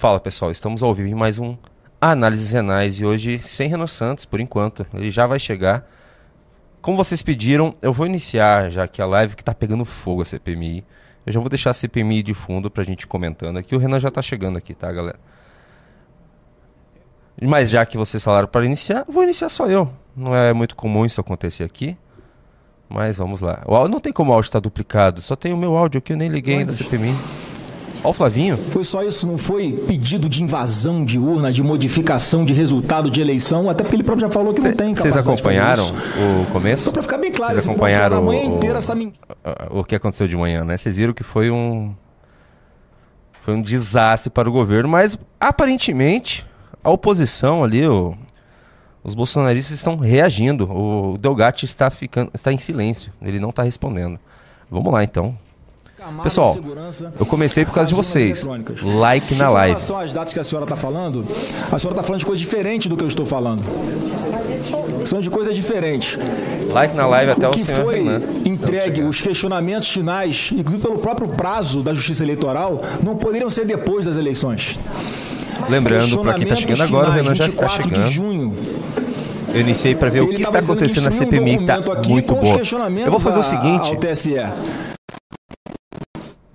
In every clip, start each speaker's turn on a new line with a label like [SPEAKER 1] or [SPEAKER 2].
[SPEAKER 1] Fala pessoal, estamos ao vivo em mais um Análises Renais e hoje sem Renan Santos por enquanto, ele já vai chegar. Como vocês pediram, eu vou iniciar já aqui a live que tá pegando fogo a CPMI. Eu já vou deixar a CPMI de fundo pra gente comentando aqui. O Renan já tá chegando aqui, tá galera? Mas já que vocês falaram para iniciar, vou iniciar só eu. Não é muito comum isso acontecer aqui. Mas vamos lá. O áudio, não tem como o áudio estar duplicado, só tem o meu áudio aqui, eu nem liguei ainda a CPMI. Ó o Flavinho.
[SPEAKER 2] Foi só isso, não foi pedido de invasão de urna, de modificação de resultado de eleição, até porque ele próprio já falou que não tem
[SPEAKER 1] Vocês acompanharam o começo?
[SPEAKER 2] Só pra ficar bem claro,
[SPEAKER 1] Vocês acompanharam
[SPEAKER 2] a manhã
[SPEAKER 1] o,
[SPEAKER 2] inteira essa
[SPEAKER 1] o que aconteceu de manhã, né? Vocês viram que foi um foi um desastre para o governo, mas aparentemente a oposição ali, o- os bolsonaristas estão reagindo. O Delgatti está ficando está em silêncio, ele não está respondendo. Vamos lá então. Pessoal, Eu comecei por causa de vocês. Like na
[SPEAKER 2] Em
[SPEAKER 1] live.
[SPEAKER 2] relação às datas que a senhora está falando, a senhora está falando de coisas diferentes do que eu estou falando. São de coisas diferentes.
[SPEAKER 1] Like na live até o
[SPEAKER 2] que
[SPEAKER 1] senhor
[SPEAKER 2] foi
[SPEAKER 1] Renan.
[SPEAKER 2] Entregue, os questionamentos finais, inclusive pelo próprio prazo da Justiça Eleitoral, não poderiam ser depois das eleições.
[SPEAKER 1] Lembrando, para quem está chegando agora, o Renan já está
[SPEAKER 2] 24 de
[SPEAKER 1] chegando.
[SPEAKER 2] junho.
[SPEAKER 1] Eu iniciei para ver o
[SPEAKER 2] Ele
[SPEAKER 1] que
[SPEAKER 2] tava
[SPEAKER 1] está
[SPEAKER 2] que
[SPEAKER 1] acontecendo na CPMI, que está muito boa.
[SPEAKER 2] questionamentos
[SPEAKER 1] Eu vou fazer o seguinte.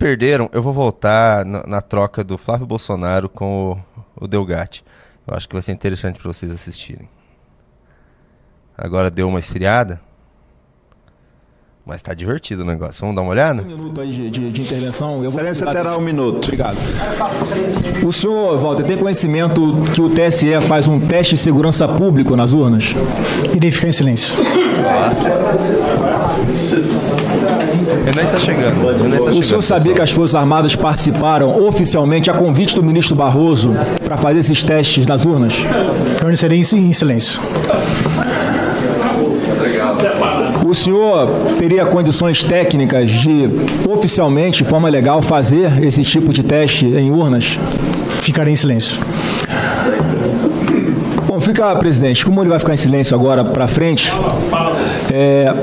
[SPEAKER 1] Perderam, eu vou voltar na, na troca do Flávio Bolsonaro com o, o Delgatti. Eu acho que vai ser interessante para vocês assistirem. Agora deu uma esfriada, mas tá divertido o negócio. Vamos dar uma olhada?
[SPEAKER 2] Um minuto aí de, de- de intervenção. Eu
[SPEAKER 3] Excelência terá um minuto.
[SPEAKER 2] Obrigado. O senhor, Walter, tem conhecimento que o TSE faz um teste de segurança público nas urnas?
[SPEAKER 4] Irei ficar em silêncio.
[SPEAKER 1] Renan está chegando. Renan está
[SPEAKER 2] O
[SPEAKER 1] chegando.
[SPEAKER 2] senhor sabia que
[SPEAKER 1] pessoal.
[SPEAKER 2] as Forças Armadas participaram oficialmente a convite do ministro Barroso para fazer esses testes nas urnas?
[SPEAKER 4] Permanecerei em em silêncio.
[SPEAKER 2] O senhor teria condições técnicas de, oficialmente, de forma legal, fazer esse tipo de teste em urnas?
[SPEAKER 4] Ficarei em silêncio.
[SPEAKER 2] Bom, fica, presidente, como ele vai ficar em silêncio agora para frente, é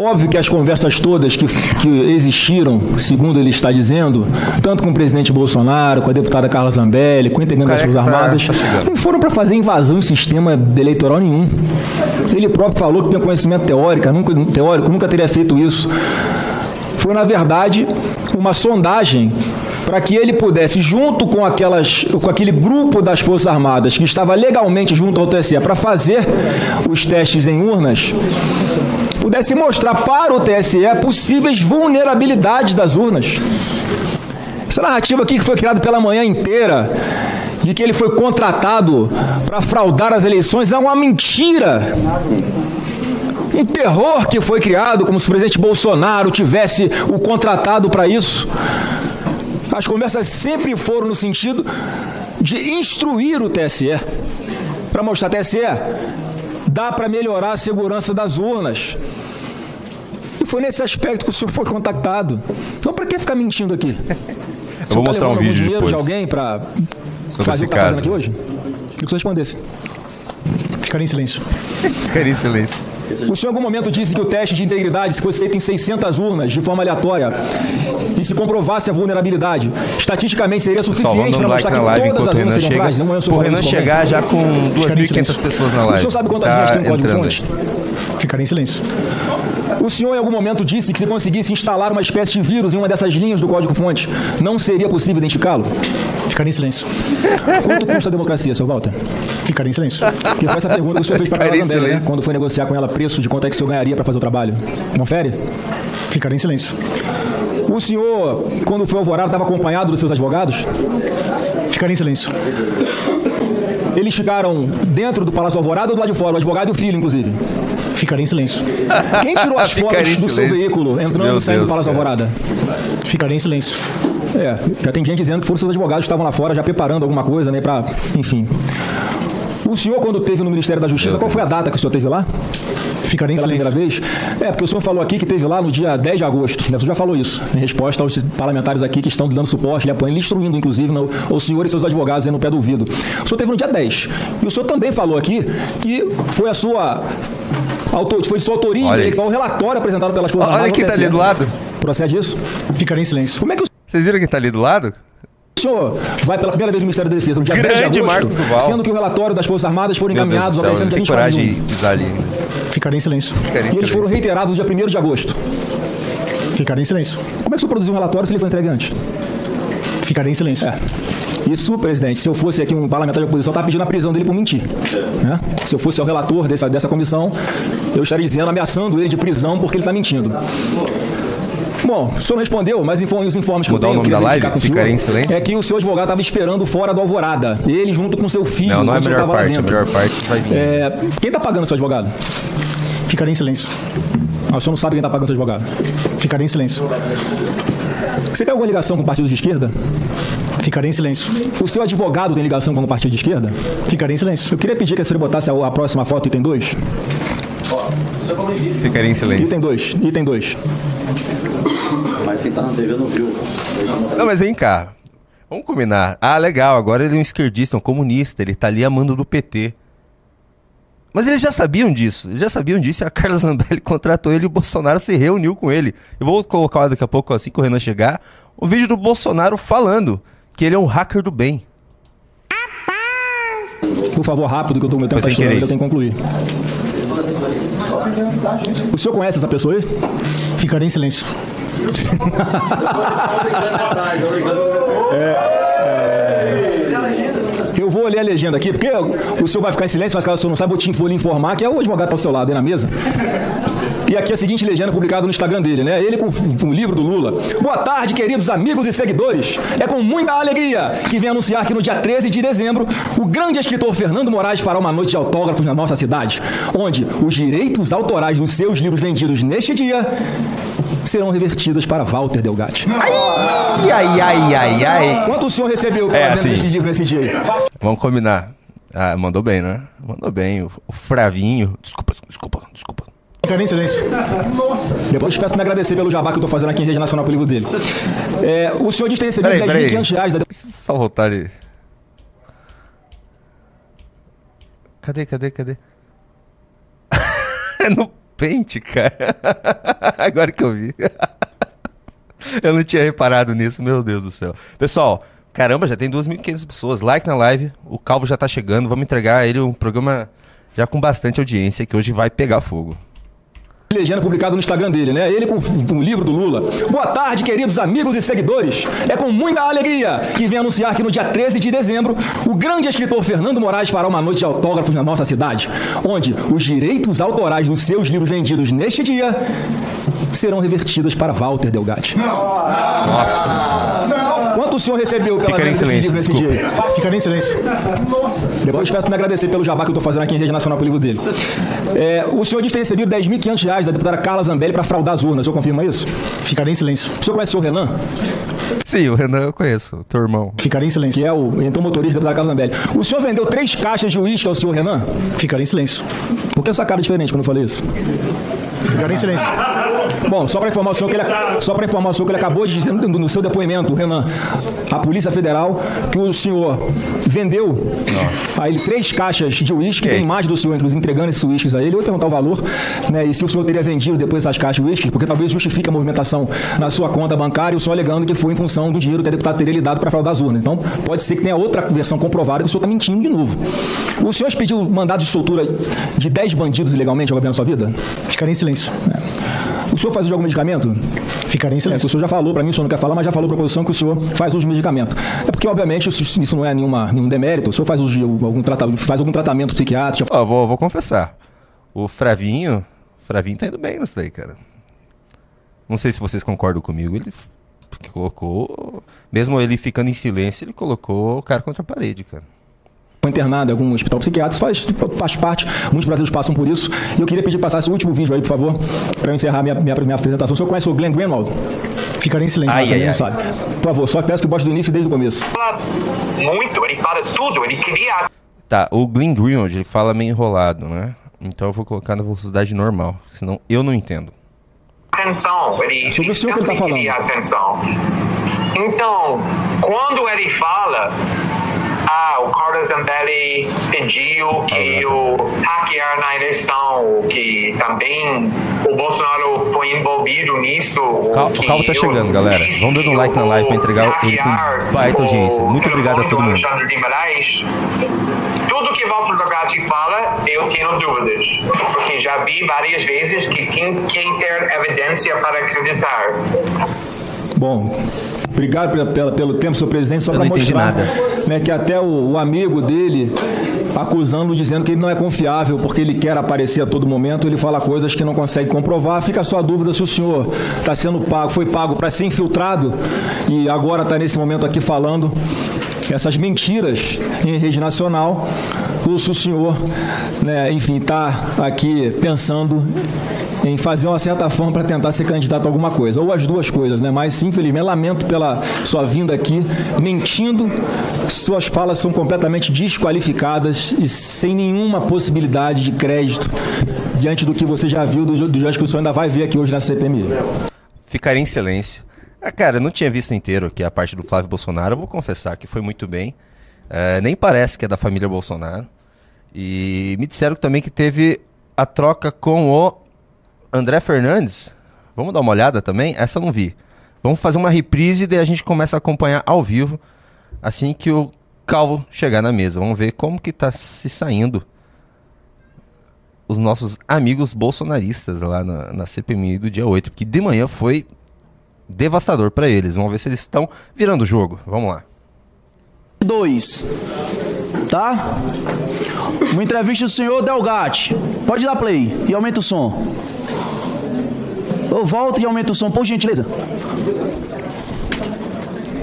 [SPEAKER 2] óbvio que as conversas todas que, que existiram, segundo ele está dizendo, tanto com o presidente Bolsonaro, com a deputada Carla Zambelli, com o integrante das
[SPEAKER 1] Careca
[SPEAKER 2] Forças
[SPEAKER 1] tá-
[SPEAKER 2] Armadas, não foram para fazer invasão em sistema eleitoral nenhum. Ele próprio falou que tem conhecimento teórico, nunca, teórico, nunca teria feito isso. Foi, na verdade, uma sondagem para que ele pudesse, junto com, aquelas, com aquele grupo das Forças Armadas que estava legalmente junto ao TSE para fazer os testes em urnas, pudesse mostrar para o TSE possíveis vulnerabilidades das urnas. Essa narrativa aqui que foi criada pela manhã inteira, de que ele foi contratado para fraudar as eleições, é uma mentira. Um terror que foi criado, como se o presidente Bolsonaro tivesse o contratado para isso. As conversas sempre foram no sentido de instruir o TSE, para mostrar, TSE, dá para melhorar a segurança das urnas. E foi nesse aspecto que o senhor foi contactado. Então, para que ficar mentindo aqui?
[SPEAKER 1] Eu vou mostrar um vídeo depois
[SPEAKER 2] de alguém para fazer o que está fazendo aqui hoje? Queria que você respondesse.
[SPEAKER 4] Ficarei em silêncio.
[SPEAKER 1] Ficaria em silêncio.
[SPEAKER 2] O senhor em algum momento disse que o teste de integridade, se fosse feito em 600 urnas, de forma aleatória, e se comprovasse a vulnerabilidade, estatisticamente seria suficiente para
[SPEAKER 1] like
[SPEAKER 2] mostrar
[SPEAKER 1] na
[SPEAKER 2] que todas
[SPEAKER 1] o
[SPEAKER 2] as urnas seriam frágeis? Não o
[SPEAKER 1] O Renan chegar já com
[SPEAKER 4] Ficarem em
[SPEAKER 1] 2.500
[SPEAKER 4] silêncio.
[SPEAKER 1] pessoas na
[SPEAKER 2] O
[SPEAKER 1] live.
[SPEAKER 2] senhor sabe quantas
[SPEAKER 1] Tá
[SPEAKER 2] linhas tem o código fonte?
[SPEAKER 4] Ficarei em silêncio.
[SPEAKER 2] O senhor em algum momento disse que se conseguisse instalar uma espécie de vírus em uma dessas linhas do código-fonte, não seria possível identificá-lo?
[SPEAKER 4] Ficarei em silêncio.
[SPEAKER 2] Quanto custa a democracia, seu Walter?
[SPEAKER 4] Ficarei em silêncio.
[SPEAKER 2] Que foi essa pergunta que o senhor fez para a Carla né? Quando foi negociar com ela preço de quanto é que o senhor ganharia para fazer o trabalho. Confere?
[SPEAKER 4] Ficarei em silêncio.
[SPEAKER 2] O senhor, quando foi alvorado, estava acompanhado dos seus advogados?
[SPEAKER 4] Ficarei em silêncio.
[SPEAKER 2] Eles ficaram dentro do Palácio Alvorada ou do lado de fora? O advogado e o filho, inclusive.
[SPEAKER 4] Ficarei em silêncio.
[SPEAKER 2] Quem tirou as
[SPEAKER 1] Ficaria
[SPEAKER 2] fotos do seu veículo entrando e saindo do Palácio
[SPEAKER 1] cara.
[SPEAKER 2] Alvorada?
[SPEAKER 4] Ficarei em silêncio.
[SPEAKER 2] É, já tem gente dizendo que foram seus advogados que estavam lá fora já preparando alguma coisa, né, pra... Enfim. O senhor, quando teve no Ministério da Justiça, qual foi a data que o senhor teve lá?
[SPEAKER 4] Ficarei em
[SPEAKER 2] Pela primeira
[SPEAKER 4] silêncio.
[SPEAKER 2] vez? É, porque o senhor falou aqui que teve lá no dia 10 de agosto. Né? O senhor já falou isso, em resposta aos parlamentares aqui que estão dando suporte, lhe apoiando, lhe instruindo, inclusive, no, ao senhor e seus advogados aí no pé do ouvido. O senhor teve no dia 10. E o senhor também falou aqui que foi a sua. Autor, foi de sua autoria
[SPEAKER 1] Olha
[SPEAKER 2] intelectual o relatório apresentado pelas Forças
[SPEAKER 1] Olha
[SPEAKER 2] Armadas
[SPEAKER 1] quem
[SPEAKER 2] no
[SPEAKER 1] tá ali do lado.
[SPEAKER 2] Procede isso?
[SPEAKER 4] Ficarei em silêncio.
[SPEAKER 2] Como é que o
[SPEAKER 1] Vocês viram quem tá ali do lado?
[SPEAKER 2] senhor vai pela primeira vez no Ministério da Defesa no dia
[SPEAKER 1] Grande
[SPEAKER 2] 10 de agosto,
[SPEAKER 1] Marcos Duval.
[SPEAKER 2] sendo que o relatório das Forças Armadas foram
[SPEAKER 1] Meu
[SPEAKER 2] encaminhados
[SPEAKER 1] céu,
[SPEAKER 2] obedecendo
[SPEAKER 1] ele tem
[SPEAKER 2] que a gente
[SPEAKER 1] coragem de pisar ali.
[SPEAKER 4] Ficarei em silêncio.
[SPEAKER 1] Ficaria em
[SPEAKER 2] E eles foram reiterados no dia 1 de agosto.
[SPEAKER 4] Ficarei em silêncio.
[SPEAKER 2] Como é que o senhor produziu um relatório se ele foi entregue antes?
[SPEAKER 4] Ficarei em silêncio.
[SPEAKER 2] É. Isso, presidente, se eu fosse aqui um parlamentar de oposição, eu estava pedindo a prisão dele por mentir. né? Se eu fosse o relator dessa, dessa comissão, eu estaria dizendo, ameaçando ele de prisão porque ele está mentindo. Bom, o senhor não respondeu, mas os informes que
[SPEAKER 1] Mudar
[SPEAKER 2] eu
[SPEAKER 1] o
[SPEAKER 2] tenho,
[SPEAKER 1] nome
[SPEAKER 2] eu
[SPEAKER 1] da live?
[SPEAKER 2] com o
[SPEAKER 1] Ficarei
[SPEAKER 2] senhor,
[SPEAKER 1] em silêncio?
[SPEAKER 2] É que o seu advogado estava esperando fora do Alvorada. Ele junto com seu filho.
[SPEAKER 1] Não, não é a
[SPEAKER 2] o
[SPEAKER 1] melhor parte. A
[SPEAKER 2] dentro.
[SPEAKER 1] melhor parte vai vir.
[SPEAKER 2] É, quem está pagando o seu advogado?
[SPEAKER 4] Ficarei em silêncio.
[SPEAKER 2] Ah, o senhor não sabe quem está pagando o seu advogado.
[SPEAKER 4] Ficarei em silêncio.
[SPEAKER 2] Você tem alguma ligação com partidos de esquerda?
[SPEAKER 4] Ficarei em silêncio.
[SPEAKER 2] O seu advogado tem ligação com algum partido de esquerda?
[SPEAKER 4] Ficarei em silêncio.
[SPEAKER 2] Eu queria pedir que a senhora botasse a, a próxima foto, item 2.
[SPEAKER 1] Ficaria em silêncio.
[SPEAKER 2] Item 2, item 2.
[SPEAKER 3] Tá na TV não viu.
[SPEAKER 1] Não, mas vem cá. Vamos combinar. Ah, legal. Agora ele é um esquerdista, um comunista. Ele tá ali amando do PT. Mas eles já sabiam disso. Eles já sabiam disso e a Carla Zambelli contratou ele e o Bolsonaro se reuniu com ele. Eu vou colocar daqui a pouco, assim que o Renan chegar, o vídeo do Bolsonaro falando que ele é um hacker do bem.
[SPEAKER 2] Por favor, rápido, que eu tô com meu tempo
[SPEAKER 1] Foi
[SPEAKER 2] pra estourar,
[SPEAKER 1] querer
[SPEAKER 2] eu tenho que concluir. O senhor conhece essa pessoa aí?
[SPEAKER 4] Ficarei em silêncio.
[SPEAKER 2] Eu vou ler a legenda aqui, porque o senhor vai ficar em silêncio, mas caso o senhor não saiba, eu vou lhe informar que é o advogado tá ao seu lado aí na mesa. E aqui a seguinte legenda publicada no Instagram dele, né? Ele com o livro do Lula. Boa tarde, queridos amigos e seguidores. É com muita alegria que vem anunciar que no dia 13 de dezembro, o grande escritor Fernando Moraes fará uma noite de autógrafos na nossa cidade, onde os direitos autorais dos seus livros vendidos neste dia serão revertidos para Walter Delgatti.
[SPEAKER 1] Ai, ai, ai, ai, ai.
[SPEAKER 2] Quanto o senhor recebeu
[SPEAKER 1] É, assim.
[SPEAKER 2] desse livro nesse dia?
[SPEAKER 1] Vamos combinar. Ah, mandou bem, né? Mandou bem. O, o Fravinho. Desculpa, desculpa, desculpa.
[SPEAKER 4] Ficarei em silêncio.
[SPEAKER 2] Depois peço me agradecer pelo jabá que eu tô fazendo aqui em rede nacional pelo livro dele. É, o senhor diz ter recebido
[SPEAKER 1] Peraí, peraí.
[SPEAKER 2] 10.500 reais da
[SPEAKER 1] só voltar ali. Cadê, cadê, cadê? É no pente, cara. Agora que eu vi. eu não tinha reparado nisso, meu Deus do céu. Pessoal, caramba, já tem 2.500 pessoas. Like na live. O Calvo já tá chegando. Vamos entregar a ele um programa já com bastante audiência, que hoje vai pegar fogo.
[SPEAKER 2] Legenda publicada no Instagram dele, né? Ele com o livro do Lula. Boa tarde, queridos amigos e seguidores. É com muita alegria que vem anunciar que no dia 13 de dezembro, o grande escritor Fernando Moraes fará uma noite de autógrafos na nossa cidade, onde os direitos autorais dos seus livros vendidos neste dia serão revertidos para Walter Delgatti.
[SPEAKER 1] Nossa senhora.
[SPEAKER 2] Quanto o senhor recebeu pela
[SPEAKER 1] Ficarei em
[SPEAKER 2] desse
[SPEAKER 1] silêncio,
[SPEAKER 2] livro nesse dia? aí?
[SPEAKER 4] Ficarei em silêncio.
[SPEAKER 2] Depois peço para me agradecer pelo jabá que eu tô fazendo aqui em rede nacional pelo livro dele. É, o senhor diz ter recebido 10.500 reais da deputada Carla Zambelli para fraudar as urnas. O senhor confirma isso?
[SPEAKER 4] Ficarei em silêncio.
[SPEAKER 2] O senhor conhece o Renan,
[SPEAKER 1] Sim, o Renan eu conheço, o teu irmão.
[SPEAKER 4] Ficarei em silêncio.
[SPEAKER 2] que é o então motorista da deputada Carla Zambelli? O senhor vendeu três caixas de uísque ao senhor Renan?
[SPEAKER 4] Ficarei em silêncio.
[SPEAKER 2] Por que essa cara diferente quando eu falei isso?
[SPEAKER 4] Ficarei em silêncio.
[SPEAKER 2] Bom, só para informar o senhor que ele, só para informar o senhor que ele acabou de dizer no no seu depoimento, o Renan, a Polícia Federal, que o senhor vendeu a ele três caixas de uísque, tem imagem do senhor, inclusive, entregando esses uísques a ele. Eu vou perguntar o valor, né? E se o senhor teria vendido depois essas caixas de uísque, porque talvez justifique a movimentação na sua conta bancária, o senhor alegando que foi em função do dinheiro que a deputada teria lhe dado para fraudar as urnas. Então, pode ser que tenha outra versão comprovada que o senhor está mentindo de novo. O senhor expediu mandado de soltura de 10 bandidos ilegalmente ao governo da sua vida?
[SPEAKER 4] Ficarei em silêncio.
[SPEAKER 2] O senhor faz uso de algum medicamento?
[SPEAKER 4] Ficarei em
[SPEAKER 2] É, que o
[SPEAKER 4] silêncio.
[SPEAKER 2] senhor já falou, para mim o senhor não quer falar, mas já falou para a oposição que o senhor faz uso de medicamento. É porque, obviamente, isso, isso não é nenhuma, nenhum demérito. O senhor faz uso de algum, trata, faz algum tratamento psiquiátrico.
[SPEAKER 1] Ó, vou, vou confessar. O Fravinho. Fravinho tá indo bem nisso daí, cara. Não sei se vocês concordam comigo. Ele colocou. Mesmo ele ficando em silêncio, ele colocou o cara contra a parede, cara.
[SPEAKER 2] Foi internado em algum hospital psiquiátrico, faz, faz parte, muitos brasileiros passam por isso. E eu queria pedir que passasse o último vídeo aí, por favor, para eu encerrar minha, minha, minha apresentação. O senhor conhece o Glenn Greenwald?
[SPEAKER 4] Ficarei em silêncio.
[SPEAKER 1] Ai, ai,
[SPEAKER 2] Não
[SPEAKER 1] ai.
[SPEAKER 2] sabe. Por favor, só peço que bote do início desde o começo.
[SPEAKER 5] muito, ele fala tudo, ele queria
[SPEAKER 1] Tá, o Glenn Greenwald, ele fala meio enrolado, né? Então eu vou colocar na velocidade normal. Senão eu não entendo.
[SPEAKER 5] atenção, ele,
[SPEAKER 2] sobre
[SPEAKER 5] ele
[SPEAKER 2] o senhor que ele tá
[SPEAKER 5] sempre queria atenção. Então, quando ele fala, ah, o Carlos Zambelli fingiu que o hackear na eleição, que também o Bolsonaro foi envolvido nisso.
[SPEAKER 1] Cal- o Calvo tá chegando, galera. Vamos dando
[SPEAKER 5] que
[SPEAKER 1] like na live pra entregar ele com baita audiência. Muito obrigado a todo mundo.
[SPEAKER 5] Tudo que Walter Dogatti fala, eu tenho dúvidas. Porque já vi várias vezes que quem, quem ter evidência para acreditar.
[SPEAKER 2] Bom, obrigado pela, pela- pelo tempo, senhor presidente. Só para mostrar
[SPEAKER 1] nada.
[SPEAKER 2] né, que até o, o amigo dele acusando, dizendo que ele não é confiável porque ele quer aparecer a todo momento, ele fala coisas que não consegue comprovar. Fica só a dúvida se o senhor está sendo pago, foi pago para ser infiltrado e agora está nesse momento aqui falando essas mentiras em rede nacional, ou se o senhor, né, enfim, está aqui pensando em fazer uma certa forma para tentar ser candidato a alguma coisa, ou as duas coisas, né? Mas infelizmente lamento pela sua vinda aqui mentindo, suas falas são completamente desqualificadas e sem nenhuma possibilidade de crédito diante do que você já viu do, do que o senhor ainda vai ver aqui hoje na CPMI.
[SPEAKER 1] Ficaria em silêncio. Ah, cara, eu não tinha visto inteiro aqui a parte do Flávio Bolsonaro. Eu vou confessar que foi muito bem. É, nem parece que é da família Bolsonaro. E me disseram também que teve a troca com o André Fernandes. Vamos dar uma olhada também? Essa eu não vi. Vamos fazer uma reprise e daí a gente começa a acompanhar ao vivo assim que o Calvo chegar na mesa. Vamos ver como que tá se saindo os nossos amigos bolsonaristas lá na, na CPMI do dia 8, porque de manhã foi devastador para eles. Vamos ver se eles estão virando o jogo. Vamos lá.
[SPEAKER 6] 2. Tá? Uma entrevista do senhor Delgatti. Pode dar play e aumenta o som. Ô, volta e aumenta o som, por gentileza.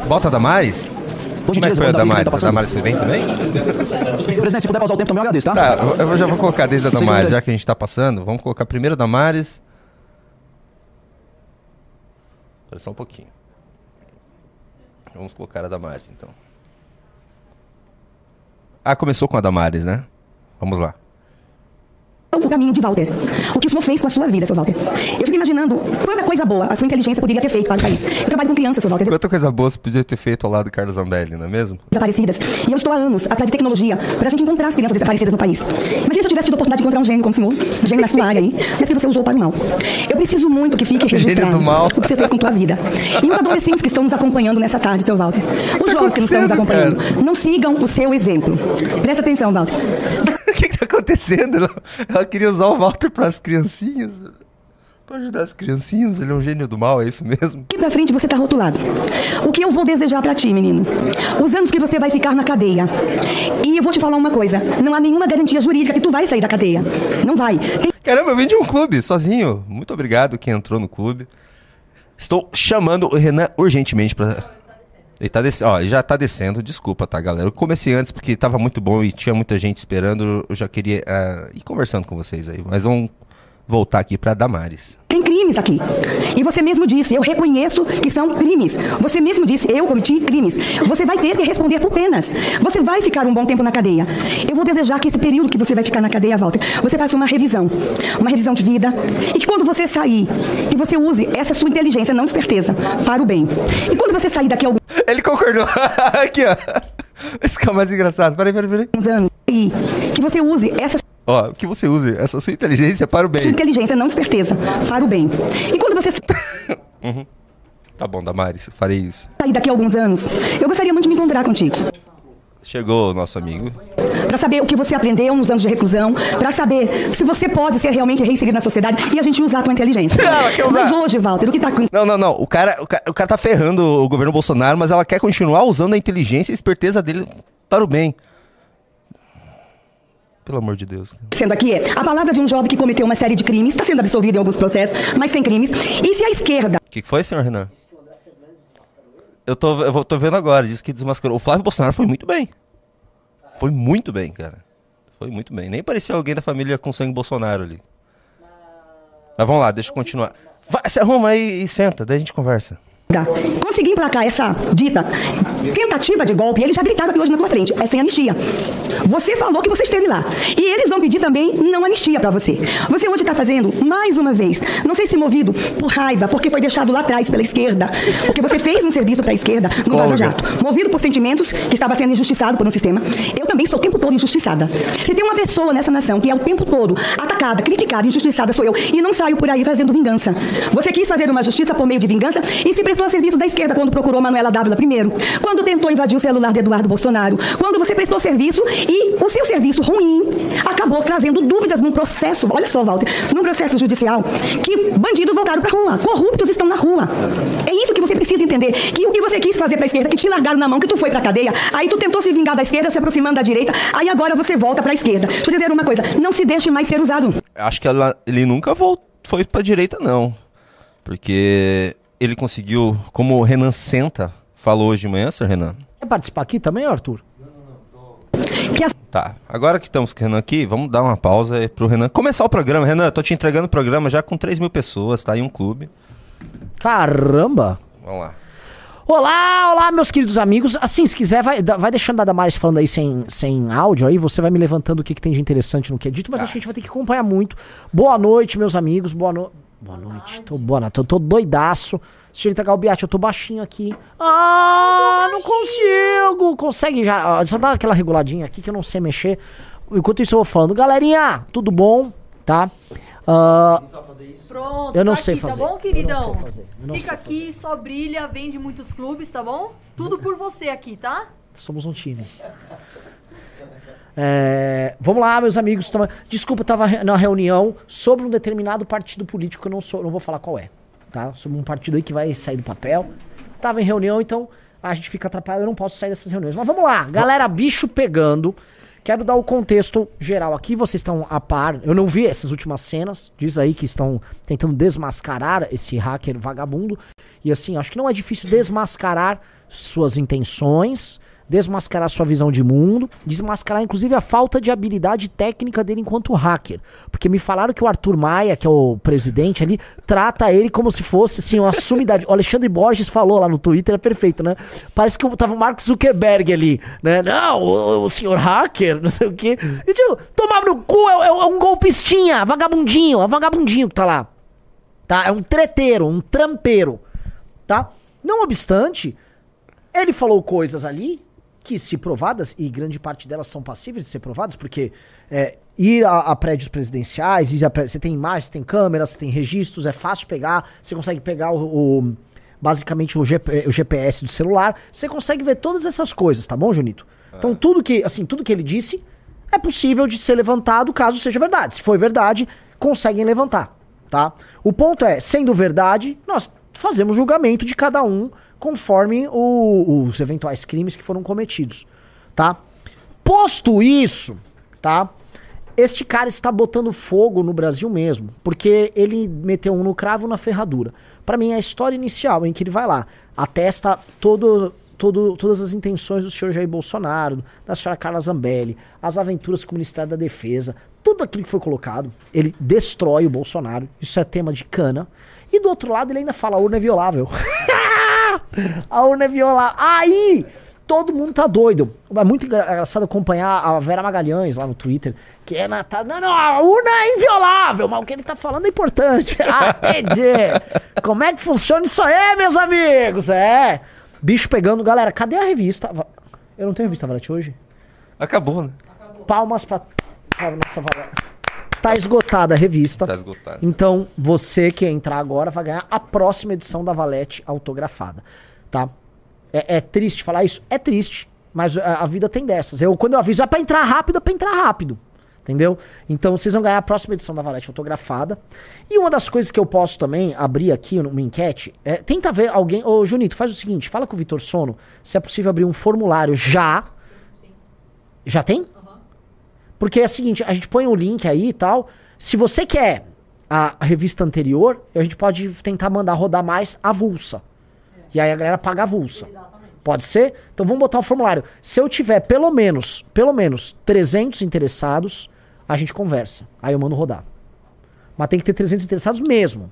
[SPEAKER 1] Bota a Damares?
[SPEAKER 6] Por
[SPEAKER 1] Como é que
[SPEAKER 6] gentileza,
[SPEAKER 1] foi a Damares?
[SPEAKER 6] tá
[SPEAKER 1] A. Damares foi bem também?
[SPEAKER 6] Presidente, se puder pausar o tempo também, eu agradeço, tá?
[SPEAKER 1] Tá, eu já vou colocar desde a Damares, já que a gente tá passando. Vamos colocar primeiro a Damares. Espera só um pouquinho. Vamos colocar a Damares, então. Ah, começou com a Damares, né? Vamos lá.
[SPEAKER 7] O caminho de Walter. O que o senhor fez com a sua vida, seu Walter? Eu fico imaginando quanta coisa boa a sua inteligência poderia ter feito para o país. Eu trabalho com crianças, seu Walter,
[SPEAKER 1] Quanta coisa boa você podia ter feito ao lado do Carlos Zambelli, não é mesmo?
[SPEAKER 7] desaparecidas. E eu estou há anos atrás de tecnologia para a gente encontrar as crianças desaparecidas no país. Imagina se eu tivesse tido a oportunidade de encontrar um gênio como o senhor, um gênio na sua área aí, mas que você usou para o mal. Eu preciso muito que fique registrado o que você fez com tua vida. E os adolescentes que estão nos acompanhando nessa tarde, seu Walter. Os jovens que nos estão nos
[SPEAKER 1] tá
[SPEAKER 7] acompanhando. Não sigam o seu exemplo. Presta atenção, Walter.
[SPEAKER 1] O que, que tá acontecendo? Ela, ela queria usar o Walter para as criancinhas. Pra ajudar as criancinhas, ele é um gênio do mal, é isso mesmo?
[SPEAKER 7] Daqui pra frente você tá rotulado. O que eu vou desejar pra ti, menino? Os anos que você vai ficar na cadeia. E eu vou te falar uma coisa: não há nenhuma garantia jurídica que tu vai sair da cadeia. Não vai. Tem
[SPEAKER 1] Caramba, eu vim de um clube, sozinho. Muito obrigado quem entrou no clube. Estou chamando o Renan urgentemente pra. Ele tá descendo, ó, já tá descendo, desculpa, tá, galera? Eu comecei antes porque tava muito bom e tinha muita gente esperando. Eu já queria ah, ir conversando com vocês aí. Mas vamos voltar aqui pra Damares.
[SPEAKER 7] Crimes aqui. E você mesmo disse, eu reconheço que são crimes. Você mesmo disse, eu cometi crimes. Você vai ter que responder por penas. Você vai ficar um bom tempo na cadeia. Eu vou desejar que esse período que você vai ficar na cadeia, Walter, você faça uma revisão. Uma revisão de vida. E que quando você sair, e você use essa sua inteligência, não esperteza, para o bem. E quando você sair daqui a
[SPEAKER 1] Ele concordou. aqui, ó. Esse que é o mais engraçado. Peraí, peraí, peraí.
[SPEAKER 7] alguns anos, e que você use essa
[SPEAKER 1] Ó, que você use essa sua inteligência para o
[SPEAKER 7] sua
[SPEAKER 1] bem.
[SPEAKER 7] inteligência, não esperteza, para o bem. E quando você
[SPEAKER 1] Tá bom, Damares, farei isso.
[SPEAKER 7] sair daqui a alguns anos, eu gostaria muito de me encontrar contigo.
[SPEAKER 1] Chegou o nosso amigo.
[SPEAKER 7] Para saber o que você aprendeu nos anos de reclusão, para saber se você pode ser realmente reinserido na sociedade e a gente usar a tua inteligência.
[SPEAKER 1] Ela quer usar.
[SPEAKER 7] Mas hoje, Walter, o que tá com
[SPEAKER 1] Não, não, não. O cara, o, cara, o cara tá ferrando o governo Bolsonaro, mas ela quer continuar usando a inteligência e a esperteza dele para o bem. Pelo amor de Deus.
[SPEAKER 7] sendo aqui é a palavra de um jovem que cometeu uma série de crimes, está sendo absolvido em alguns processos, mas tem crimes. E se a esquerda
[SPEAKER 1] O que, que foi, senhor Renan? Eu tô, eu tô vendo agora, diz que desmascarou. O Flávio Bolsonaro foi muito bem. Foi muito bem, cara. Foi muito bem. Nem parecia alguém da família com sangue Bolsonaro ali. Mas vamos lá, deixa eu continuar. Vai, se arruma aí e senta, daí a gente conversa.
[SPEAKER 7] Conseguir emplacar essa dita tentativa de golpe, eles já gritaram aqui hoje na tua frente, é sem anistia. Você falou que você esteve lá. E eles vão pedir também não anistia para você. Você hoje está fazendo, mais uma vez, não sei se movido por raiva, porque foi deixado lá atrás pela esquerda, porque você fez um serviço para a esquerda no Vaza Jato. Movido por sentimentos que estava sendo injustiçado por um sistema. Eu também sou o tempo todo injustiçada. Se tem uma pessoa nessa nação que é o tempo todo atacada, criticada, injustiçada, sou eu. E não saio por aí fazendo vingança. Você quis fazer uma justiça por meio de vingança e se prestou a serviço da esquerda quando procurou Manuela Dávila primeiro, quando tentou invadir o celular de Eduardo Bolsonaro, quando você prestou serviço e o seu serviço ruim acabou trazendo dúvidas num processo, olha só, Walter, num processo judicial, que bandidos voltaram pra rua, corruptos estão na rua. É isso que você precisa entender, que o que você quis fazer pra esquerda, que te largaram na mão, que tu foi pra cadeia, aí tu tentou se vingar da esquerda, se aproximando da direita, aí agora você volta pra esquerda. Deixa eu dizer uma coisa, não se deixe mais ser usado.
[SPEAKER 1] Acho que ela- ele nunca voltou, foi pra direita, não. Porque ele conseguiu, como o Renan Senta falou hoje de manhã, Sr. Renan.
[SPEAKER 8] Quer participar aqui também, Arthur?
[SPEAKER 1] Tá, agora que estamos com o Renan aqui, vamos dar uma pausa pro Renan começar o programa. Renan, eu tô te entregando o programa já com 3 mil pessoas, tá? Em um clube.
[SPEAKER 8] Caramba!
[SPEAKER 1] Vamos lá.
[SPEAKER 8] Olá, olá, meus queridos amigos. Assim, se quiser, vai, vai deixando a Damares falando aí sem, sem áudio aí, você vai me levantando o que, que tem de interessante no que é dito, mas acho que a gente vai ter que acompanhar muito. Boa noite, meus amigos. Boa noite. Boa noite. Tô boa noite. Tô, tô doidaço. Senhorita Galbiati, eu tô baixinho aqui. Ah, não consigo. Consegue já. Só dá aquela reguladinha aqui que eu não sei mexer. Enquanto isso, eu vou falando. Galerinha, tudo bom? Tá? Ah,
[SPEAKER 9] Pronto,
[SPEAKER 8] Eu não
[SPEAKER 9] tá
[SPEAKER 8] sei
[SPEAKER 9] aqui,
[SPEAKER 8] fazer.
[SPEAKER 9] tá bom, queridão?
[SPEAKER 8] sei fazer.
[SPEAKER 9] Fica aqui, só brilha, vende muitos clubes, tá bom? Tudo por você aqui, tá?
[SPEAKER 8] Somos um time. É, vamos lá, meus amigos. Desculpa, eu tava re- na reunião sobre um determinado partido político, eu não, sou, não vou falar qual é. Tá? Sobre um partido aí que vai sair do papel. Tava em reunião, então a gente fica atrapalhado, eu não posso sair dessas reuniões. Mas vamos lá, galera, bicho pegando. Quero dar o contexto geral aqui, vocês estão a par. Eu não vi essas últimas cenas. Diz aí que estão tentando desmascarar esse hacker vagabundo. E assim, acho que não é difícil desmascarar suas intenções, desmascarar sua visão de mundo, desmascarar inclusive a falta de habilidade técnica dele enquanto hacker. Porque me falaram que o Arthur Maia, que é o presidente ali, trata ele como se fosse assim, uma sumidade. O Alexandre Borges falou lá no Twitter, é perfeito, né? Parece que tava o Mark Zuckerberg ali, né? Não, o, o senhor hacker, não sei o quê. E tipo, tomar no cu, é, é um golpistinha, vagabundinho, é vagabundinho que tá lá. Tá? É um treteiro, um trampeiro. Tá? Não obstante, ele falou coisas ali que, se provadas, e grande parte delas são passíveis de ser provadas, porque é, ir a, a prédios presidenciais, ir a você tem imagens, tem câmeras, tem registros, é fácil pegar, você consegue pegar o, o- basicamente o, GP o GPS do celular, você consegue ver todas essas coisas, tá bom, Junito? Então tudo que, assim, tudo que ele disse é possível de ser levantado caso seja verdade. Se foi verdade, conseguem levantar, tá? O ponto é, sendo verdade, nós fazemos julgamento de cada um conforme o- os eventuais crimes que foram cometidos, tá? Posto isso, tá? Este cara está botando fogo no Brasil mesmo, porque ele meteu um no cravo na ferradura. Pra mim é a história inicial em que ele vai lá, atesta todo, todo, todas as intenções do senhor Jair Bolsonaro, da senhora Carla Zambelli, as aventuras com o Ministério da Defesa, tudo aquilo que foi colocado, ele destrói o Bolsonaro. Isso é tema de cana. E do outro lado ele ainda fala a urna é violável. a urna é violável. Aí todo mundo tá doido. É muito engra- engraçado acompanhar a Vera Magalhães lá no Twitter, que é na, tá, não, não, a urna é inviolável, mas o que ele tá falando é importante. Ah, entendi. Como é que funciona isso aí, meus amigos? É. Bicho pegando, galera, cadê a revista? Eu não tenho revista Valete hoje?
[SPEAKER 1] Acabou, né?
[SPEAKER 8] Palmas pra, pra nossa Valete. Tá esgotada a revista.
[SPEAKER 1] Tá esgotado.
[SPEAKER 8] Então, você que entrar agora vai ganhar a próxima edição da Valete autografada, tá? É, é triste falar isso? É triste, mas a, a vida tem dessas. Eu, quando eu aviso, é pra entrar rápido, é pra entrar rápido. Entendeu? Então vocês vão ganhar a próxima edição da Valete autografada. E uma das coisas que eu posso também abrir aqui uma enquete é. Tenta ver alguém. Ô, Junito, faz o seguinte: fala com o Vitor Sono se é possível abrir um formulário já. Já tem? Porque é o seguinte, a gente põe o link aí e tal. Se você quer a revista anterior, a gente pode tentar mandar rodar mais avulsa. E aí a galera paga avulsa. Pode ser? Então vamos botar o formulário. Se eu tiver pelo menos, pelo menos 300 interessados, a gente conversa. Aí eu mando rodar. Mas tem que ter 300 interessados mesmo.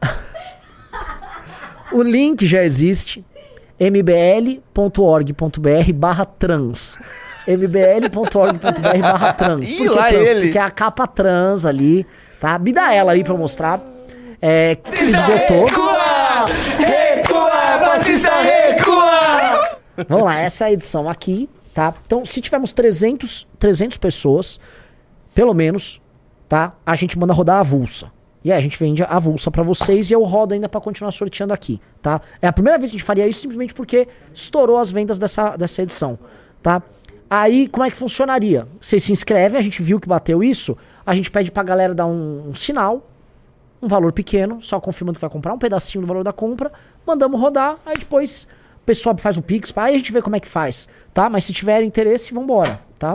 [SPEAKER 8] O link já existe. mbl.org.br barra trans. mbl.org.br barra trans. Por que trans?
[SPEAKER 1] ele.
[SPEAKER 8] Porque é a capa trans ali, tá? Me dá ela aí pra eu mostrar. É, que se esgotou.
[SPEAKER 1] Recua, fascista, recua!
[SPEAKER 8] Vamos lá, essa é a edição aqui, tá? Então, se tivermos 300, 300 pessoas, pelo menos, tá? A gente manda rodar a avulsa. E aí a gente vende a avulsa pra vocês e eu rodo ainda pra continuar sorteando aqui, tá? É a primeira vez que a gente faria isso simplesmente porque estourou as vendas dessa, dessa edição, tá? Aí, como é que funcionaria? Vocês se inscrevem, a gente viu que bateu isso, a gente pede pra galera dar um, um sinal, um valor pequeno, só confirmando que vai comprar um pedacinho do valor da compra, mandamos rodar, aí depois o pessoal faz o Pix, aí a gente vê como é que faz, tá? Mas se tiver interesse, vambora, tá?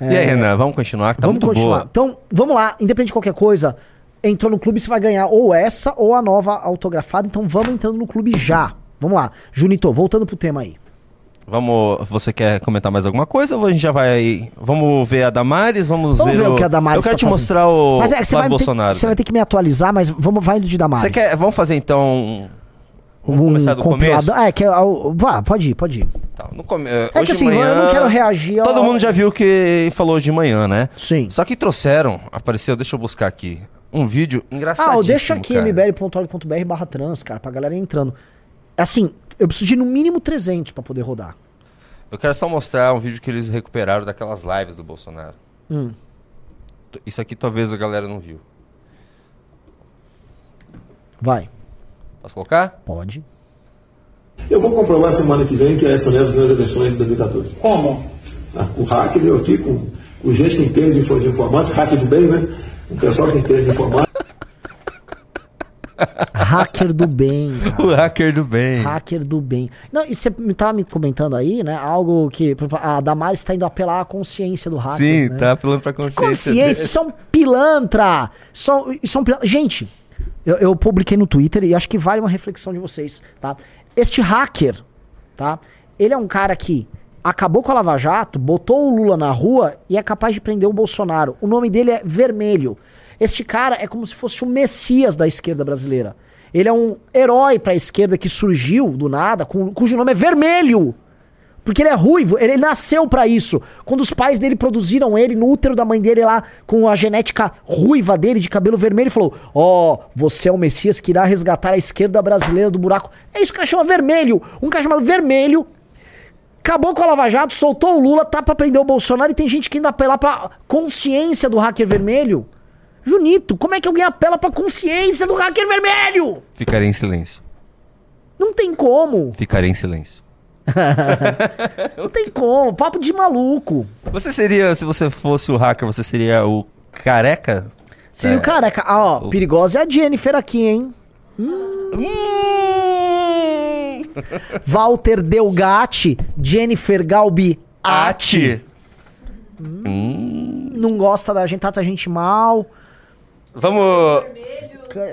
[SPEAKER 1] E aí, Renan, vamos continuar? que Tá
[SPEAKER 8] vamos
[SPEAKER 1] muito
[SPEAKER 8] continuar.
[SPEAKER 1] boa.
[SPEAKER 8] Então, vamos lá, independente de qualquer coisa, entrou no clube, você vai ganhar ou essa ou a nova autografada, então vamos entrando no clube já. Vamos lá. Junito, voltando pro tema aí.
[SPEAKER 1] Vamos, você quer comentar mais alguma coisa ou a gente já vai... Vamos ver a Damares, vamos,
[SPEAKER 8] Vamos ver o que a Damares
[SPEAKER 1] Eu quero
[SPEAKER 8] tá
[SPEAKER 1] te
[SPEAKER 8] fazendo.
[SPEAKER 1] mostrar o
[SPEAKER 8] Mas é que você vai,
[SPEAKER 1] Flávio
[SPEAKER 8] ter,
[SPEAKER 1] Bolsonaro.
[SPEAKER 8] você vai ter que me atualizar, mas vamos, vai indo de Damares.
[SPEAKER 1] Você quer... Vamos fazer então... Vamos
[SPEAKER 8] um
[SPEAKER 1] começar do
[SPEAKER 8] compilado-
[SPEAKER 1] começo?
[SPEAKER 8] Ah, é que é o- vá, pode ir, pode ir.
[SPEAKER 1] Tá, no come...
[SPEAKER 8] É
[SPEAKER 1] hoje
[SPEAKER 8] que assim,
[SPEAKER 1] manhã,
[SPEAKER 8] eu não quero reagir ao...
[SPEAKER 1] Todo mundo já viu que falou hoje de manhã, né?
[SPEAKER 8] Sim.
[SPEAKER 1] Só que trouxeram, apareceu, deixa eu buscar aqui, um vídeo
[SPEAKER 8] Ah,
[SPEAKER 1] engraçadíssimo,
[SPEAKER 8] ó, deixa aqui mbl.org.br barra trans, cara, pra galera ir entrando. Assim, eu preciso de no mínimo 300 pra poder rodar.
[SPEAKER 1] Eu quero só mostrar um vídeo que eles recuperaram daquelas lives do Bolsonaro.
[SPEAKER 8] Hum.
[SPEAKER 1] Isso aqui talvez a galera não viu.
[SPEAKER 8] Vai.
[SPEAKER 1] Posso colocar?
[SPEAKER 8] Pode.
[SPEAKER 10] Eu vou comprovar semana que vem que essa mesmo nas eleições de 2014.
[SPEAKER 11] Como?
[SPEAKER 10] Ah, O hacker veio aqui com, com gente que entende de info- de informática, hacker do bem, né? Um pessoal que entende de informática.
[SPEAKER 8] Hacker do bem, cara.
[SPEAKER 1] O hacker do bem.
[SPEAKER 8] Hacker do bem. Não, e você me tava me comentando aí, né? Algo que exemplo, a Damares está indo apelar à consciência do hacker.
[SPEAKER 1] Sim,
[SPEAKER 8] né?
[SPEAKER 1] tá apelando pra consciência.
[SPEAKER 8] Consciência,
[SPEAKER 1] dele.
[SPEAKER 8] são pilantra. São, são pilantra. Gente, eu, eu publiquei no Twitter e acho que vale uma reflexão de vocês, tá? Este hacker, tá? Ele é um cara que acabou com a Lava Jato, botou o Lula na rua e é capaz de prender o Bolsonaro. O nome dele é Vermelho. Este cara é como se fosse o messias da esquerda brasileira. Ele é um herói pra esquerda que surgiu do nada, cu- cujo nome é Vermelho. Porque ele é ruivo, ele, nasceu pra isso. Quando os pais dele produziram ele no útero da mãe dele lá, com a genética ruiva dele, de cabelo vermelho, ele falou: Ó, você é o Messias que irá resgatar a esquerda brasileira do buraco. É isso que o cara chama vermelho. Um cara chamado vermelho. Acabou com a Lava Jato, soltou o Lula, tá pra prender o Bolsonaro e tem gente que ainda apela pra consciência do hacker vermelho. Junito, como é que alguém apela pra consciência do hacker vermelho?
[SPEAKER 1] Ficarei em silêncio.
[SPEAKER 8] Não tem como.
[SPEAKER 1] Ficarei em silêncio.
[SPEAKER 8] Não tem como. Papo de maluco.
[SPEAKER 1] Você seria, se você fosse o hacker, você seria o careca?
[SPEAKER 8] Seria
[SPEAKER 1] É.
[SPEAKER 8] o careca. Ah, ó,
[SPEAKER 1] O-
[SPEAKER 8] perigosa é a Jennifer aqui, hein? Hum. Walter Delgatti, Jennifer Galbi
[SPEAKER 1] Ati.
[SPEAKER 8] Não gosta da gente, trata a gente mal.
[SPEAKER 1] Vamos.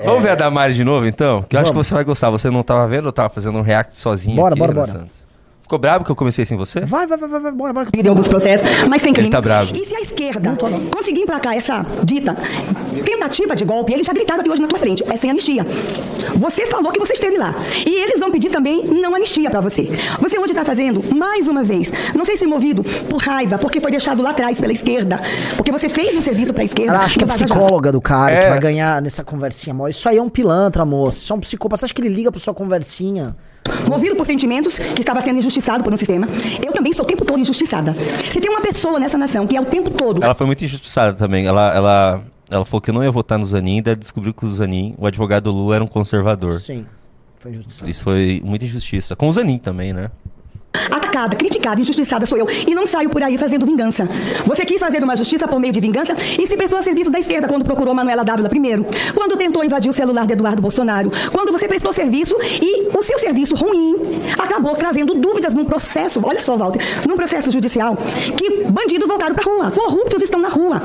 [SPEAKER 1] Vamos ver a Damares de novo, então? Que eu acho que
[SPEAKER 8] Vamos.
[SPEAKER 1] você vai gostar. Você não tava vendo? Eu tava fazendo um react sozinho.
[SPEAKER 8] Bora,
[SPEAKER 1] aqui,
[SPEAKER 8] bora, bora.
[SPEAKER 1] Santos. Ficou bravo que eu comecei sem você?
[SPEAKER 8] Vai, vai, vai, vai, vai, bora, bora.
[SPEAKER 7] Deu alguns processos, mas tem
[SPEAKER 1] Ele
[SPEAKER 7] crimes.
[SPEAKER 1] tá bravo.
[SPEAKER 7] E se a esquerda conseguir emplacar essa dita tentativa de golpe, eles já gritaram aqui hoje na tua frente, é sem anistia. Você falou que você esteve lá. E eles vão pedir também não anistia pra você. Você hoje está fazendo, mais uma vez, não sei se movido por raiva, porque foi deixado lá atrás pela esquerda, porque você fez um serviço pra esquerda.
[SPEAKER 8] Ela acha que é psicóloga do cara,
[SPEAKER 1] É.
[SPEAKER 8] que vai ganhar nessa conversinha, amor. Isso aí é um pilantra, moça. Isso é um psicopata. Você acha que ele liga pra sua conversinha?
[SPEAKER 7] Movido por sentimentos que estava sendo injustiçado por um sistema. Eu também sou o tempo todo injustiçada. Se tem uma pessoa nessa nação que é o tempo todo
[SPEAKER 1] Ela foi muito injustiçada também. Ela, ela, ela falou que não ia votar no Zanin, daí descobriu que o Zanin, o advogado do Lula, era um conservador.
[SPEAKER 8] Sim. Foi injustiça.
[SPEAKER 1] Isso foi muita injustiça. Com o Zanin também, né?
[SPEAKER 7] Atacada, criticada, injustiçada sou eu. E não saio por aí fazendo vingança. Você quis fazer uma justiça por meio de vingança e se prestou a serviço da esquerda quando procurou Manuela Dávila primeiro. Quando tentou invadir o celular de Eduardo Bolsonaro. Quando você prestou serviço e o seu serviço ruim acabou trazendo dúvidas num processo, olha só, Walter, num processo judicial, que bandidos voltaram pra rua, corruptos estão na rua.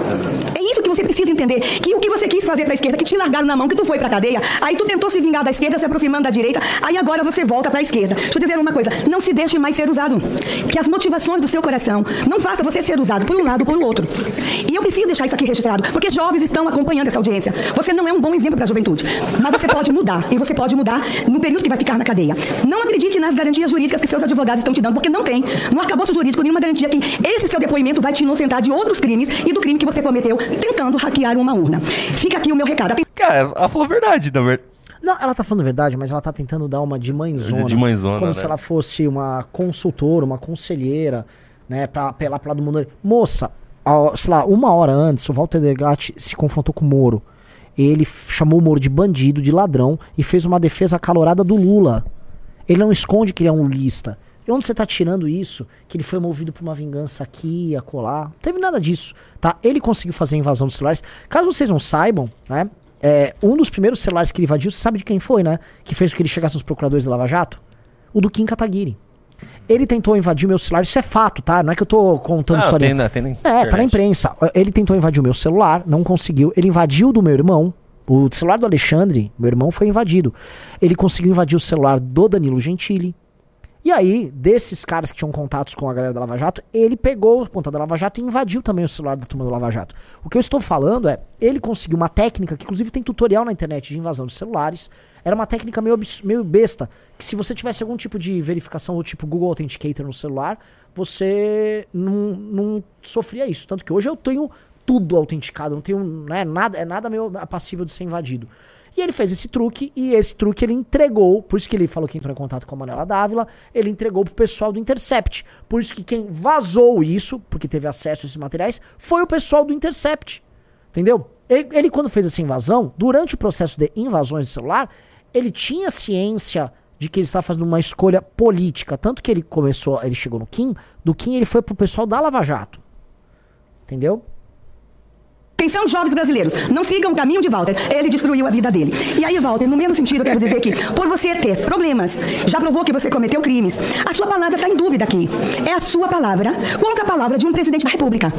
[SPEAKER 7] É isso que você precisa entender. Que o que você quis fazer pra esquerda, que te largaram na mão, que tu foi pra cadeia, aí tu tentou se vingar da esquerda, se aproximando da direita, aí agora você volta pra esquerda. Deixa eu dizer uma coisa, não se deixe mais ser usado. Que as motivações do seu coração não façam você ser usado por um lado ou por outro. E eu preciso deixar isso aqui registrado, porque jovens estão acompanhando essa audiência. Você não é um bom exemplo para a juventude, mas você pode mudar, e você pode mudar no período que vai ficar na cadeia. Não acredite nas garantias jurídicas que seus advogados estão te dando, porque não tem, no arcabouço jurídico, nenhuma garantia que esse seu depoimento vai te inocentar de outros crimes e do crime que você cometeu tentando hackear uma urna. Fica aqui o meu recado.
[SPEAKER 1] Cara, ela falou verdade, na verdade.
[SPEAKER 8] Não, ela tá falando a verdade, mas ela tá tentando dar uma de mãezona.
[SPEAKER 1] De mãezona,
[SPEAKER 8] Como
[SPEAKER 1] né?
[SPEAKER 8] se ela fosse uma consultora, uma conselheira, né, pra apelar pro lado do mundo. Moça, a- sei lá, uma hora antes, o Walter Delgatti se confrontou com o Moro. Ele chamou o Moro de bandido, de ladrão, e fez uma defesa acalorada do Lula. Ele não esconde que ele é um lulista. E onde você tá tirando isso? Que ele foi movido por uma vingança aqui, acolá. Não teve nada disso, tá? Ele conseguiu fazer a invasão dos celulares. Caso vocês não saibam, né? É, um dos primeiros celulares que ele invadiu, você sabe de quem foi, né? Que fez com que ele chegasse nos procuradores da Lava Jato? O do Kim Kataguiri. Ele tentou invadir o meu celular, isso é fato, tá? Não é que eu tô contando
[SPEAKER 1] Ah,
[SPEAKER 8] história.
[SPEAKER 1] tem tem na
[SPEAKER 8] É, tá na imprensa. Ele tentou invadir o meu celular, não conseguiu. Ele invadiu o do meu irmão. O celular do Alexandre, meu irmão, foi invadido. Ele conseguiu invadir o celular do Danilo Gentili. E aí, desses caras que tinham contatos com a galera da Lava Jato, ele pegou a conta da Lava Jato e invadiu também o celular da turma do Lava Jato. O que eu estou falando é, ele conseguiu uma técnica, que inclusive tem tutorial na internet de invasão de celulares. Era uma técnica meio, meio besta, que se você tivesse algum tipo de verificação do tipo Google Authenticator no celular, você não, não sofria isso. Tanto que hoje eu tenho tudo autenticado, não tenho né, nada, é nada meio passível de ser invadido. E ele fez esse truque, e esse truque ele entregou, por isso que ele falou que entrou em contato com a Manuela Dávila, ele entregou pro pessoal do Intercept. Por isso que quem vazou isso, porque teve acesso a esses materiais, foi o pessoal do Intercept. Entendeu? Ele, ele, quando fez essa invasão, durante o processo de invasões de celular, ele tinha ciência de que ele estava fazendo uma escolha política. Tanto que ele começou, ele chegou no Kim, do Kim ele foi pro pessoal da Lava Jato. Entendeu?
[SPEAKER 7] Atenção, jovens brasileiros, não sigam o caminho de Walter. Ele destruiu a vida dele. E aí, Walter, no mesmo sentido, eu quero dizer que, por você ter problemas, já provou que você cometeu crimes, a sua palavra está em dúvida aqui. É a sua palavra contra a palavra de um presidente da República.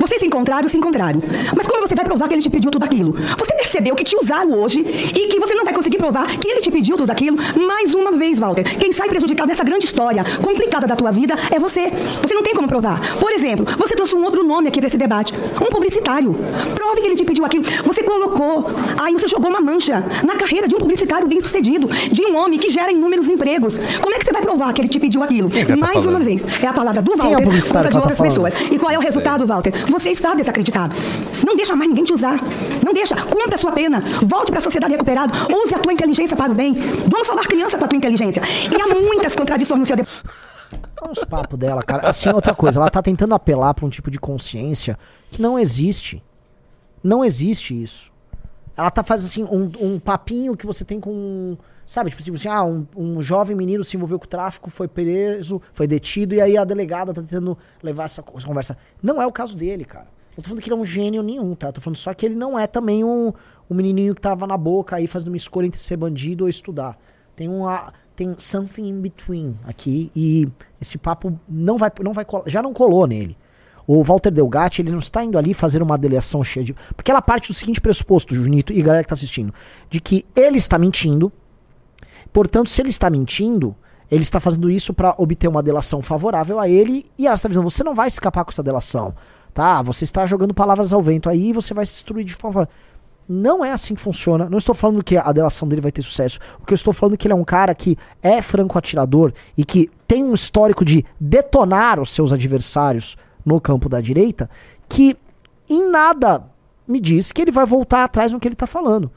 [SPEAKER 7] Vocês se encontraram, se encontraram. Mas como você vai provar que ele te pediu tudo aquilo? Você percebeu que te usaram hoje e que você não vai conseguir provar que ele te pediu tudo aquilo? Mais uma vez, Walter, quem sai prejudicado nessa grande história complicada da tua vida é você. Você não tem como provar. Por exemplo, você trouxe um outro nome aqui para esse debate: um publicitário. Prove que ele te pediu aquilo. Você colocou, aí você jogou uma mancha na carreira de um publicitário bem sucedido, de um homem que gera inúmeros empregos. Como é que você vai provar que ele te pediu aquilo?
[SPEAKER 1] ela tá
[SPEAKER 7] Mais uma
[SPEAKER 1] falando?
[SPEAKER 7] vez, é a palavra do
[SPEAKER 8] é
[SPEAKER 7] Walter
[SPEAKER 8] publicitário
[SPEAKER 7] contra de
[SPEAKER 8] tá
[SPEAKER 7] outras
[SPEAKER 8] falando?
[SPEAKER 7] pessoas. E qual é o resultado, Walter? Você está desacreditado. Não deixa mais ninguém te usar. Não deixa. Cumpra a sua pena. Volte para a sociedade recuperado. Use a tua inteligência para o bem. Vamos salvar criança com a tua inteligência. E há muitas contradições no seu debate.
[SPEAKER 8] Olha os papos dela, cara. Assim, outra coisa, ela tá tentando apelar pra um tipo de consciência que não existe. Não existe isso. Ela tá fazendo assim, um, um papinho que você tem com. Sabe, tipo assim, ah, um, um jovem menino se envolveu com tráfico, foi preso, foi detido, e aí a delegada tá tentando levar essa, essa conversa. Não é o caso dele, cara. Eu tô falando que ele é um gênio nenhum, tá? Eu tô falando só que ele não é também um, um menininho que tava na boca aí fazendo uma escolha entre ser bandido ou estudar. Tem uma. Tem something in between aqui e esse papo não vai, não vai colar, já não colou nele. O Walter Delgatti, ele não está indo ali fazer uma delegação cheia de. Porque ela parte do seguinte pressuposto, Junito e galera que tá assistindo: de que ele está mentindo. Portanto, se ele está mentindo, ele está fazendo isso para obter uma delação favorável a ele. E ela está dizendo: você não vai escapar com essa delação. Tá? Você está jogando palavras ao vento aí e você vai se destruir de forma. Não é assim que funciona. Não estou falando que a delação dele vai ter sucesso. O que eu estou falando é que ele é um cara que é franco atirador e que tem um histórico de detonar os seus adversários no campo da direita, que em nada me diz que ele vai voltar atrás no que ele está falando.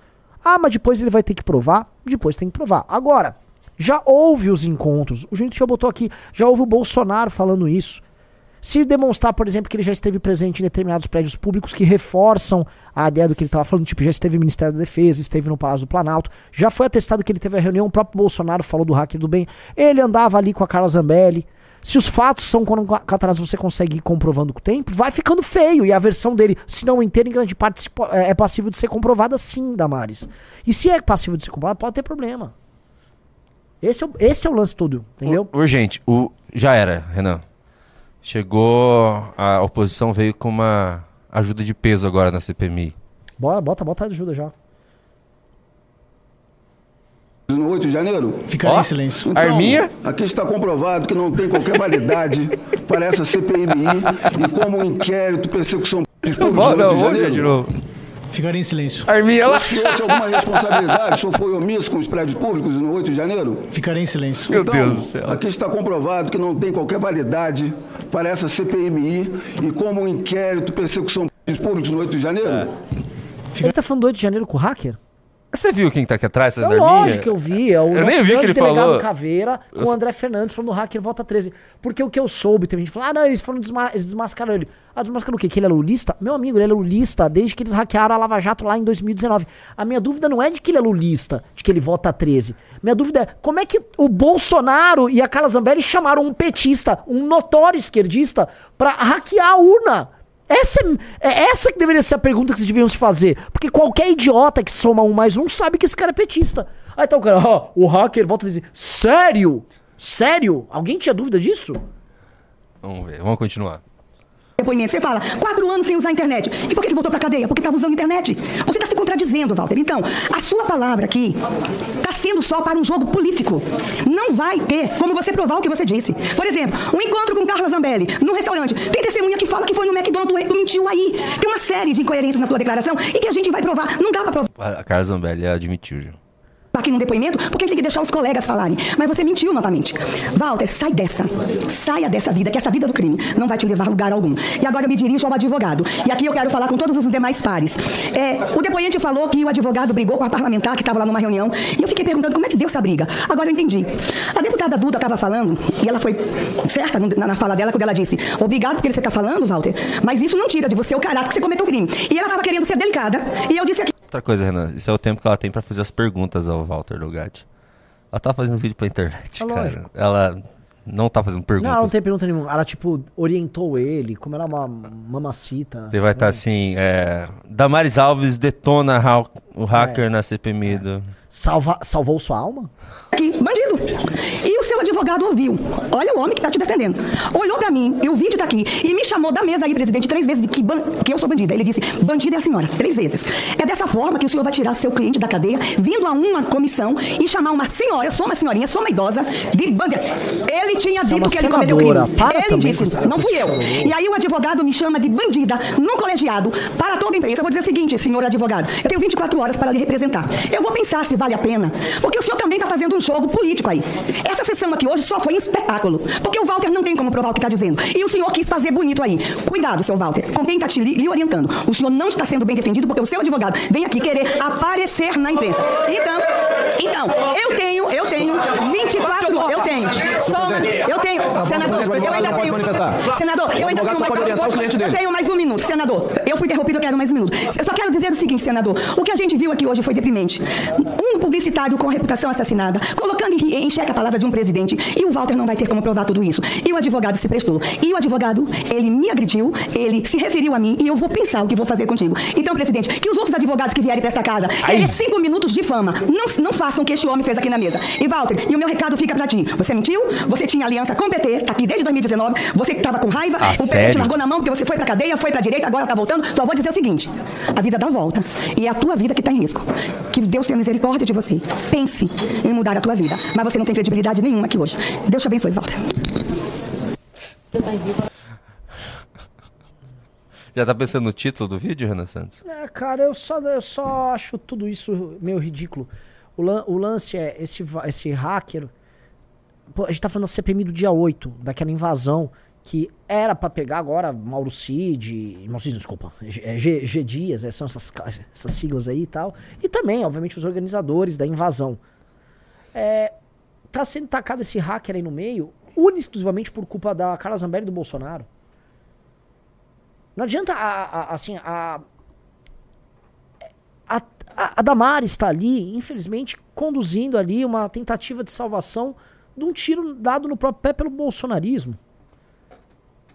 [SPEAKER 8] Ah, mas depois ele vai ter que provar? Depois tem que provar. Agora, já houve os encontros. O gente já botou aqui, já houve o Bolsonaro falando isso. Se demonstrar, por exemplo, que ele já esteve presente em determinados prédios públicos que reforçam a ideia do que ele estava falando, tipo, já esteve no Ministério da Defesa, esteve no Palácio do Planalto, já foi atestado que ele teve a reunião, o próprio Bolsonaro falou do hacker do bem, ele andava ali com a Carla Zambelli. Se os fatos são catarados, você consegue ir comprovando com o tempo, vai ficando feio. E a versão dele, se não inteira, em grande parte, é é passível de ser comprovada sim, Damares. E se é passível de ser comprovada, pode ter problema. Esse é, o- esse é o lance todo, entendeu?
[SPEAKER 1] Urgente, o, já era, Renan. Chegou, a oposição veio com uma ajuda de peso agora na CPMI.
[SPEAKER 8] Bora, bota, bota ajuda já.
[SPEAKER 11] No 8 de janeiro?
[SPEAKER 4] Ficarei em silêncio.
[SPEAKER 11] Então,
[SPEAKER 1] Arminha?
[SPEAKER 11] Aqui está comprovado que não tem qualquer validade para essa CPMI e como um inquérito persecução
[SPEAKER 1] Volta,
[SPEAKER 11] no 8 de janeiro.
[SPEAKER 1] de novo?
[SPEAKER 4] Ficarei em silêncio.
[SPEAKER 1] Arminha
[SPEAKER 11] senhor tinha alguma responsabilidade? O senhor foi omisso com os prédios públicos no 8 de janeiro?
[SPEAKER 4] Ficarei em silêncio.
[SPEAKER 1] Meu
[SPEAKER 11] Então,
[SPEAKER 1] Deus do céu.
[SPEAKER 11] Aqui está comprovado que não tem qualquer validade para essa CPMI e como um inquérito persecução dos públicos no 8 de janeiro.
[SPEAKER 8] Ele tá falando do 8 de janeiro com o hacker?
[SPEAKER 1] Você viu quem tá aqui atrás?
[SPEAKER 8] É
[SPEAKER 1] da Arminha?
[SPEAKER 8] lógico que eu vi. É o
[SPEAKER 1] Eu nem vi que ele
[SPEAKER 8] delegado
[SPEAKER 1] falou.
[SPEAKER 8] Caveira com
[SPEAKER 1] Eu
[SPEAKER 8] o André Fernandes falando no hacker volta 13. Porque o que eu soube, teve gente falando, ah, não, eles foram desma eles desmascaram ele. Ah, desmascaram o quê? Que ele é lulista? Meu amigo, ele é lulista desde que eles hackearam a Lava Jato lá em 2019. A minha dúvida não é de que ele é lulista, de que ele vota 13. Minha dúvida é como é que o Bolsonaro e a Carla Zambelli chamaram um petista, um notório esquerdista, pra hackear a urna? Essa é, é essa que deveria ser a pergunta que vocês deviam se fazer. Porque qualquer idiota que soma um mais um sabe que esse cara é petista. Aí tá o cara, ó, o hacker volta a dizer: Sério? Sério? Alguém tinha dúvida disso?
[SPEAKER 1] Vamos ver, vamos continuar.
[SPEAKER 7] Depoimento. Você fala, quatro anos sem usar a internet. E por que ele voltou pra cadeia? Porque estava usando a internet. Você está se contradizendo, Walter. Então, a sua palavra aqui está sendo só para um jogo político. Não vai ter como você provar o que você disse. Por exemplo, um encontro com Carla Zambelli num restaurante. Tem testemunha que fala que foi no McDonald's, tu mentiu aí. Tem uma série de incoerências na tua declaração e que a gente vai provar. Não dá pra provar.
[SPEAKER 1] A Carla Zambelli admitiu, já.
[SPEAKER 7] Aqui num depoimento, porque tem que deixar os colegas falarem. Mas você mentiu novamente. Walter, sai dessa. Saia dessa vida, que essa vida do crime não vai te levar a lugar algum. E agora eu me dirijo ao advogado. E aqui eu quero falar com todos os demais pares. É, o depoente falou que o advogado brigou com a parlamentar que estava lá numa reunião. E eu fiquei perguntando como é que deu essa briga. Agora eu entendi. A deputada Duda estava falando, e ela foi certa na fala dela, quando ela disse: Obrigado porque você está falando, Walter, mas isso não tira de você o caráter que você cometeu o crime. E ela estava querendo ser delicada. E eu disse aqui.
[SPEAKER 1] Outra coisa, Renan, esse é o tempo que ela tem pra fazer as perguntas ao Walter Lugatti. Ela tá fazendo vídeo pra internet,
[SPEAKER 8] É
[SPEAKER 1] cara.
[SPEAKER 8] lógico.
[SPEAKER 1] Ela não tá fazendo perguntas.
[SPEAKER 8] Não, ela não tem pergunta nenhuma. Ela, tipo, orientou ele, como ela é uma mamacita.
[SPEAKER 1] Ele vai estar assim, é... Damares Alves detona ha- o
[SPEAKER 8] É.
[SPEAKER 1] hacker na CPMI do...
[SPEAKER 8] Salva, salvou sua alma?
[SPEAKER 7] aqui, bandido. E advogado ouviu. Olha o homem que tá te defendendo. Olhou pra mim, e o vídeo tá aqui, e me chamou da mesa aí, presidente, três vezes de que, ban- que eu sou bandida. Ele disse: bandida é a senhora, três vezes. É dessa forma que o senhor vai tirar seu cliente da cadeia, vindo a uma comissão e chamar uma senhora, eu sou uma senhorinha, sou uma idosa, de bandida. Ele tinha
[SPEAKER 8] Você é
[SPEAKER 7] dito
[SPEAKER 8] uma
[SPEAKER 7] que ele cometeu crime.
[SPEAKER 8] para
[SPEAKER 7] Ele disse, não fui eu. E aí o advogado me chama de bandida no colegiado para toda a imprensa. Eu vou dizer o seguinte, senhor advogado, eu tenho 24 horas para lhe representar. Eu vou pensar se vale a pena, porque o senhor também está fazendo um jogo político aí. Essa sessão aqui hoje só foi um espetáculo, porque o Walter não tem como provar o que está dizendo. E o senhor quis fazer bonito aí. Cuidado, seu Walter, com quem está te lhe orientando. O senhor não está sendo bem defendido porque o seu advogado vem aqui querer aparecer na imprensa. Então, então, eu tenho, eu tenho 24 horas, eu tenho. Só, eu tenho, senador, eu ainda tenho. Senador, eu ainda tenho
[SPEAKER 2] o cliente
[SPEAKER 7] eu tenho mais um minuto, senador. Eu fui interrompido, eu quero mais um minuto. Eu só quero dizer o seguinte, senador. O que a gente viu aqui hoje foi deprimente. Um publicitário com reputação assassinada, colocando em xeque a palavra de um presidente. E o Walter não vai ter como provar tudo isso. E o advogado se prestou. E o advogado, ele me agrediu, ele se referiu a mim e eu vou pensar o que vou fazer contigo. Então, presidente, que os outros advogados que vierem para esta casa querem cinco minutos de fama. Não, não façam o que este homem fez aqui na mesa. E Walter, e o meu recado fica para ti. Você mentiu, você tinha aliança com o PT, tá aqui desde 2019, você que tava com raiva,
[SPEAKER 1] Ah,
[SPEAKER 7] o PT te largou na mão porque você foi pra cadeia, foi pra direita, agora tá voltando. Só vou dizer o seguinte: a vida dá volta. E é a tua vida que tá em risco. Que Deus tenha misericórdia de você. Pense em mudar a tua vida. Mas você não tem credibilidade nenhuma aqui hoje. Deus te abençoe, Walter.
[SPEAKER 1] Já tá pensando no título do vídeo, Renan Santos?
[SPEAKER 8] É, cara, eu só, eu só acho tudo isso meio ridículo. O, lan- o lance é esse, esse hacker. Pô, a gente tá falando da CPMI do dia 8, daquela invasão que era pra pegar agora Mauro Cid, Mauro Cid, desculpa, G, é G- Dias, é, são essas, essas siglas aí e tal. E também, obviamente, os organizadores da invasão. É, tá sendo tacado esse hacker aí no meio, única e exclusivamente por culpa da Carla Zambelli e do Bolsonaro. Não adianta, a, a- assim, a, a, a, a Damares está ali, infelizmente, conduzindo ali uma tentativa de salvação de um tiro dado no próprio pé pelo bolsonarismo.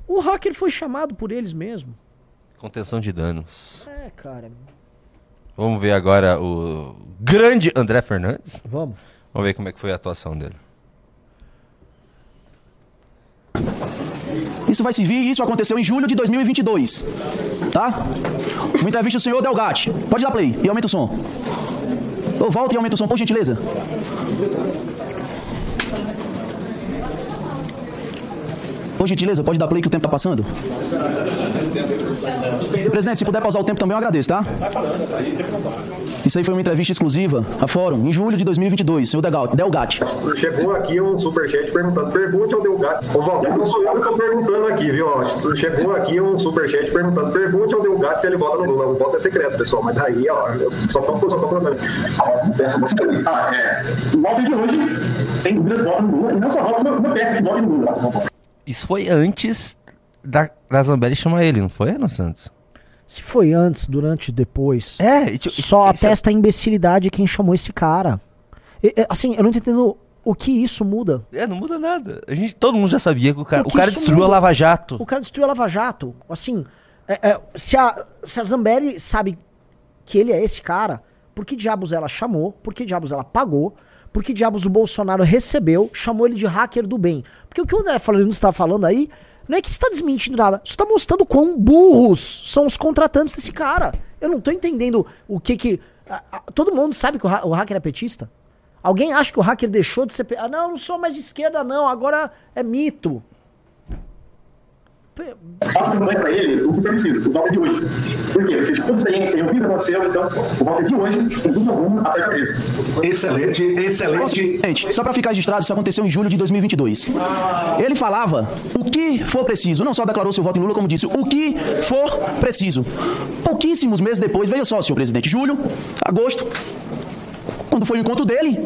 [SPEAKER 8] O hacker foi chamado por eles mesmo.
[SPEAKER 1] Contenção de danos.
[SPEAKER 8] É, cara.
[SPEAKER 1] Vamos ver agora o grande André Fernandes.
[SPEAKER 8] Vamos.
[SPEAKER 1] Vamos ver como é que foi a atuação dele.
[SPEAKER 6] Isso vai servir, isso aconteceu em julho de 2022. Tá? Uma entrevista do senhor Delgatti. Pode dar play e aumenta o som. Ô, volta e aumenta o som, por gentileza. Por gentileza, pode dar play que o tempo tá passando? Presidente, se puder pausar o tempo também, eu agradeço, tá? Isso aí foi uma entrevista exclusiva a Fórum, em julho de 2022, senhor Delgatti. Delgatti.
[SPEAKER 12] Chegou aqui um superchat perguntando, pergunte ao Delgatti. Ô, Valdir, não sou eu que tô perguntando aqui, viu? Chegou aqui um superchat perguntando, pergunte ao Delgatti se ele vota no Lula. O voto é secreto, pessoal, mas daí, ó, só tô, só tô perguntando.
[SPEAKER 13] Ah, é. O voto de hoje, sem dúvidas, vota no Lula. E não só vota, não, não peço que vote no Lula.
[SPEAKER 1] Isso foi antes da, da Zambelli chamar ele, não foi, Ana Santos?
[SPEAKER 8] Se foi antes, durante, depois.
[SPEAKER 1] É, tipo,
[SPEAKER 8] só
[SPEAKER 1] esse é-
[SPEAKER 8] atesta a imbecilidade de quem chamou esse cara. E- e, assim, eu não tô entendendo o que isso muda.
[SPEAKER 1] É, não muda nada. A gente, todo mundo já sabia que o cara,
[SPEAKER 8] O
[SPEAKER 1] o cara destruiu
[SPEAKER 8] muda?
[SPEAKER 1] a Lava Jato.
[SPEAKER 8] O cara destruiu a Lava Jato. Assim, é, é, se, a, se a Zambelli sabe que ele é esse cara, por que diabos ela chamou? Por que diabos ela pagou? Por que diabos o Bolsonaro recebeu, chamou ele de hacker do bem? Porque o que o André Fernandes está falando aí não é que está desmentindo nada, está mostrando quão burros são os contratantes desse cara. Eu não tô entendendo o que que. a- a- todo mundo sabe que o, ha- o hacker é petista? Alguém acha que o hacker deixou de ser. Ah, não, eu não sou mais de esquerda, não, agora é mito.
[SPEAKER 13] Faço campanha para ele o que for preciso, o voto de hoje. Por quê? Porque de toda experiência, eu vi o que aconteceu, então o voto de hoje, sem dúvida alguma, aperta preso.
[SPEAKER 6] Excelente, excelente. Gente, só pra ficar registrado, isso aconteceu em julho de 2022. Ele falava o que for preciso, não só declarou seu voto em Lula, como disse, o que for preciso. Pouquíssimos meses depois, veja só, senhor presidente, julho, agosto, quando foi o encontro dele,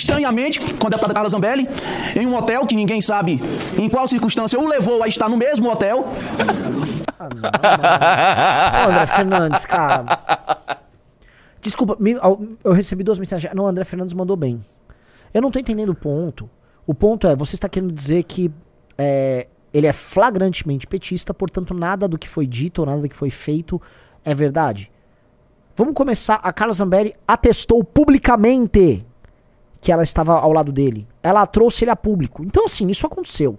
[SPEAKER 6] estranhamente, com a deputada Carla Zambelli, em um hotel que ninguém sabe em qual circunstância o levou a estar no mesmo hotel.
[SPEAKER 8] Ô, André Fernandes, cara. Desculpa, eu recebi duas mensagens. Não, André Fernandes mandou bem. Eu não tô entendendo o ponto. O ponto é, você está querendo dizer que é, ele é flagrantemente petista, portanto, nada do que foi dito ou nada do que foi feito é verdade. Vamos começar. A Carla Zambelli atestou publicamente que ela estava ao lado dele. Ela trouxe ele a público. Então, assim, isso aconteceu.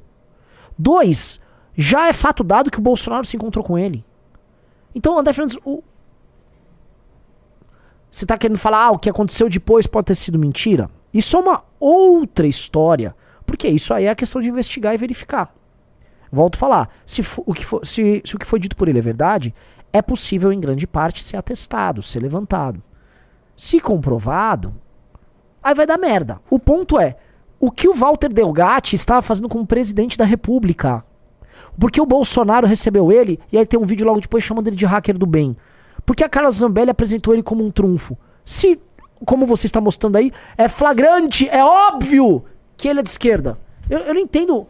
[SPEAKER 8] Dois, já é fato dado que o Bolsonaro se encontrou com ele. Então, André Fernandes, o... você tá querendo falar, ah, o que aconteceu depois pode ter sido mentira? Isso é uma outra história. Porque isso aí é a questão de investigar e verificar. Volto a falar, se, o, que for- se- se o que foi dito por ele é verdade, é possível, em grande parte, ser atestado, ser levantado. Se comprovado, aí vai dar merda. O ponto é, o que o Walter Delgatti estava fazendo como presidente da República? Porque o Bolsonaro recebeu ele e aí tem um vídeo logo depois chamando ele de hacker do bem. Porque a Carla Zambelli apresentou ele como um trunfo. Se, como você está mostrando aí, é flagrante, é óbvio que ele é de esquerda. Eu, eu não entendo.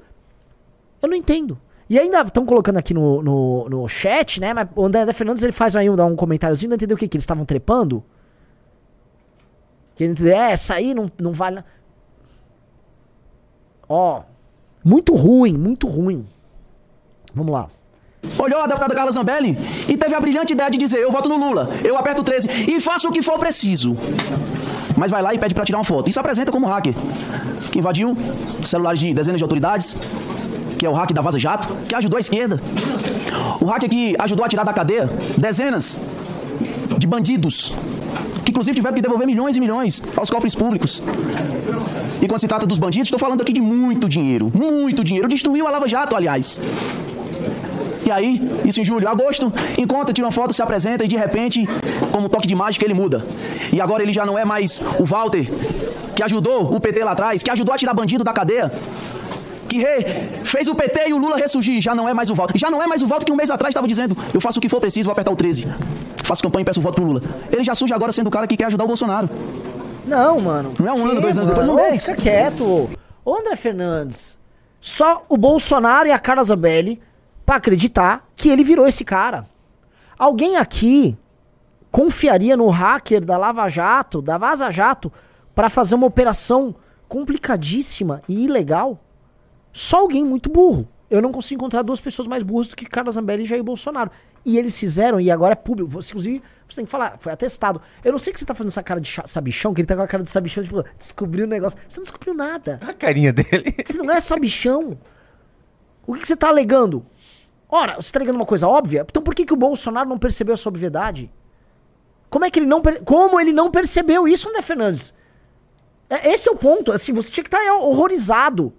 [SPEAKER 8] Eu não entendo. E ainda estão colocando aqui no, no, no chat, né? Mas o André Fernandes ele faz aí um, um comentáriozinho, não entendeu o que? Que eles estavam trepando? Que ele é, essa aí não, não vale. Ó, muito ruim, muito ruim. Vamos lá.
[SPEAKER 6] Olhou a deputada Carla Zambelli e teve a brilhante ideia de dizer: eu voto no Lula, eu aperto 13 e faço o que for preciso. Mas vai lá e pede pra tirar uma foto. E se apresenta como hacker, que invadiu celulares de dezenas de autoridades, que é o hacker da Vaza Jato, que ajudou a esquerda. O hacker que ajudou a tirar da cadeia dezenas de bandidos, que inclusive tiveram que devolver milhões e milhões aos cofres públicos. E quando se trata dos bandidos, estou falando aqui de muito dinheiro, muito dinheiro. Destruiu a Lava Jato, aliás. E aí, isso em julho, agosto, encontra, tira uma foto, se apresenta e de repente, como um toque de mágica, ele muda. E agora ele já não é mais o Walter, que ajudou o PT lá atrás, que ajudou a tirar bandido da cadeia, que fez o PT e o Lula ressurgir. Já não é mais o Walter. Já não é mais o Walter que um mês atrás estava dizendo: eu faço o que for preciso, vou apertar o 13. Faço campanha e peço voto pro Lula. Ele já surge agora sendo o cara que quer ajudar o Bolsonaro.
[SPEAKER 8] Não, mano.
[SPEAKER 6] Não é um ano,
[SPEAKER 8] Que,
[SPEAKER 6] dois anos
[SPEAKER 8] mano?
[SPEAKER 6] depois, um
[SPEAKER 8] Ô,
[SPEAKER 6] mês.
[SPEAKER 8] Fica quieto. Ô, André Fernandes, só o Bolsonaro e a Carla Zambelli pra acreditar que ele virou esse cara. Alguém aqui confiaria no hacker da Lava Jato, da Vaza Jato, pra fazer uma operação complicadíssima e ilegal? Só alguém muito burro. Eu não consigo encontrar duas pessoas mais burras do que Carla Zambelli e Jair Bolsonaro. E eles fizeram, e agora é público. Você, inclusive, você tem que falar, foi atestado. Eu não sei que você tá fazendo essa cara de sabichão, que ele tá com a cara de sabichão, tipo, descobriu o negócio. Você não descobriu nada.
[SPEAKER 1] A carinha dele.
[SPEAKER 8] Você não é sabichão. O que, que você tá alegando? Ora, você tá alegando uma coisa óbvia? Então por que, que o Bolsonaro não percebeu essa obviedade? Como é que ele não, como ele não percebeu isso, André Fernandes? É, Esse é o ponto. Assim, você tinha que estar horrorizado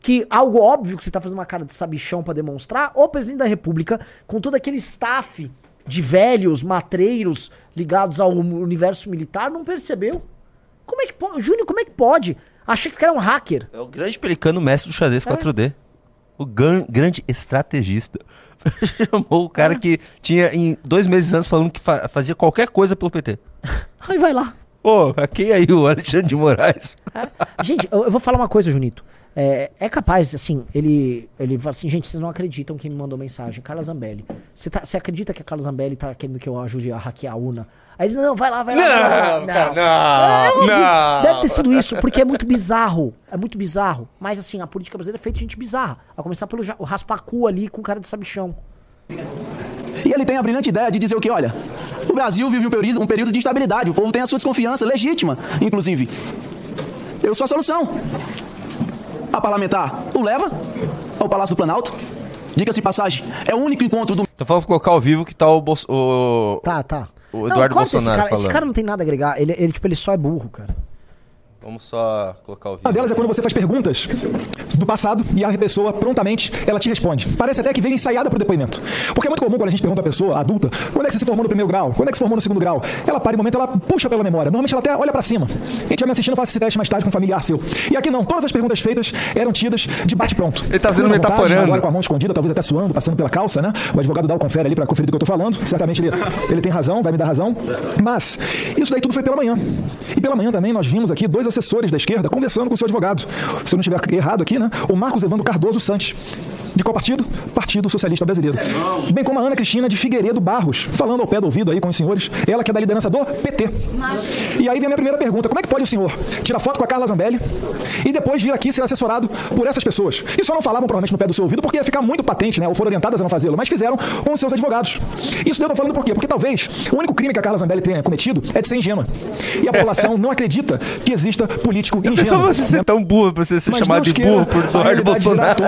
[SPEAKER 8] que algo óbvio que você tá fazendo uma cara de sabichão pra demonstrar, o presidente da república, com todo aquele staff de velhos, matreiros ligados ao universo militar, não percebeu. Como é que pode? Júnior, como é que pode? Achei que esse cara é um hacker.
[SPEAKER 1] É o grande pelicano mestre do xadrez 4D. O gan- grande estrategista. Chamou o cara que tinha em dois meses antes falando que fa- fazia qualquer coisa pelo PT.
[SPEAKER 8] Aí vai lá.
[SPEAKER 1] Pô, quem aí o Alexandre de Moraes?
[SPEAKER 8] Gente, eu, eu vou falar uma coisa, Junito. É, é capaz, assim, ele, ele fala assim, gente, vocês não acreditam quem me mandou mensagem. Carla Zambelli. Você, tá, acredita que a Carla Zambelli tá querendo que eu ajude a hackear a UNA? Aí ele diz, não, vai lá, vai lá. lá.
[SPEAKER 1] Não, cara, não,
[SPEAKER 8] É,
[SPEAKER 1] não.
[SPEAKER 8] Deve ter sido isso, porque é muito bizarro. É muito bizarro. Mas, assim, a política brasileira é feita de gente bizarra. A começar pelo o raspacu ali com cara de sabichão.
[SPEAKER 6] E ele tem a brilhante ideia de dizer o que, olha, o Brasil vive um período, um período de instabilidade, o povo tem a sua desconfiança, legítima, inclusive. Eu sou a solução. A parlamentar o leva ao Palácio do Planalto. Diga-se de passagem, é o único encontro do.
[SPEAKER 1] Então vamos colocar ao vivo que tá o, Bolso- o...
[SPEAKER 8] Tá, tá.
[SPEAKER 1] o
[SPEAKER 8] Não,
[SPEAKER 1] Eduardo
[SPEAKER 8] corta
[SPEAKER 1] Bolsonaro
[SPEAKER 8] esse cara.
[SPEAKER 1] falando.
[SPEAKER 8] Esse cara não tem nada a agregar. Ele, ele, tipo, ele só é burro, cara.
[SPEAKER 1] Vamos só colocar o vídeo.
[SPEAKER 2] Uma delas é quando você faz perguntas do passado e a pessoa prontamente ela te responde. Parece até que veio ensaiada para o depoimento. Porque é muito comum quando a gente pergunta a pessoa adulta, quando é que você se formou no primeiro grau? Quando é que se formou no segundo grau? Ela para em um momento, ela puxa pela memória. Normalmente ela até olha para cima. Quem estiver me assistindo, faça esse teste mais tarde com um familiar seu. E aqui não, todas as perguntas feitas eram tidas de bate-pronto.
[SPEAKER 1] Ele tá
[SPEAKER 2] vontade,
[SPEAKER 1] metaforando.
[SPEAKER 2] Agora com a mão escondida, talvez até suando, passando pela calça, né? O advogado dá o confere ali para conferir do que eu tô falando. Certamente ele, ele tem razão, vai me dar razão. Mas isso daí tudo foi pela manhã. E pela manhã também nós vimos aqui dois assessores da esquerda conversando com o seu advogado. Se eu não estiver errado aqui, né? O Marcos Evandro Cardoso Santos. De qual partido? Partido Socialista Brasileiro. Bem como a Ana Cristina de Figueiredo Barros, falando ao pé do ouvido aí com os senhores, ela que é da liderança do PT. E aí vem a minha primeira pergunta: como é que pode o senhor tirar foto com a Carla Zambelli e depois vir aqui ser assessorado por essas pessoas? E só não falavam provavelmente no pé do seu ouvido porque ia ficar muito patente, né? Ou foram orientadas a não fazê-lo, mas fizeram com os seus advogados. Isso eu tô falando por quê? Porque talvez o único crime que a Carla Zambelli tenha cometido é de ser ingênua. E a população não acredita que exista político ingênuo.
[SPEAKER 1] Pensou você ser tão burro pra você ser
[SPEAKER 2] Mas
[SPEAKER 1] chamado de burro por Eduardo Bolsonaro?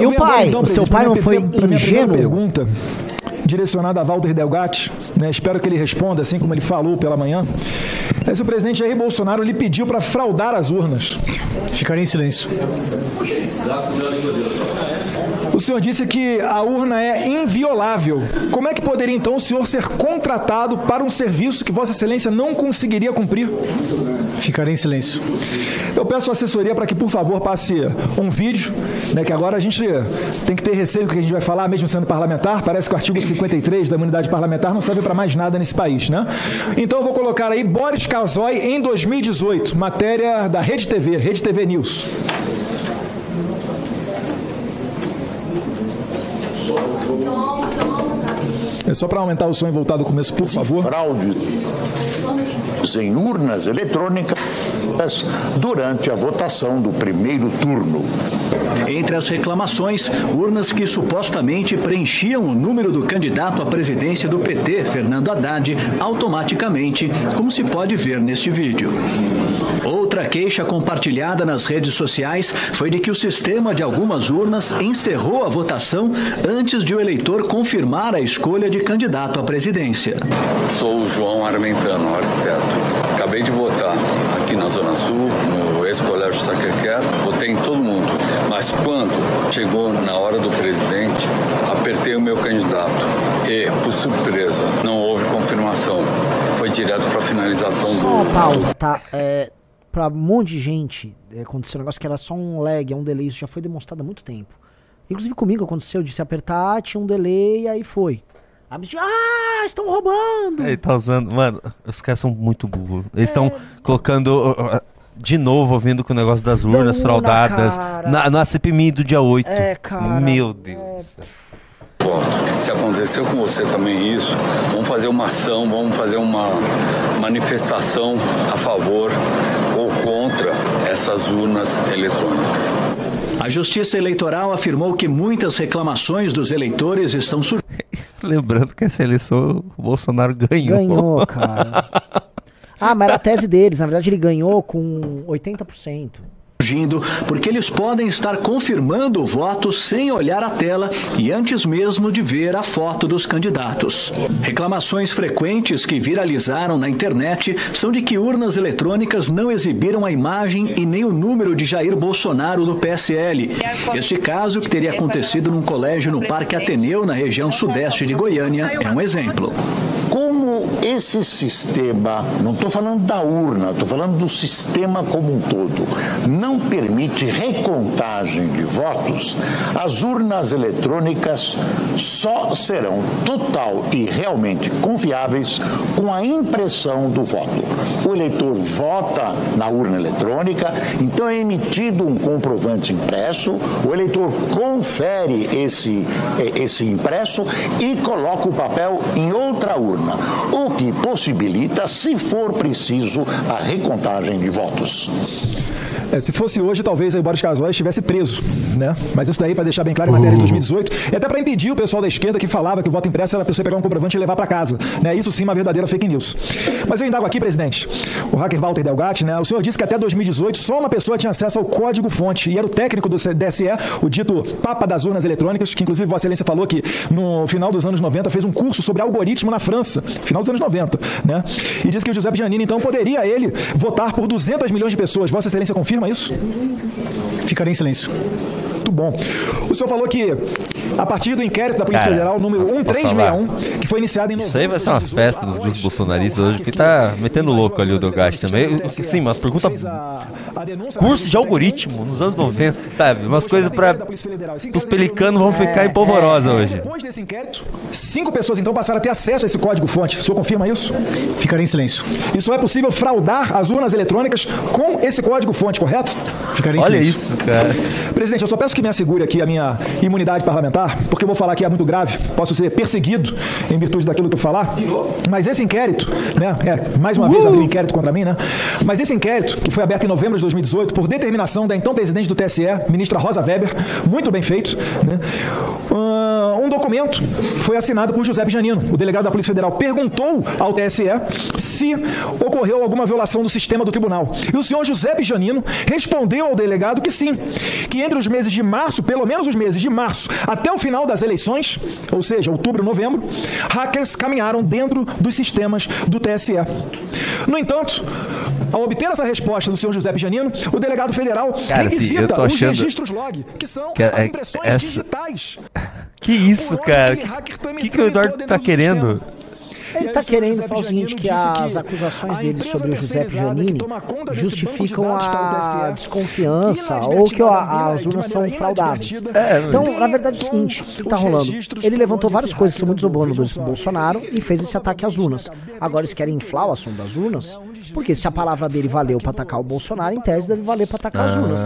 [SPEAKER 8] E o
[SPEAKER 2] agora,
[SPEAKER 8] pai?
[SPEAKER 2] então,
[SPEAKER 8] o seu pai não foi ingênuo?
[SPEAKER 2] pergunta, direcionada a Walter Delgatti, né? espero que ele responda assim como ele falou pela manhã. É se o presidente Jair Bolsonaro lhe pediu para fraudar as urnas.
[SPEAKER 4] Ficaria em silêncio.
[SPEAKER 2] O senhor disse que a urna é inviolável. Como é que poderia então o senhor ser contratado para um serviço que Vossa Excelência não conseguiria cumprir?
[SPEAKER 4] Ficaria em silêncio.
[SPEAKER 2] Eu peço a assessoria para que, por favor, passe um vídeo, né, que agora a gente tem que ter receio do que a gente vai falar, mesmo sendo parlamentar. Parece que o artigo 53 da imunidade parlamentar não serve para mais nada nesse país, né? Então eu vou colocar aí Boris Casoy em 2018, matéria da Rede TV, Rede TV News. Продолжение É só para aumentar o som e voltar do começo, por favor.
[SPEAKER 14] Fraude em urnas eletrônicas durante a votação do primeiro turno.
[SPEAKER 15] Entre as reclamações, urnas que supostamente preenchiam o número do candidato à presidência do PT, Fernando Haddad, automaticamente, como se pode ver neste vídeo. Outra queixa compartilhada nas redes sociais foi de que o sistema de algumas urnas encerrou a votação antes de o eleitor confirmar a escolha de candidato à presidência.
[SPEAKER 16] Sou o João Armentano, arquiteto. Acabei de votar aqui na Zona Sul, no ex-colégio Sacré-Cœur, votei em todo mundo. Mas quando chegou na hora do presidente, apertei o meu candidato e, por surpresa, não houve confirmação. Foi direto para a finalização
[SPEAKER 8] Só uma
[SPEAKER 16] do...
[SPEAKER 8] pausa, tá? É, pra um monte de gente, é, aconteceu um negócio que era só um lag, é um delay, isso já foi demonstrado há muito tempo. Inclusive comigo aconteceu, de se apertar, tinha um delay e aí foi. Me disse, ah, estão roubando!
[SPEAKER 1] Ele tá usando. Mano, os caras são muito burros. Eles estão colocando. uh, uh, De novo, ouvindo com o negócio das urnas
[SPEAKER 8] urna,
[SPEAKER 1] fraudadas
[SPEAKER 8] cara.
[SPEAKER 1] na, na CPMI do dia 8.
[SPEAKER 8] É, cara.
[SPEAKER 1] Meu Deus do céu.
[SPEAKER 16] voto. Se aconteceu com você também isso, vamos fazer uma ação, vamos fazer uma manifestação a favor ou contra essas urnas eletrônicas.
[SPEAKER 15] A Justiça Eleitoral afirmou que muitas reclamações dos eleitores estão sur...
[SPEAKER 1] Lembrando que essa eleição o Bolsonaro ganhou.
[SPEAKER 8] Ganhou, cara. Ah, mas era a tese deles. Na verdade, ele ganhou com 80%.
[SPEAKER 15] Agindo porque eles podem estar confirmando o voto sem olhar a tela e antes mesmo de ver a foto dos candidatos. Reclamações frequentes que viralizaram na internet são de que urnas eletrônicas não exibiram a imagem e nem o número de Jair Bolsonaro do PSL. Este caso, que teria acontecido num colégio no Parque Ateneu, na região sudeste de Goiânia, é um exemplo.
[SPEAKER 14] Como esse sistema, não estou falando da urna, estou falando do sistema como um todo, não permite recontagem de votos, as urnas eletrônicas só serão total e realmente confiáveis com a impressão do voto. O eleitor vota na urna eletrônica, então é emitido um comprovante impresso, o eleitor confere esse, eh, esse impresso e coloca o papel em outra urna o que possibilita, se for preciso, a recontagem de votos.
[SPEAKER 2] É, se fosse hoje, talvez o Boris Casoy estivesse preso, né? Mas isso daí para deixar bem claro em matéria de 2018, e até para impedir o pessoal da esquerda que falava que o voto impresso era a pessoa pegar um comprovante e levar para casa, né? Isso sim uma verdadeira fake news. Mas eu indago aqui, presidente, o hacker Walter Delgatti, né? O senhor disse que até 2018 só uma pessoa tinha acesso ao código fonte e era o técnico do DSE, o dito Papa das urnas eletrônicas, que inclusive Vossa Excelência falou que no final dos anos 90 fez um curso sobre algoritmo na França, final dos anos 90, né? E disse que o José Giannini então poderia ele votar por 200 milhões de pessoas. Vossa Excelência confirma isso?
[SPEAKER 4] Ficarei em silêncio.
[SPEAKER 2] Muito bom. O senhor falou que a partir do inquérito da Polícia
[SPEAKER 1] Cara,
[SPEAKER 2] Federal número
[SPEAKER 1] posso
[SPEAKER 2] 1361, que foi iniciado em
[SPEAKER 1] Isso aí vai ser uma festa dos grupos bolsonaristas hoje, que tá metendo louco ali o Delgatti também. Sim, mas pergunta. Curso de algoritmo nos anos 90, sabe? Umas coisas para os pelicanos vão ficar em polvorosa hoje.
[SPEAKER 2] Depois desse inquérito, cinco pessoas então passaram a ter acesso a esse código fonte. O senhor confirma isso?
[SPEAKER 4] Ficarei em silêncio.
[SPEAKER 2] E só é possível fraudar as urnas eletrônicas com esse código fonte, correto?
[SPEAKER 4] Ficarei em
[SPEAKER 1] Olha
[SPEAKER 4] silêncio.
[SPEAKER 1] isso, cara.
[SPEAKER 2] Presidente, eu só peço que me assegure aqui a minha imunidade parlamentar, porque eu vou falar que é muito grave, posso ser perseguido em virtude daquilo que eu falar. Mas esse inquérito, né, é, mais uma vez abriu um inquérito contra mim, né? Mas esse inquérito, que foi aberto em novembro de 2018, por determinação da então presidente do TSE, ministra Rosa Weber, muito bem feito, né? Ah, um documento foi assinado por José Janino. O delegado da Polícia Federal perguntou ao TSE se ocorreu alguma violação do sistema do tribunal. E o senhor José Janino respondeu ao delegado que sim, que entre os meses de março, pelo menos os meses de março, até o final das eleições, ou seja, outubro, novembro, hackers caminharam dentro dos sistemas do TSE. No entanto, ao obter essa resposta do senhor José Janino, o delegado federal
[SPEAKER 1] Cara, assim,
[SPEAKER 2] requisita
[SPEAKER 1] eu tô
[SPEAKER 2] os registros log, que são
[SPEAKER 1] que é-
[SPEAKER 2] as impressões
[SPEAKER 1] essa-
[SPEAKER 2] digitais.
[SPEAKER 1] Que isso, cara? O que, que o Eduardo tá querendo?
[SPEAKER 8] Ele está querendo falar o seguinte, que as acusações dele sobre o Giuseppe Giannini justificam a desconfiança ou que a- as urnas são fraudáveis. Então, na verdade, é o seguinte, o que está rolando? Ele levantou várias coisas que são muito zobono do Bolsonaro e fez esse ataque às urnas. Agora eles querem inflar o assunto das urnas, porque se a palavra dele valeu para atacar o Bolsonaro, em tese deve valer para atacar as urnas.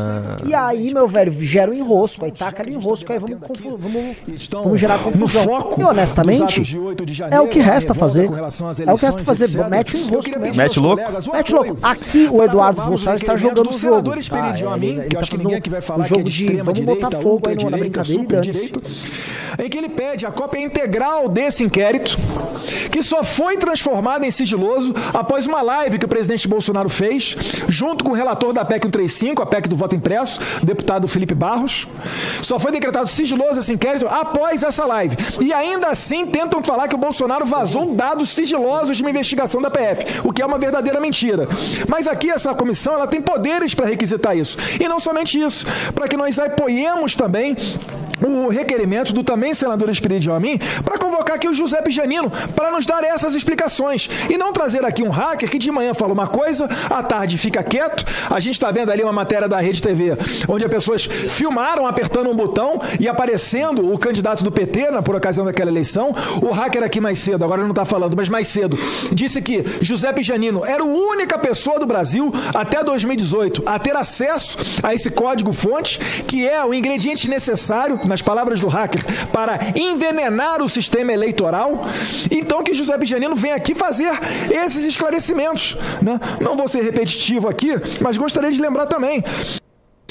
[SPEAKER 8] E aí, meu velho, gera um enrosco, aí taca ali enrosco, aí vamos, confu- vamos, vamos gerar confusão.
[SPEAKER 2] foco
[SPEAKER 8] E honestamente,
[SPEAKER 2] dos atos de 8 de
[SPEAKER 8] é o que resta
[SPEAKER 2] revolta
[SPEAKER 8] fazer.
[SPEAKER 2] com relação às
[SPEAKER 8] É o que resta
[SPEAKER 2] eleições,
[SPEAKER 8] fazer. Mete o enrosco mesmo.
[SPEAKER 1] Mete louco?
[SPEAKER 8] Mete louco. Aqui o Eduardo
[SPEAKER 2] para
[SPEAKER 8] Bolsonaro está jogando
[SPEAKER 2] do
[SPEAKER 8] o jogo.
[SPEAKER 2] senador
[SPEAKER 8] Tá, ele, tá
[SPEAKER 2] que
[SPEAKER 8] fazendo
[SPEAKER 2] ninguém aqui vai falar
[SPEAKER 8] o jogo
[SPEAKER 2] é de
[SPEAKER 8] de vamos botar fogo aí na brincadeira e
[SPEAKER 2] superdireita, em que ele pede a cópia integral desse inquérito, que só foi transformado em sigiloso após uma live que o presidente Bolsonaro fez, junto com o relator da PEC 135, a PEC do voto impresso, o deputado Felipe Barros. Só foi decretado sigiloso esse inquérito após essa live. E ainda assim tentam falar que o Bolsonaro vazou dados sigilosos de uma investigação da PF, o que é uma verdadeira mentira. Mas aqui essa comissão ela tem poderes para requisitar isso. E não somente isso, para que nós apoiemos também o requerimento do também senador Espírito Amin para convocar aqui o José Janino para nos dar essas explicações e não trazer aqui um hacker que de manhã fala uma coisa, à tarde fica quieto. A gente está vendo ali uma matéria da Rede TV onde as pessoas filmaram apertando um botão e aparecendo o candidato do PT na, por ocasião daquela eleição. O hacker aqui mais cedo, agora não está falando, mas mais cedo, disse que José Janino era a única pessoa do Brasil até 2018 a ter acesso a esse código fonte, que é o ingrediente necessário, nas palavras do hacker, para envenenar o sistema eleitoral. Então que José Janino vem aqui fazer esses esclarecimentos. Né? Não vou ser repetitivo aqui, mas gostaria de lembrar também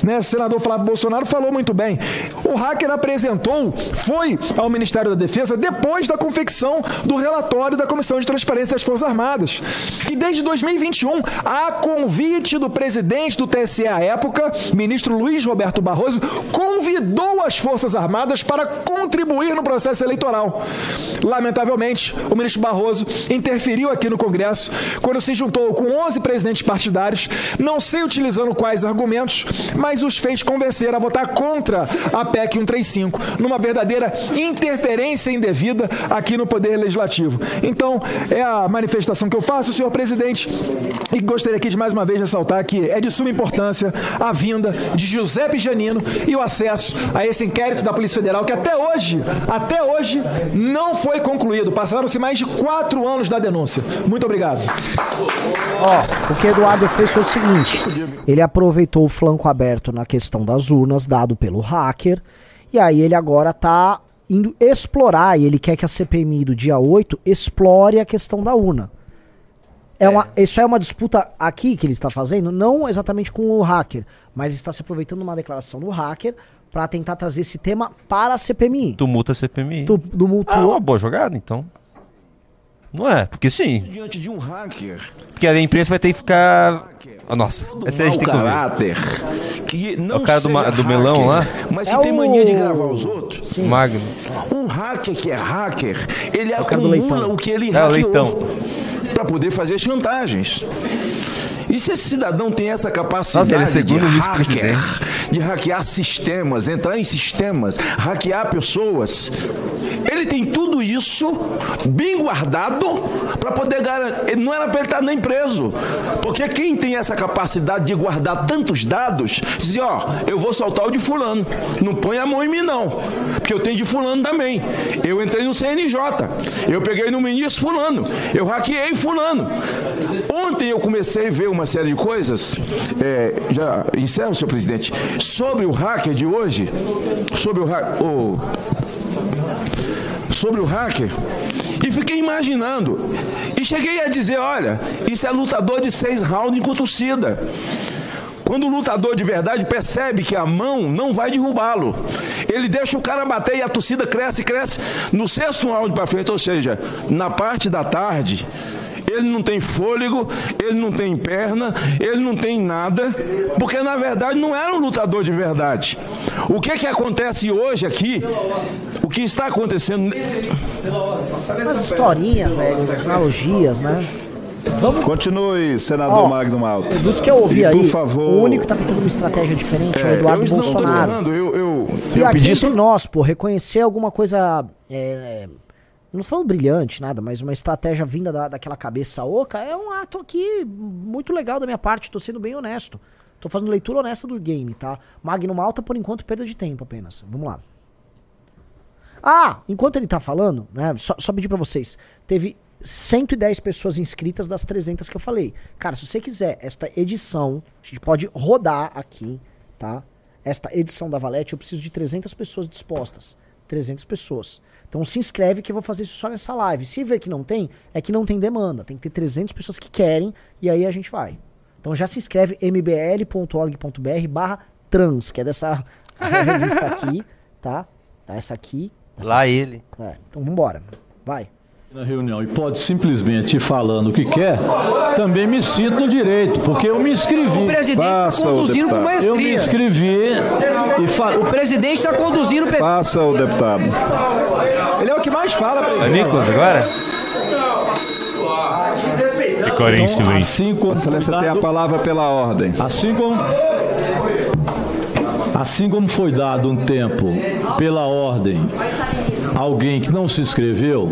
[SPEAKER 2] né, o senador Flávio Bolsonaro falou muito bem. O hacker apresentou, foi ao Ministério da Defesa depois da confecção do relatório da Comissão de Transparência das Forças Armadas, que desde 2021, a convite do presidente do TSE à época, ministro Luiz Roberto Barroso, convidou as Forças Armadas para contribuir no processo eleitoral. Lamentavelmente, o ministro Barroso interferiu aqui no Congresso quando se juntou com 11 presidentes partidários, não sei utilizando quais argumentos, mas os fez convencer a votar contra a PEC 135, numa verdadeira interferência indevida aqui no Poder Legislativo. Então, é a manifestação que eu faço, senhor presidente, e gostaria aqui de mais uma vez ressaltar que é de suma importância a vinda de Giuseppe Janino e o acesso a esse inquérito da Polícia Federal, que até hoje, até hoje, não foi concluído. Passaram-se mais de quatro anos da denúncia. Muito obrigado.
[SPEAKER 8] Ó, o que Eduardo fez foi o seguinte: ele aproveitou o flanco aberto na questão das urnas, dado pelo hacker, e aí ele agora tá indo explorar, e ele quer que a CPMI do dia 8 explore a questão da urna. É uma, isso é uma disputa aqui que ele está fazendo, não exatamente com o hacker, mas ele está se aproveitando de uma declaração do hacker para tentar trazer esse tema para a CPMI.
[SPEAKER 1] Tumulta a CPMI.
[SPEAKER 8] Tu, tumultuou.
[SPEAKER 1] Ah, uma boa jogada, então. Não é? Porque sim.
[SPEAKER 11] Diante de um hacker.
[SPEAKER 1] Porque a imprensa vai ter que ficar. Ah, nossa, essa aí a gente tem que
[SPEAKER 11] caráter. Que não
[SPEAKER 1] É o cara do,
[SPEAKER 11] seja
[SPEAKER 1] do melão lá?
[SPEAKER 11] hacker, Mas que
[SPEAKER 8] É
[SPEAKER 11] tem mania de
[SPEAKER 8] o-
[SPEAKER 11] gravar os outros.
[SPEAKER 1] Magno.
[SPEAKER 11] Um hacker que é hacker, ele
[SPEAKER 8] o cara do
[SPEAKER 11] acumula
[SPEAKER 8] leitão.
[SPEAKER 11] o que ele
[SPEAKER 1] É, o leitão.
[SPEAKER 11] hackeou para poder fazer chantagens. E se esse cidadão tem essa capacidade
[SPEAKER 1] Nossa, é
[SPEAKER 11] de, hacker, de hackear sistemas, entrar em sistemas, hackear pessoas, ele tem tudo isso bem guardado para poder garantir. Não era para ele estar nem preso. Porque quem tem essa capacidade de guardar tantos dados, diz: ó, eu vou soltar o de fulano. Não põe a mão em mim, não. Porque eu tenho de fulano também. Eu entrei no CNJ. Eu peguei no ministro fulano. Eu hackeei fulano. Ontem eu comecei a ver uma série de coisas. é, já encerro, senhor presidente. Sobre o hacker de hoje. Sobre o hacker. sobre o hacker. E fiquei imaginando. E cheguei a dizer: olha, isso é lutador de seis rounds com torcida. Quando o lutador de verdade percebe que a mão não vai derrubá-lo, ele deixa o cara bater e a torcida cresce, cresce no sexto round para frente, ou seja, na parte da tarde, ele não tem fôlego, ele não tem perna, ele não tem nada, porque na verdade não era um lutador de verdade. O que que acontece hoje aqui? O que está acontecendo?
[SPEAKER 8] Umas historinhas, velho, analogias, né? Vamos.
[SPEAKER 17] Continue, senador
[SPEAKER 8] Ó,
[SPEAKER 17] Magno Malta.
[SPEAKER 8] Dos que eu ouvi
[SPEAKER 17] E,
[SPEAKER 8] aí,
[SPEAKER 17] por favor,
[SPEAKER 8] o único que tá tentando uma estratégia diferente é, o
[SPEAKER 11] É,
[SPEAKER 8] Eduardo
[SPEAKER 11] eu
[SPEAKER 8] Bolsonaro.
[SPEAKER 11] falando, eu, eu,
[SPEAKER 8] Que
[SPEAKER 11] eu
[SPEAKER 8] aqui
[SPEAKER 11] pedi
[SPEAKER 8] entre nós, pô, reconhecer alguma coisa. É, é, não tô falando brilhante, nada, mas uma estratégia vinda da, daquela cabeça oca é um ato aqui muito legal da minha parte, tô sendo bem honesto. Tô fazendo leitura honesta do game, tá? Magno Malta, por enquanto, perda de tempo apenas. Vamos lá. Ah, enquanto ele tá falando, né, só, só pedir pra vocês, teve 110 pessoas inscritas das 300 que eu falei. Cara, se você quiser esta edição, a gente pode rodar aqui, tá? Esta edição da Valete, eu preciso de 300 pessoas dispostas. 300 pessoas. Então se inscreve que eu vou fazer isso só nessa live. Se ver que não tem, é que não tem demanda. Tem que ter 300 pessoas que querem e aí a gente vai. Então já se inscreve mbl.org.br barra trans, que é dessa revista aqui, tá? Essa aqui. Essa
[SPEAKER 1] Lá ele.
[SPEAKER 8] É, então vambora. Vai.
[SPEAKER 15] Na reunião e pode simplesmente ir falando o que quer, também me sinto no direito, porque eu me inscrevi.
[SPEAKER 18] O presidente está conduzindo com
[SPEAKER 17] deputado.
[SPEAKER 18] maestria.
[SPEAKER 15] Eu me inscrevi e fa...
[SPEAKER 18] O presidente está conduzindo.
[SPEAKER 17] Faça o deputado.
[SPEAKER 2] Ele é o que mais fala
[SPEAKER 1] Vai,
[SPEAKER 2] ele.
[SPEAKER 1] Nicolas, agora?
[SPEAKER 17] Ficarem em silêncio.
[SPEAKER 15] Assim como
[SPEAKER 17] Excelência tem a palavra pela ordem.
[SPEAKER 15] Assim como Assim como foi dado um tempo pela ordem a alguém que não se inscreveu,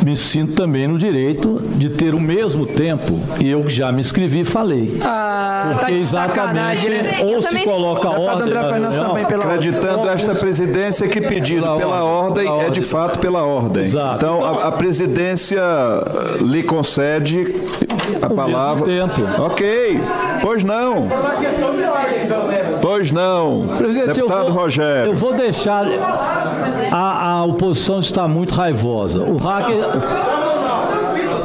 [SPEAKER 15] me sinto também no direito de ter o mesmo tempo e eu que já me inscrevi e falei.
[SPEAKER 18] Ah, tá
[SPEAKER 15] Porque
[SPEAKER 18] de sacanagem, né?
[SPEAKER 15] ou se coloca a ordem
[SPEAKER 18] André
[SPEAKER 15] na
[SPEAKER 18] Fernandes também pela
[SPEAKER 17] Acreditando esta presidência que pedido pela ordem é de fato pela ordem. Então a, a presidência eh, lhe concede a palavra. Ok. Pois não. Pois não.
[SPEAKER 15] Presidente,
[SPEAKER 17] Deputado
[SPEAKER 15] eu vou,
[SPEAKER 17] Rogério.
[SPEAKER 15] Eu vou deixar. A, a oposição está muito raivosa. O hacker.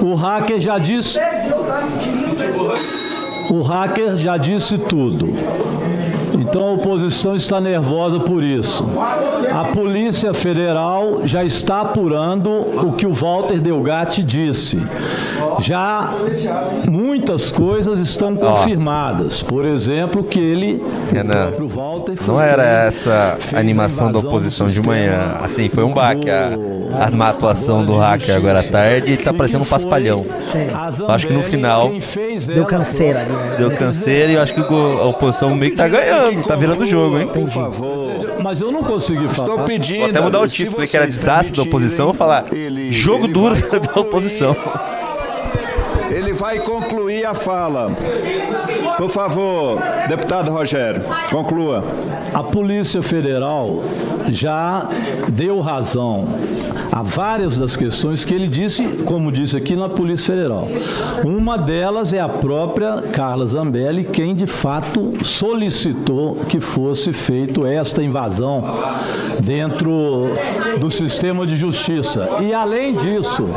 [SPEAKER 15] O hacker já disse. O hacker já disse tudo.
[SPEAKER 19] Então a oposição está nervosa por isso. A Polícia Federal já está apurando o que o Walter Delgatti disse. Já muitas coisas estão confirmadas. Por exemplo, que ele,
[SPEAKER 1] Renan,
[SPEAKER 19] o Walter, foi
[SPEAKER 1] não era essa animação da oposição de manhã. Assim, foi um baque. A, a má atuação do hacker agora à tarde e tá parecendo um paspalhão. Eu acho que no final
[SPEAKER 8] Deu canseira ali. né?
[SPEAKER 1] deu canseira e eu acho que a oposição meio que tá ganhando, tá virando o jogo, hein?
[SPEAKER 19] Por favor. Mas eu não consegui falar.
[SPEAKER 17] Estou pedindo.
[SPEAKER 1] Vou até mudar o título, que era desastre da oposição, vou falar jogo duro da oposição.
[SPEAKER 17] Vai concluir a fala. Por favor, deputado Rogério, conclua.
[SPEAKER 19] A Polícia Federal já deu razão a várias das questões que ele disse, como disse aqui na Polícia Federal. Uma delas é a própria Carla Zambelli, quem de fato solicitou que fosse feito esta invasão dentro do sistema de justiça. E além disso,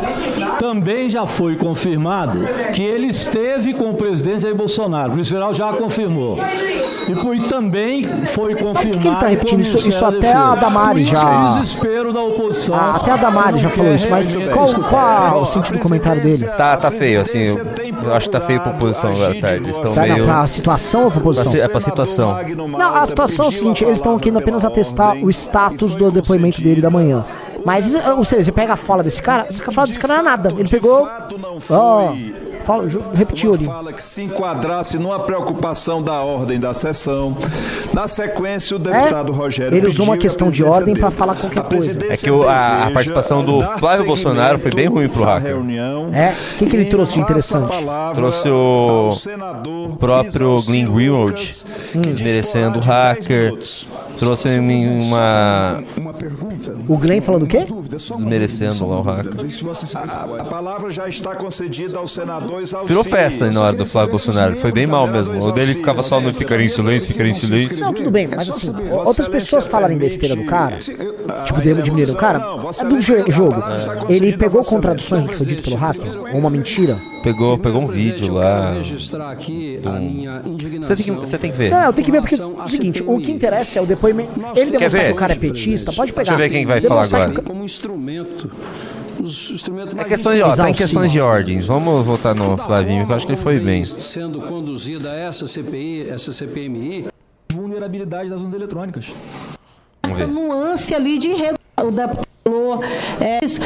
[SPEAKER 19] também já foi confirmado que ele esteve com o presidente Jair Bolsonaro. A Polícia Federal já confirmou. E, por- e também foi confirmado.
[SPEAKER 8] que ele tá repetindo isso- isso até a. Damares
[SPEAKER 19] O
[SPEAKER 8] já-
[SPEAKER 19] desespero da oposição.
[SPEAKER 8] Ah, até a Damares já falou isso, mas qual, qual o sentido do comentário dele?
[SPEAKER 1] Tá, tá feio, assim. Eu, acho que tá feio pra oposição agora tarde. Eles estão
[SPEAKER 8] Tá,
[SPEAKER 1] meio.
[SPEAKER 8] pra situação ou pra
[SPEAKER 1] Pra
[SPEAKER 8] posição?
[SPEAKER 1] si- É pra situação.
[SPEAKER 8] Não, a situação é o seguinte, eles estão querendo apenas atestar o status do depoimento dele da manhã. Mas, ou seja, você pega a fala desse cara, a fala desse cara não é nada. Ele pegou. Ó, fala, repetiu ali.
[SPEAKER 17] Fala que se enquadrasse numa preocupação da ordem da sessão. Na sequência, o deputado Rogério.
[SPEAKER 8] É, Ele usou uma questão de ordem pra
[SPEAKER 17] dele.
[SPEAKER 8] falar qualquer coisa.
[SPEAKER 1] É que o- a, a participação do Flávio Bolsonaro foi bem ruim pro hacker.
[SPEAKER 8] É? O que, que ele trouxe de interessante?
[SPEAKER 1] Trouxe o próprio Glenn Greenwald desmerecendo o hacker. Trouxe uma.
[SPEAKER 8] O Glenn falando o quê?
[SPEAKER 1] Desmerecendo lá o hacker.
[SPEAKER 17] A, a palavra já está concedida ao senador Exalcir.
[SPEAKER 1] Virou festa aí na hora do Flávio Bolsonaro. Foi bem mal mesmo. O dele ficava só no ficar em silêncio, ficar em silêncio.
[SPEAKER 8] Não, tudo bem, mas assim, outras pessoas falarem besteira do cara, tipo, dele diminuir o cara, é do jo- jogo. Ele pegou contradições do que foi dito pelo hacker? Ou uma mentira?
[SPEAKER 1] Pegou, pegou um vídeo lá. Você tem que, você tem que ver.
[SPEAKER 8] Não, eu tenho que ver porque é o seguinte, o que interessa é o depoimento. Ele demonstrar que o cara é petista, pode pegar.
[SPEAKER 1] Ver quem vai falar agora.
[SPEAKER 8] que
[SPEAKER 20] como instrumento. Os instrumentos
[SPEAKER 1] É
[SPEAKER 20] mais
[SPEAKER 1] questões de, ó, tá em questões de ordens. Vamos voltar no Flavinho, que eu acho que ele foi bem.
[SPEAKER 20] sendo conduzida essa CPI, essa CPMI.
[SPEAKER 2] Vulnerabilidade das urnas eletrônicas.
[SPEAKER 1] Vamos ver.
[SPEAKER 21] nuance ali de. O deputado falou, é, isso,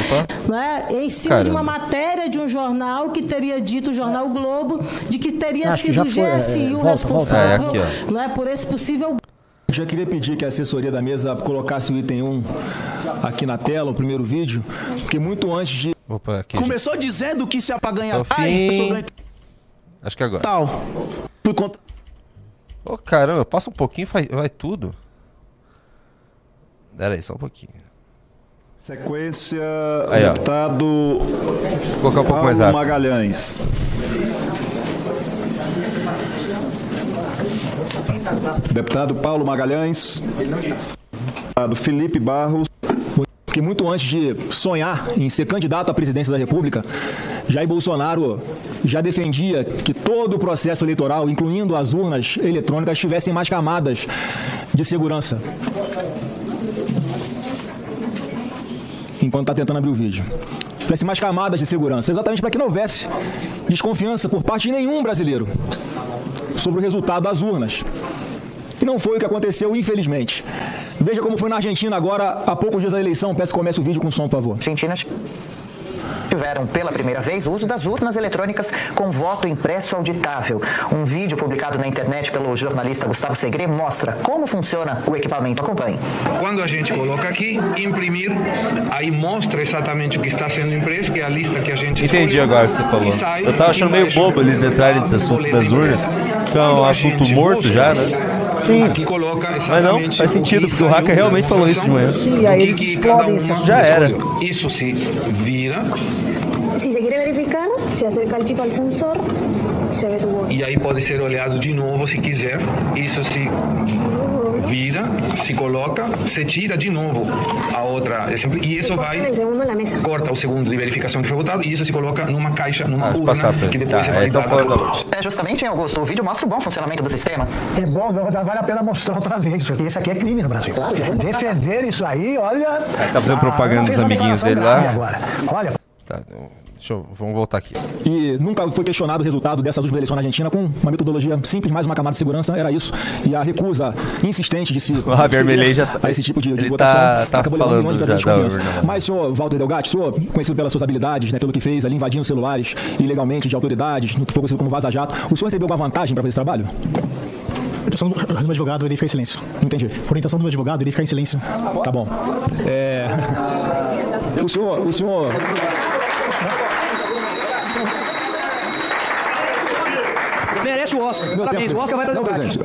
[SPEAKER 21] né, em cima de uma
[SPEAKER 1] Caramba.
[SPEAKER 21] matéria de um jornal que teria dito, o jornal Globo, de que teria
[SPEAKER 2] Acho que
[SPEAKER 21] sido o
[SPEAKER 2] foi, é,
[SPEAKER 21] GSI o
[SPEAKER 2] volta,
[SPEAKER 21] responsável
[SPEAKER 2] volta. É, aqui,
[SPEAKER 21] não é, por esse possível
[SPEAKER 2] Já queria pedir que a assessoria da mesa colocasse o item 1 aqui na tela, o primeiro vídeo, porque muito antes de.
[SPEAKER 1] Opa, aqui.
[SPEAKER 6] Começou dizendo que se apaganhar.
[SPEAKER 1] Ao
[SPEAKER 6] Ah, ganha
[SPEAKER 1] Acho que agora.
[SPEAKER 6] tal. Fui contra.
[SPEAKER 1] Ô, caramba, passa um pouquinho vai, vai tudo. Pera aí, só um pouquinho.
[SPEAKER 17] Sequência,
[SPEAKER 1] Aí, ó.
[SPEAKER 17] deputado
[SPEAKER 1] Vou colocar um pouco
[SPEAKER 17] Paulo
[SPEAKER 1] mais rápido.
[SPEAKER 17] Magalhães. Deputado Paulo Magalhães. Deputado Felipe Barros.
[SPEAKER 2] Porque muito antes de sonhar em ser candidato à presidência da República, Jair Bolsonaro já defendia que todo o processo eleitoral, incluindo as urnas eletrônicas, tivessem mais camadas de segurança. Enquanto está tentando abrir o vídeo. Tivesse mais camadas de segurança, exatamente para que não houvesse desconfiança por parte de nenhum brasileiro sobre o resultado das urnas. E não foi o que aconteceu, infelizmente. Veja como foi na Argentina agora, há poucos dias da eleição. Peço que comece o vídeo com som, por favor.
[SPEAKER 22] Argentinas tiveram pela primeira vez o uso das urnas eletrônicas com voto impresso auditável. Um vídeo publicado na internet pelo jornalista Gustavo Segre mostra como funciona o equipamento. Acompanhe.
[SPEAKER 5] Quando a gente coloca aqui, imprimir, aí mostra exatamente o que está sendo impresso, que é a lista que a gente
[SPEAKER 1] Entendi agora o que você falou.
[SPEAKER 5] sai
[SPEAKER 1] Eu tava achando meio bobo eles entrarem nesse assunto das urnas, que é um assunto morto já, né?
[SPEAKER 8] Sim.
[SPEAKER 5] Aqui coloca
[SPEAKER 1] Mas não, faz
[SPEAKER 5] o
[SPEAKER 1] sentido,
[SPEAKER 5] que
[SPEAKER 1] porque o hacker realmente falou isso de manhã.
[SPEAKER 8] Sim, aí
[SPEAKER 5] o
[SPEAKER 8] eles explodem assunto.
[SPEAKER 1] Já era.
[SPEAKER 5] Isso se vira,
[SPEAKER 23] se quiere verificar, se acerca el chip al sensor,
[SPEAKER 24] E aí pode ser olhado de novo se quiser. Isso se vira, se coloca, se tira de novo a outra exemplo, e isso vai corta o segundo de verificação que foi votado e isso se coloca numa caixa, numa urna
[SPEAKER 1] passar
[SPEAKER 24] que depois
[SPEAKER 1] Tá,
[SPEAKER 24] é
[SPEAKER 1] é, então
[SPEAKER 24] pela
[SPEAKER 1] da.
[SPEAKER 22] É, justamente, Augusto, o vídeo mostra o bom funcionamento do sistema.
[SPEAKER 4] É bom, vale a pena mostrar outra vez, porque isso aqui é crime no Brasil. Defender isso aí, olha.
[SPEAKER 1] Tá fazendo
[SPEAKER 4] Ah,
[SPEAKER 1] propaganda dos
[SPEAKER 4] fez uma
[SPEAKER 1] amiguinhos dele lá.
[SPEAKER 4] Agora. Olha,
[SPEAKER 1] Tá, deixa eu, vamos voltar aqui.
[SPEAKER 2] E nunca foi questionado o resultado dessas últimas eleições na Argentina com uma metodologia simples, mais uma camada de segurança, era isso. E a recusa insistente de se.
[SPEAKER 1] O Javier
[SPEAKER 2] ceder
[SPEAKER 1] Milei já tá-
[SPEAKER 2] a esse tipo de, de
[SPEAKER 1] ele
[SPEAKER 2] votação.
[SPEAKER 1] tá- tá
[SPEAKER 2] acabou levando
[SPEAKER 1] falando
[SPEAKER 2] de confiança.
[SPEAKER 1] urna, né?
[SPEAKER 2] Mas, senhor Walter Delgatti, senhor, conhecido pelas suas habilidades, né, pelo que fez ali, invadindo celulares ilegalmente de autoridades, no que foi conhecido como Vaza Jato, o senhor recebeu alguma vantagem para fazer esse trabalho?
[SPEAKER 4] orientação do do advogado, ele fica em silêncio.
[SPEAKER 2] Entendi.
[SPEAKER 4] Por orientação do advogado, ele fica em silêncio.
[SPEAKER 2] Tá bom. É... O senhor. O senhor.
[SPEAKER 18] Merece o Oscar. Parabéns, o Oscar vai para
[SPEAKER 17] presidente,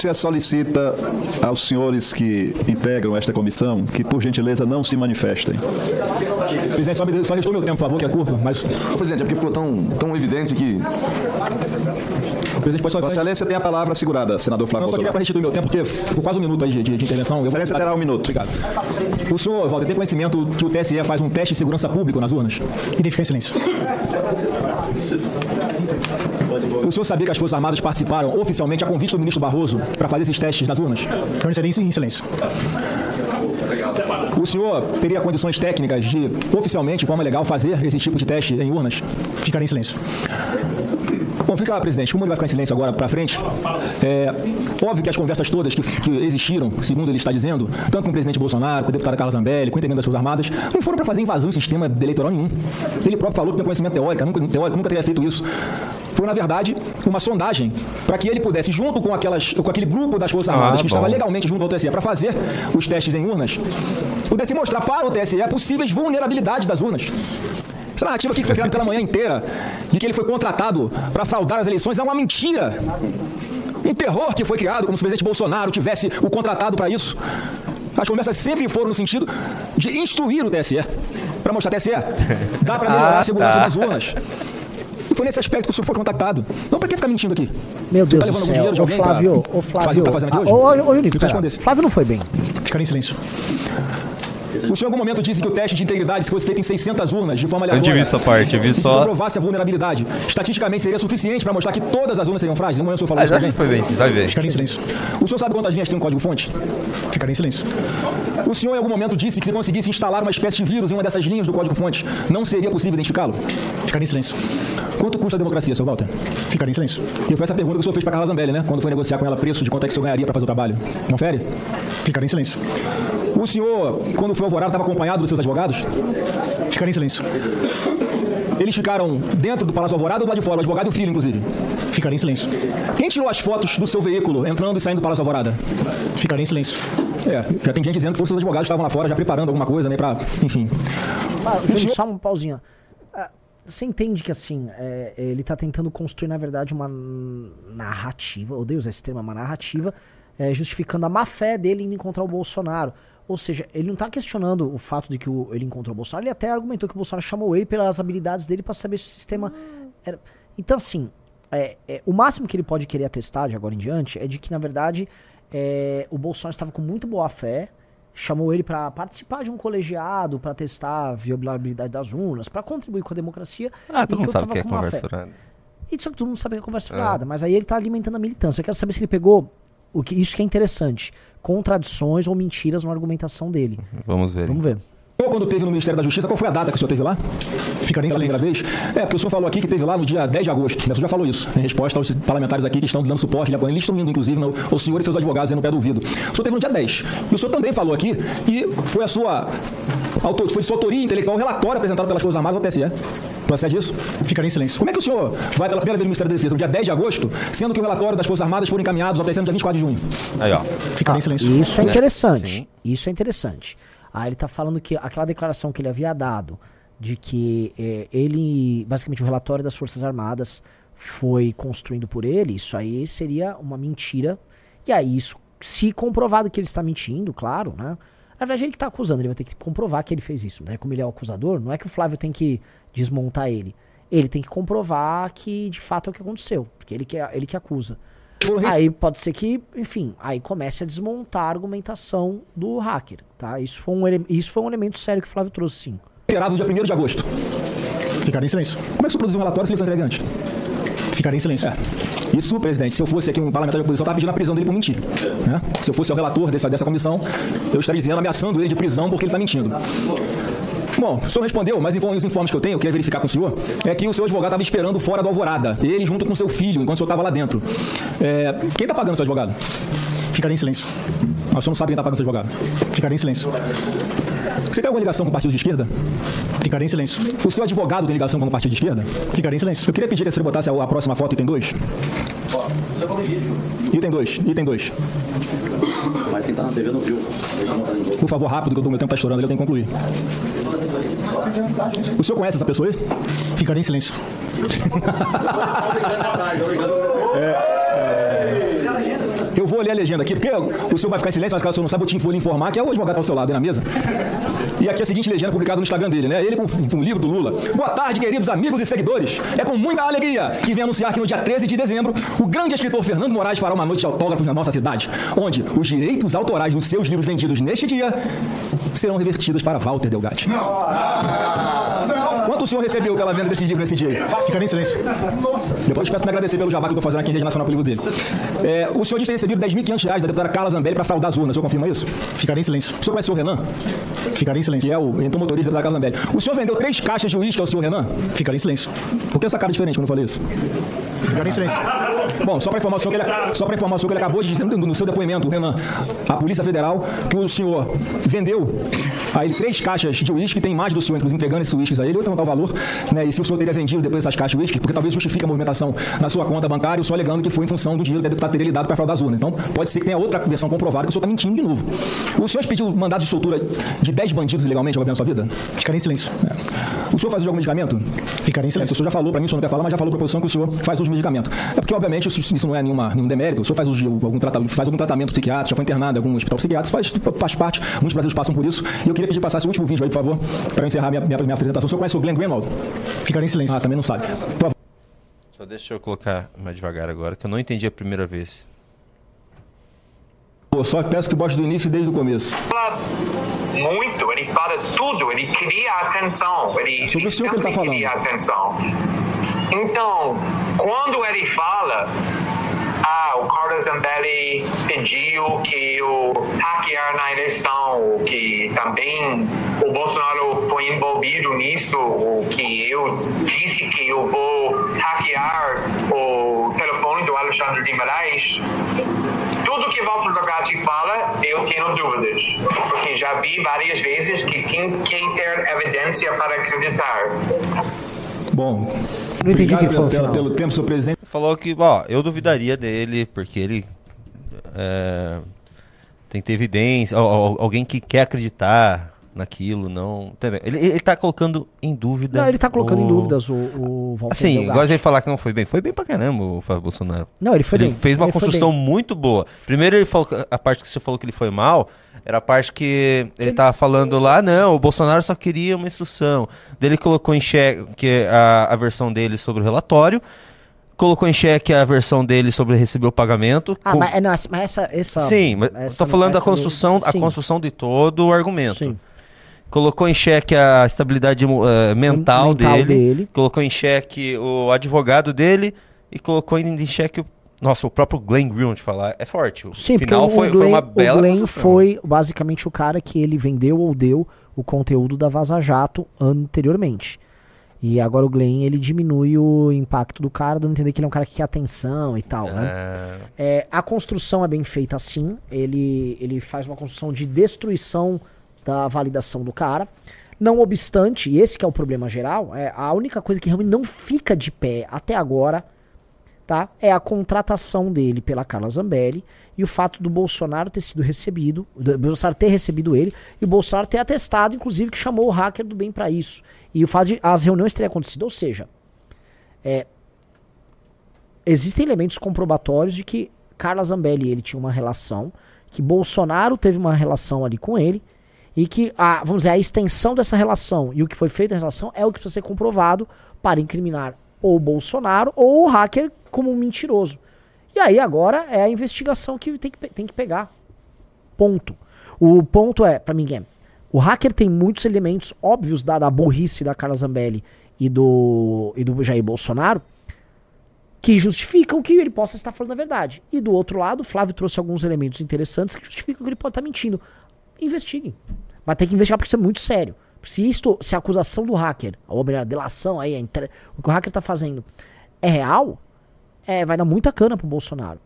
[SPEAKER 17] Você solicita aos senhores que integram esta comissão que, por gentileza, não se manifestem.
[SPEAKER 2] Presidente, só, me, só restou meu tempo, por favor, que é curto, mas.
[SPEAKER 25] Presidente, é porque ficou tão, tão evidente que.
[SPEAKER 2] Presidente, pode só.
[SPEAKER 17] Vossa Excelência tem a palavra segurada, senador Flávio
[SPEAKER 2] Não, só queria para restituir meu tempo, porque ficou quase um minuto aí de, de- de intervenção.
[SPEAKER 17] Excelência terá um minuto.
[SPEAKER 2] Obrigado. O senhor, Walter, tem conhecimento que o TSE faz um teste de segurança público nas urnas?
[SPEAKER 4] Ele fica em silêncio.
[SPEAKER 2] O senhor sabia que as Forças Armadas participaram oficialmente a convite do ministro Barroso para fazer esses testes nas urnas?
[SPEAKER 4] Permanecerei em silêncio.
[SPEAKER 2] O senhor teria condições técnicas de, oficialmente, de forma legal, fazer esse tipo de teste em urnas?
[SPEAKER 4] Ficarei em silêncio.
[SPEAKER 2] Bom, fica, presidente, como ele vai ficar em silêncio agora para frente, é óbvio que as conversas todas que, que existiram, segundo ele está dizendo, tanto com o presidente Bolsonaro, com o deputado Carlos Zambelli, com o integrante das Forças Armadas, não foram para fazer invasão em sistema eleitoral nenhum. Ele próprio falou que tem conhecimento teórico, nunca, teórico, nunca teria feito isso. Foi, na verdade, uma sondagem para que ele pudesse, junto com, aquelas, com aquele grupo das Forças
[SPEAKER 1] Ah,
[SPEAKER 2] Armadas que
[SPEAKER 1] bom.
[SPEAKER 2] estava legalmente junto ao TSE para fazer os testes em urnas, pudesse mostrar para o TSE possíveis vulnerabilidades das urnas. Essa narrativa aqui que foi criada pela manhã inteira, de que ele foi contratado para fraudar as eleições, é uma mentira. Um terror que foi criado, como se o presidente Bolsonaro tivesse o contratado para isso. As conversas sempre foram no sentido de instruir o TSE, para mostrar TSE. Dá para melhorar
[SPEAKER 1] Ah,
[SPEAKER 2] a segurança
[SPEAKER 1] tá.
[SPEAKER 2] das urnas. E foi nesse aspecto que o senhor foi contactado. Não, para que ficar mentindo aqui?
[SPEAKER 8] Meu Deus
[SPEAKER 2] tá
[SPEAKER 8] do céu. Ô Flávio, ô
[SPEAKER 2] fazer o
[SPEAKER 8] Flávio.
[SPEAKER 2] que tá fazendo aqui
[SPEAKER 8] Ah,
[SPEAKER 2] hoje?
[SPEAKER 8] Ô, ô, ô. Flávio não foi bem.
[SPEAKER 4] Ficarei em silêncio.
[SPEAKER 2] O senhor em algum momento disse que o teste de integridade, se fosse feito em 600 urnas, de forma
[SPEAKER 1] Eu
[SPEAKER 2] aleatória...
[SPEAKER 1] não vi essa parte, eu vi
[SPEAKER 2] e se
[SPEAKER 1] só-
[SPEAKER 2] comprovasse a vulnerabilidade, estatisticamente seria suficiente para mostrar que todas as urnas seriam frágeis? Algum momento o senhor falou
[SPEAKER 1] Ah,
[SPEAKER 2] isso também?
[SPEAKER 1] foi bem, sim, vai ver.
[SPEAKER 4] Ficarei em silêncio.
[SPEAKER 2] O senhor sabe quantas linhas tem um código-fonte?
[SPEAKER 4] Ficarei em silêncio.
[SPEAKER 2] O senhor em algum momento disse que se conseguisse instalar uma espécie de vírus em uma dessas linhas do código-fonte, não seria possível identificá-lo?
[SPEAKER 4] Ficarei em silêncio.
[SPEAKER 2] Quanto custa a democracia, seu Walter?
[SPEAKER 4] Ficarei em silêncio.
[SPEAKER 2] E foi essa pergunta que o senhor fez para Carla Zambelli, né? Quando foi negociar com ela preço de quanto é que o senhor ganharia para fazer o trabalho. Confere?
[SPEAKER 4] Ficarei em silêncio.
[SPEAKER 2] O senhor, quando foi alvorado, estava acompanhado dos seus advogados?
[SPEAKER 4] Ficarei em silêncio.
[SPEAKER 2] Eles ficaram dentro do Palácio Alvorada ou do lado de fora? O advogado e o filho, inclusive.
[SPEAKER 4] Ficarei em silêncio.
[SPEAKER 2] Quem tirou as fotos do seu veículo entrando e saindo do Palácio Alvorada?
[SPEAKER 4] Ficarei em silêncio.
[SPEAKER 2] É, já tem gente dizendo que foram seus advogados que estavam lá fora já preparando alguma coisa, né, pra... Enfim.
[SPEAKER 8] Ah,
[SPEAKER 2] senhor-
[SPEAKER 8] só uma pausinha. Ah, Você entende que assim, é, ele tá tentando construir, na verdade, uma narrativa, odeio usar esse termo, uma narrativa, é, justificando a má fé dele em encontrar o Bolsonaro. Ou seja, ele não tá questionando o fato de que o- ele encontrou o Bolsonaro, ele até argumentou que o Bolsonaro chamou ele pelas habilidades dele pra saber se o sistema era. Então, assim, é, é, o máximo que ele pode querer atestar de agora em diante é de que, na verdade, é, o Bolsonaro estava com muito boa fé, chamou ele pra participar de um colegiado, pra testar a viabilidade das urnas, pra contribuir com a democracia.
[SPEAKER 1] Ah,
[SPEAKER 8] e
[SPEAKER 1] todo mundo sabe que é conversa furada.
[SPEAKER 8] E só que todo mundo sabe que é conversa
[SPEAKER 1] É.
[SPEAKER 8] furada, mas aí ele tá alimentando a militância. Eu quero saber se ele pegou o que isso que é interessante, contradições ou mentiras na argumentação dele.
[SPEAKER 1] Vamos ver.
[SPEAKER 8] Vamos ver.
[SPEAKER 2] Ou quando teve no Ministério da Justiça, qual foi a data que o senhor teve lá?
[SPEAKER 4] Ficarei em
[SPEAKER 2] Pela primeira
[SPEAKER 4] silêncio.
[SPEAKER 2] vez? É, porque o senhor falou aqui que teve lá no dia 10 de agosto. né? O senhor já falou isso, em resposta aos parlamentares aqui que estão dando suporte, lhe apoiando. Eles estão indo, inclusive, no, o senhor e seus advogados aí no pé do ouvido. O senhor teve no dia 10. E o senhor também falou aqui que foi a sua, autor, foi sua autoria intelectual, o relatório apresentado pelas Forças Armadas ao TSE. Procede isso?
[SPEAKER 4] Ficarei em silêncio.
[SPEAKER 2] Como é que o senhor vai pela primeira vez no Ministério da Defesa no dia 10 de agosto, sendo que o relatório das Forças Armadas foram encaminhados ao TSE no dia 24 de junho?
[SPEAKER 1] Aí, ó.
[SPEAKER 4] Ficarei em silêncio.
[SPEAKER 8] Isso é
[SPEAKER 1] Né?
[SPEAKER 8] interessante.
[SPEAKER 1] Sim.
[SPEAKER 8] Isso é interessante. Aí ele tá falando que aquela declaração que ele havia dado de que eh, ele, basicamente o relatório das Forças Armadas foi construído por ele, isso aí seria uma mentira. E aí isso, se comprovado que ele está mentindo, claro, né? Na verdade ele que tá acusando, ele vai ter que comprovar que ele fez isso, né? Como ele é o acusador, não é que o Flávio tem que desmontar ele. ele tem que comprovar que de fato é o que aconteceu, porque ele que, ele que acusa. Aí pode ser que, enfim, aí comece a desmontar a argumentação do hacker, tá? Isso foi um, ele- isso foi um elemento sério que o Flávio trouxe, sim.
[SPEAKER 2] Reiterado no dia 1 de agosto. Ficaria em silêncio. Como é que você produziu um relatório se ele foi entregue antes? Ficaria em silêncio. É. Isso, presidente, se eu fosse aqui um parlamentar de oposição, eu estava pedindo a prisão dele por mentir. né? Se eu fosse o relator dessa, dessa comissão, eu estaria dizendo, ameaçando ele de prisão porque ele está mentindo. Bom, o senhor respondeu, mas os informes que eu tenho, eu queria verificar com o senhor, é que o seu advogado estava esperando fora do Alvorada, ele junto com seu filho, enquanto o senhor estava lá dentro. É, quem está pagando o seu advogado? Ficaria em silêncio. O senhor não sabe quem está pagando o seu advogado. Ficaria em silêncio. Você tem alguma ligação com partidos de esquerda? Ficaria em silêncio. O seu advogado tem ligação com o partido de esquerda? Ficaria em silêncio. Eu queria pedir que você botasse a, a próxima foto, item 2. Item 2, item 2.
[SPEAKER 26] Mas quem tá na TV não viu.
[SPEAKER 2] Por favor, rápido, que o meu tempo está estourando, eu tenho que concluir. O senhor conhece essa pessoa aí? Ficaria em silêncio. Eu vou ler a legenda aqui, porque o senhor vai ficar em silêncio, mas caso o senhor não sabe, eu te vou lhe informar que é o advogado ao seu lado aí na mesa. E aqui a seguinte legenda publicada no Instagram dele, né? Ele com, com o livro do Lula. Boa tarde, queridos amigos e seguidores. É com muita alegria que vem anunciar que no dia 13 de dezembro, o grande escritor Fernando Moraes fará uma noite de autógrafos na nossa cidade, onde os direitos autorais dos seus livros vendidos neste dia serão revertidos para Walter Delgatti. Quanto o senhor recebeu pela venda desse livro nesse dia? Ficaria em silêncio. Depois peço para agradecer pelo jabá que eu estou fazendo aqui em rede nacional pelo livro dele. É, o senhor diz ter recebido 10.500 reais da deputada Carla Zambelli para fraudar as urnas. O senhor confirma isso? Ficaria em silêncio. O senhor conhece o Renan? Ficaria em silêncio. Que é o então motorista da Carla Zambelli. O senhor vendeu três caixas de uísque ao senhor Renan? Ficaria em silêncio. Por que essa cara diferente quando eu falei isso? Ficaria em silêncio. Bom, só para informação que ele, só para informação que ele acabou de dizer no seu depoimento, Renan, a Polícia Federal, que o senhor vendeu a ele três caixas de uísque, tem mais do senhor, inclusive entregando esses uísques a ele, eu vou perguntar o valor, né? E se o senhor teria vendido depois essas caixas de uísque, porque talvez justifique a movimentação na sua conta bancária, senhor alegando que foi em função do dinheiro que a deputada teria lhe dado para fraudar as urnas. Então, pode ser que tenha outra versão comprovada que o senhor está mentindo de novo. O senhor pediu mandado de soltura de 10 bandidos ilegalmente ao da sua vida? Ficaria em silêncio. É. O senhor faz uso de algum medicamento? Ficaria em silêncio. o senhor já falou para mim, o senhor não quer falar, mas já falou para a posição que o senhor faz uso medicamento. É porque, obviamente, isso, isso não é nenhuma, nenhum demérito. O senhor faz, algum, tratamento, faz algum tratamento psiquiátrico, já foi internado em algum hospital psiquiátrico, faz, faz parte, muitos brasileiros passam por isso. E eu queria pedir que passasse o último vídeo aí, por favor, para eu encerrar minha, minha, minha apresentação. O senhor conhece o Glenn Greenwald? Ficaria em silêncio. Ah, também não sabe. Por favor.
[SPEAKER 1] Só deixa eu colocar mais devagar agora, que eu não entendi a primeira vez.
[SPEAKER 2] Eu só peço que bote do início e desde o começo.
[SPEAKER 5] fala muito, ele fala tudo, ele cria atenção, ele,
[SPEAKER 2] sobre o senhor que ele tá
[SPEAKER 5] cria atenção. Então, quando ele fala, ah, o Carlos Zambelli pediu que eu hackear na eleição, que também o Bolsonaro foi envolvido nisso, o que eu disse que eu vou hackear o telefone do Alexandre de Moraes. Tudo que Walter Dogatti fala, eu tenho dúvidas, porque já vi várias vezes que tem que ter evidência para acreditar.
[SPEAKER 2] Bom,
[SPEAKER 8] Não entendi o que
[SPEAKER 2] obrigado
[SPEAKER 8] foi
[SPEAKER 2] pelo, pelo tempo, senhor presidente.
[SPEAKER 1] Falou que, ó, eu duvidaria dele, porque ele é, tem que ter evidência, al- al- alguém que quer acreditar naquilo, não. Ele, ele tá colocando em dúvida.
[SPEAKER 8] Não, ele tá colocando em
[SPEAKER 1] o-
[SPEAKER 8] dúvidas o, o Walter
[SPEAKER 1] Assim,
[SPEAKER 8] Delgatti.
[SPEAKER 1] ele falar que não foi bem. Foi bem pra caramba o Fábio Bolsonaro.
[SPEAKER 8] Não, ele foi bem.
[SPEAKER 1] fez uma
[SPEAKER 8] Ele
[SPEAKER 1] construção muito boa. Primeiro ele falou que- a parte que você falou que ele foi mal, era a parte que ele tava falando lá, não, o Bolsonaro só queria uma instrução. Daí ele colocou em xeque a, a versão dele sobre o relatório, colocou em xeque a versão dele sobre receber o pagamento.
[SPEAKER 8] Ah,
[SPEAKER 1] com-
[SPEAKER 8] mas, não, mas essa, essa.
[SPEAKER 1] Sim, mas
[SPEAKER 8] essa-
[SPEAKER 1] tô falando da construção,
[SPEAKER 8] mesmo-
[SPEAKER 1] a
[SPEAKER 8] sim.
[SPEAKER 1] construção de todo o argumento. Colocou em xeque a estabilidade eh, mental,
[SPEAKER 8] mental
[SPEAKER 1] dele,
[SPEAKER 8] dele.
[SPEAKER 1] colocou em xeque o advogado dele e colocou em, em xeque o nossa, o próprio Glenn Greenwald falar é forte. O
[SPEAKER 8] Sim,
[SPEAKER 1] final
[SPEAKER 8] porque
[SPEAKER 1] foi,
[SPEAKER 8] o Glenn,
[SPEAKER 1] foi uma bela
[SPEAKER 8] o Glenn
[SPEAKER 1] construção.
[SPEAKER 8] foi basicamente o cara que ele vendeu ou deu o conteúdo da Vaza Jato anteriormente. E agora o Glenn, ele diminui o impacto do cara, dando a entender que ele é um cara que quer atenção e tal, né? É, a construção é bem feita assim. Ele, ele faz uma construção de destruição da validação do cara. Não obstante, esse que é o problema geral, é a única coisa que realmente não fica de pé até agora, tá? É a contratação dele pela Carla Zambelli e o fato do Bolsonaro ter sido recebido, do Bolsonaro ter recebido ele e o Bolsonaro ter atestado, inclusive, que chamou o hacker do bem pra isso. E o fato de as reuniões terem acontecido, ou seja, é, existem elementos comprobatórios de que Carla Zambelli e ele tinha uma relação, que Bolsonaro teve uma relação ali com ele, E que, a, vamos dizer, a extensão dessa relação e o que foi feito nessa relação é o que precisa ser comprovado para incriminar ou o Bolsonaro ou o hacker como um mentiroso. E aí agora é a investigação que tem que, tem que pegar. Ponto. O ponto é, pra mim, é, o hacker tem muitos elementos óbvios da, da burrice da Carla Zambelli e do, e do Jair Bolsonaro que justificam que ele possa estar falando a verdade. E do outro lado, o Flávio trouxe alguns elementos interessantes que justificam que ele pode estar mentindo. Investiguem. Mas tem que investigar porque isso é muito sério. Se isto, se a acusação do hacker, ou melhor, a delação aí, a entre- o que o hacker está fazendo é real, é, vai dar muita cana pro Bolsonaro.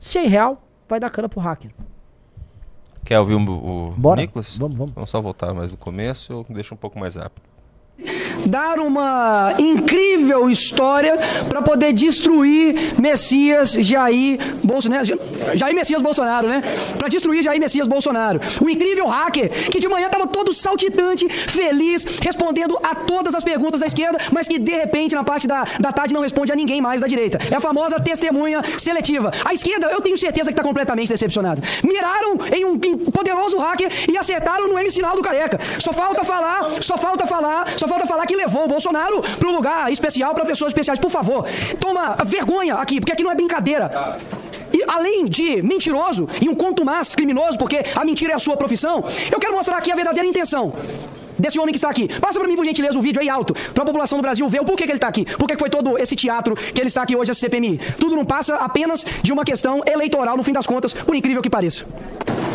[SPEAKER 8] Se é irreal, vai dar cana pro hacker.
[SPEAKER 1] Quer ouvir o, o
[SPEAKER 8] Bora.
[SPEAKER 1] Nicolas?
[SPEAKER 8] Vamos, vamos.
[SPEAKER 1] Vamos só voltar mais no começo ou deixa um pouco mais rápido?
[SPEAKER 18] Dar uma incrível história para poder destruir Messias Jair Bolsonaro. Jair Messias Bolsonaro, né? Para destruir Jair Messias Bolsonaro. O incrível hacker que de manhã estava todo saltitante, feliz, respondendo a todas as perguntas da esquerda, mas que de repente na parte da, da tarde não responde a ninguém mais da direita. É a famosa testemunha seletiva. A esquerda, eu tenho certeza que está completamente decepcionada. Miraram em um poderoso hacker e acertaram no sinal do careca. Só falta falar, só falta falar, só falta falar que levou o Bolsonaro para um lugar especial para pessoas especiais. Por favor, toma vergonha aqui, porque aqui não é brincadeira. E além de mentiroso e um contumaz criminoso, porque a mentira é a sua profissão, eu quero mostrar aqui a verdadeira intenção desse homem que está aqui. Passa para mim, por gentileza, o vídeo aí alto, para a população do Brasil ver o porquê que ele está aqui. Por que foi todo esse teatro que ele está aqui hoje, esse CPMI. Tudo não passa apenas de uma questão eleitoral, no fim das contas, por incrível que pareça.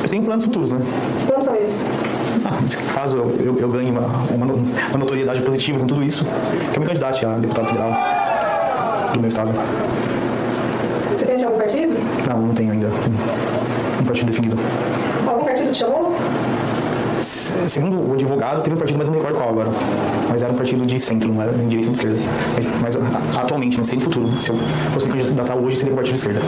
[SPEAKER 27] Tenho planos futuros, né?
[SPEAKER 21] Quantos são esses?
[SPEAKER 27] Caso eu, eu, eu ganhe uma, uma, uma notoriedade positiva com tudo isso, que eu me candidate a deputado federal do meu estado.
[SPEAKER 21] Você pensa em algum partido?
[SPEAKER 27] Não, não tenho ainda um, partido definido.
[SPEAKER 21] Algum partido te chamou?
[SPEAKER 27] Segundo o advogado, teve um partido, mas não recordo qual agora. Mas era um partido de centro, não era nem direita nem esquerda. Mas, mas atualmente, não sei no futuro. Se eu fosse me candidatar hoje, seria um partido de esquerda.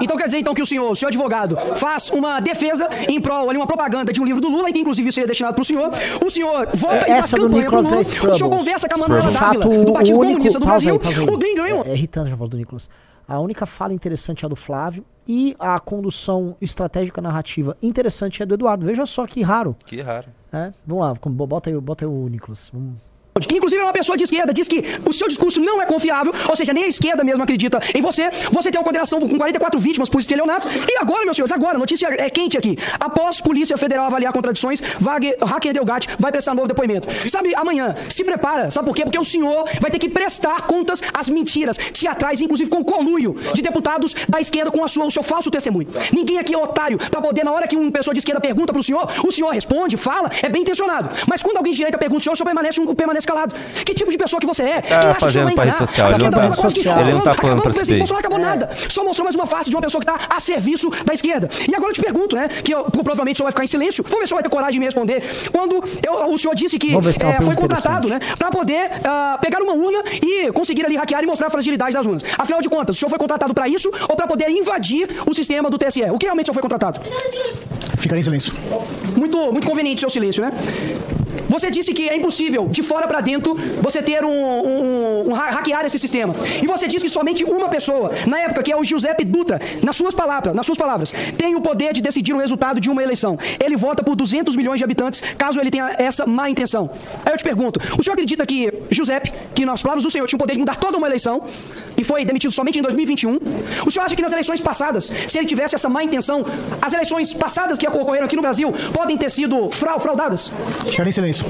[SPEAKER 18] Então quer dizer então que o senhor, o senhor advogado, faz uma defesa em prol ali, uma propaganda de um livro do Lula, e que inclusive seria destinado para o senhor. O senhor vota e faz campanha pro Lula.
[SPEAKER 8] é
[SPEAKER 18] O senhor conversa com a Manuela
[SPEAKER 8] De
[SPEAKER 18] Dávila,
[SPEAKER 8] fato,
[SPEAKER 18] do Partido
[SPEAKER 8] único...
[SPEAKER 18] Comunista do
[SPEAKER 8] pausa
[SPEAKER 18] Brasil.
[SPEAKER 8] aí, pausa aí.
[SPEAKER 18] O Graham.
[SPEAKER 8] É, é irritante a voz do Nicolas. A única fala interessante é a do Flávio e a condução estratégica narrativa interessante é do Eduardo. Veja só que raro.
[SPEAKER 1] Que raro.
[SPEAKER 8] É, vamos lá, bota aí, bota aí o Nicolas. Vamos.
[SPEAKER 18] Que inclusive é uma pessoa de esquerda, diz que o seu discurso não é confiável, ou seja, nem a esquerda mesmo acredita em você. Você tem uma condenação com 44 vítimas por estelionato. E agora, meus senhores, agora, notícia é quente aqui. Após Polícia Federal avaliar contradições, Wagner, hacker Delgatti vai prestar novo depoimento. Sabe, amanhã, se prepara. Sabe por quê? Porque o senhor vai ter que prestar contas às mentiras teatrais, inclusive com conluio de deputados da esquerda com a sua, o seu falso testemunho. Ninguém aqui é otário pra poder, na hora que uma pessoa de esquerda pergunta pro senhor, o senhor responde, fala, é bem intencionado. Mas quando alguém de direita pergunta o senhor, o senhor permanece, um- permanece calado. Que tipo de pessoa que você é? Quem acha que o senhor
[SPEAKER 1] fazendo
[SPEAKER 18] vai
[SPEAKER 1] pra rede
[SPEAKER 18] enganar?
[SPEAKER 1] social, ele não tá-
[SPEAKER 18] que-
[SPEAKER 1] ele não tá falando pra
[SPEAKER 18] com o
[SPEAKER 1] esse
[SPEAKER 18] presidente
[SPEAKER 1] beijo.
[SPEAKER 18] Bolsonaro acabou nada. Só mostrou mais uma face de uma pessoa que tá a serviço da esquerda. E agora eu te pergunto, né? Que eu, provavelmente o senhor vai ficar em silêncio. Vamos ver se o senhor vai ter coragem de me responder. Quando eu- o senhor disse que
[SPEAKER 8] uma
[SPEAKER 18] eh, foi contratado, né? Pra poder ah, pegar uma urna e conseguir ali hackear e mostrar a fragilidade das urnas. Afinal de contas, o senhor foi contratado pra isso ou pra poder invadir o sistema do TSE? O que realmente o senhor foi contratado?
[SPEAKER 4] Ficaria em silêncio.
[SPEAKER 18] Muito, muito conveniente o seu silêncio, né? Você disse que é impossível, de fora para dentro, você ter um, um, um ha- hackear esse sistema. E você disse que somente uma pessoa, na época que é o Giuseppe Dutra, nas suas palavras, nas suas palavras, tem o poder de decidir o resultado de uma eleição. Ele vota por 200 milhões de habitantes, caso ele tenha essa má intenção. Aí eu te pergunto, o senhor acredita que Giuseppe, que nas palavras do senhor tinha o poder de mudar toda uma eleição e foi demitido somente em 2021? O senhor acha que nas eleições passadas, se ele tivesse essa má intenção, as eleições passadas que ocorreram aqui no Brasil podem ter sido frau- fraudadas?
[SPEAKER 4] Ficaria em silêncio.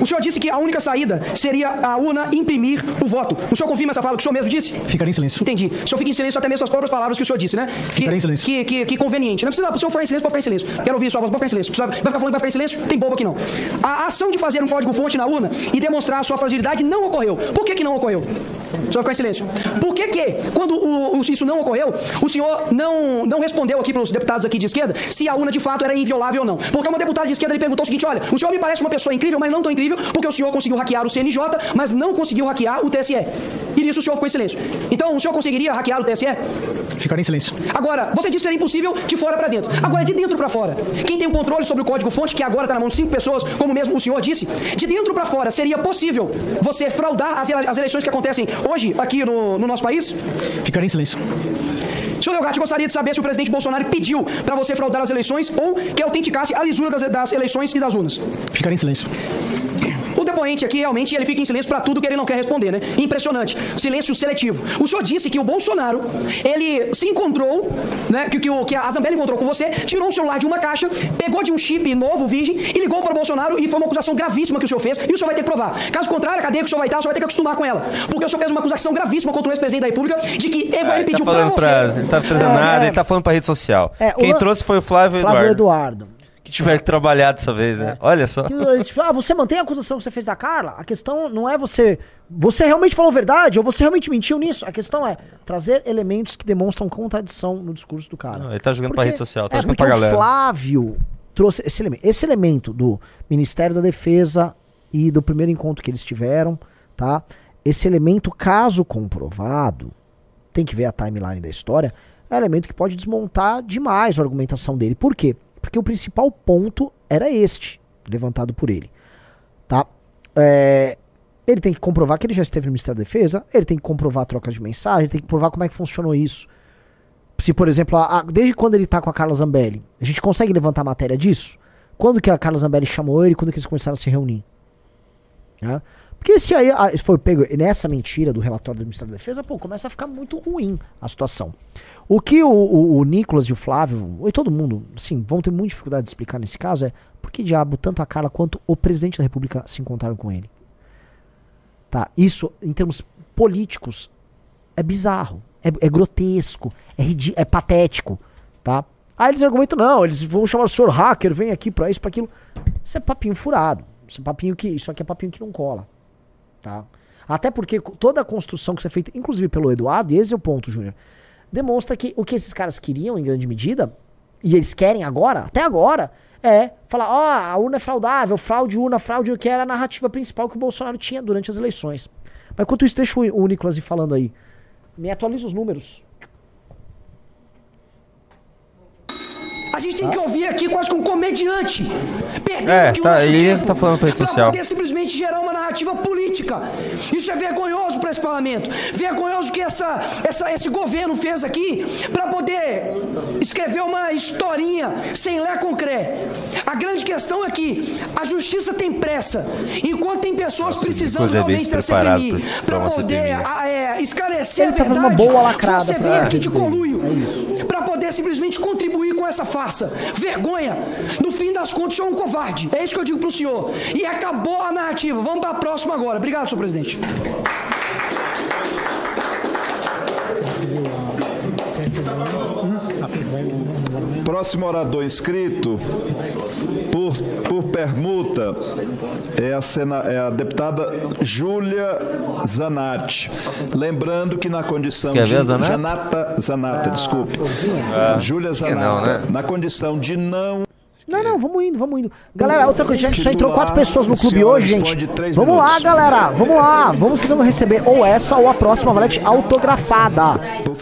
[SPEAKER 18] O senhor disse que a única saída seria a urna imprimir o voto. O senhor confirma essa fala que o senhor mesmo disse?
[SPEAKER 4] Ficaria em silêncio.
[SPEAKER 18] Entendi. O senhor fica em silêncio até mesmo as próprias palavras que o senhor disse, né? Que,
[SPEAKER 4] em silêncio.
[SPEAKER 18] Que, que, que conveniente. Não precisa, o senhor ficar em silêncio, pode ficar em silêncio. Quero ouvir sua voz, pode ficar em silêncio. Vai ficar falando que vai ficar em silêncio? Tem bobo aqui não. A ação de fazer um código-fonte na urna e demonstrar a sua fragilidade não ocorreu. Por que que não ocorreu? O senhor ficar em silêncio. Por que que, quando o- o- isso não ocorreu, o senhor não, não respondeu aqui para os deputados aqui de esquerda se a urna de fato era inviolável ou não? Porque uma deputada de esquerda lhe perguntou o seguinte, olha, o senhor me parece uma pessoa incrível, mas não tão incrível, porque o senhor conseguiu hackear o CNJ, mas não conseguiu hackear o TSE. E nisso o senhor ficou em silêncio. Então, o senhor conseguiria hackear o TSE?
[SPEAKER 4] Ficaria em silêncio.
[SPEAKER 18] Agora, você disse que era impossível de fora para dentro. Agora, de dentro para fora. Quem tem o controle sobre o código-fonte, que agora está na mão de cinco pessoas, como mesmo o senhor disse, de dentro para fora seria possível você fraudar as, ele- as eleições que acontecem hoje aqui no, no nosso país? Ficaria em silêncio. Senhor Delgatti, gostaria de saber se o presidente Bolsonaro pediu para você fraudar as eleições ou que autenticasse a lisura das, das eleições e das urnas. Ficaria em silêncio. O depoente aqui realmente ele fica em silêncio para tudo que ele não quer responder, né? Impressionante. Silêncio seletivo. O senhor disse que o Bolsonaro, ele se encontrou, né? Que, que, o, que a Zambelli encontrou com você, tirou um celular de uma caixa, pegou de um chip novo, virgem, e ligou para o Bolsonaro e foi uma acusação gravíssima que o senhor fez e o senhor vai ter que provar. Caso contrário, a cadeia que o senhor vai estar, o senhor vai ter que acostumar com ela. Porque o senhor fez uma acusação gravíssima contra o ex-presidente da República de que ele,
[SPEAKER 1] Ah,
[SPEAKER 18] ele pediu
[SPEAKER 1] tá
[SPEAKER 18] para você.
[SPEAKER 1] pra, ele tá trazendo
[SPEAKER 8] É,
[SPEAKER 1] nada,
[SPEAKER 8] é.
[SPEAKER 1] ele tá falando pra rede social.
[SPEAKER 8] É, o
[SPEAKER 1] Quem
[SPEAKER 8] lan-
[SPEAKER 1] trouxe foi o Flávio,
[SPEAKER 8] Flávio
[SPEAKER 1] Eduardo.
[SPEAKER 8] Eduardo.
[SPEAKER 1] Que tiver que trabalhar dessa vez, né? Olha só.
[SPEAKER 8] Ah, você mantém a acusação que você fez da Carla? A questão não é você. Você realmente falou verdade ou você realmente mentiu nisso? A questão é trazer elementos que demonstram contradição no discurso do cara.
[SPEAKER 1] Não, ele tá jogando pra rede social, tá
[SPEAKER 8] é,
[SPEAKER 1] jogando
[SPEAKER 8] porque
[SPEAKER 1] pra
[SPEAKER 8] o
[SPEAKER 1] galera.
[SPEAKER 8] Flávio trouxe esse elemento. Esse elemento do Ministério da Defesa e do primeiro encontro que eles tiveram, tá? Esse elemento, caso comprovado, tem que ver a timeline da história, é um elemento que pode desmontar demais a argumentação dele. Por quê? Porque o principal ponto era este, levantado por ele. Tá? É, ele tem que comprovar que ele já esteve no Ministério da Defesa, ele tem que comprovar a troca de mensagem, ele tem que provar como é que funcionou isso. Se, por exemplo, a- a- desde quando ele tá com a Carla Zambelli, a gente consegue levantar matéria disso? Quando que a Carla Zambelli chamou ele, quando que eles começaram a se reunir? Né? Porque se aí ah, for pego nessa mentira do relatório do Ministério da Defesa, pô, começa a ficar muito ruim a situação. O que o, o, o Nicolas e o Flávio, e todo mundo, sim, vão ter muita dificuldade de explicar nesse caso é por que diabo tanto a Carla quanto o presidente da República se encontraram com ele. Tá, isso em termos políticos é bizarro, é, é grotesco, é, é patético, tá? Aí eles argumentam, não, eles vão chamar o senhor hacker, vem aqui pra isso, pra aquilo. Isso é papinho furado. Isso é papinho que. Isso aqui é papinho que não cola. Tá? Até porque toda a construção que foi feita, inclusive pelo Eduardo, e esse é o ponto, Júnior, demonstra que o que esses caras queriam, em grande medida, e eles querem agora, até agora, é falar, ó, a urna é fraudável, fraude, urna, fraude, que era a narrativa principal que o Bolsonaro tinha durante as eleições. Mas enquanto isso, deixa o Nicolas ir falando aí. Me atualiza os números.
[SPEAKER 18] Gente tem que ouvir aqui quase que um comediante. Perdendo
[SPEAKER 1] É,
[SPEAKER 18] aqui o
[SPEAKER 1] tá,
[SPEAKER 18] nosso
[SPEAKER 1] ele
[SPEAKER 18] tempo
[SPEAKER 1] tá falando pra rede
[SPEAKER 18] pra
[SPEAKER 1] social.
[SPEAKER 18] poder simplesmente gerar uma narrativa política. Isso é vergonhoso para esse parlamento. Vergonhoso que essa, essa, esse governo fez aqui para poder escrever uma historinha sem lé com cré. A grande questão é que a justiça tem pressa, enquanto tem pessoas precisando
[SPEAKER 1] Nicolas é
[SPEAKER 18] realmente da CPMI
[SPEAKER 1] pra- pra
[SPEAKER 18] para poder a- é, esclarecer
[SPEAKER 8] Ele
[SPEAKER 18] a
[SPEAKER 8] tá fazendo
[SPEAKER 18] verdade.
[SPEAKER 8] uma boa lacrada
[SPEAKER 18] Você
[SPEAKER 8] pra
[SPEAKER 18] vem aqui de conluio
[SPEAKER 8] É
[SPEAKER 18] para poder simplesmente contribuir com essa farsa. Vergonha. No fim das contas, o senhor é um covarde. É isso que eu digo pro senhor. E acabou a narrativa. Vamos para a próxima agora. Obrigado, senhor presidente.
[SPEAKER 17] Próximo orador inscrito por, por permuta é a, sena, é a deputada Júlia Zanatti. Lembrando que na condição
[SPEAKER 1] Quer
[SPEAKER 17] de.
[SPEAKER 1] ver a Zanatti?
[SPEAKER 17] Janata, Zanata, desculpe.
[SPEAKER 1] Ah,
[SPEAKER 17] Júlia
[SPEAKER 1] que não, né?
[SPEAKER 17] Na condição de não.
[SPEAKER 8] Não, não, vamos indo, vamos indo. Galera, outra coisa, gente, só entrou quatro pessoas no clube hoje, gente. Vamos lá, galera, vamos lá. Vamos, vocês vão receber ou essa ou a próxima valete autografada.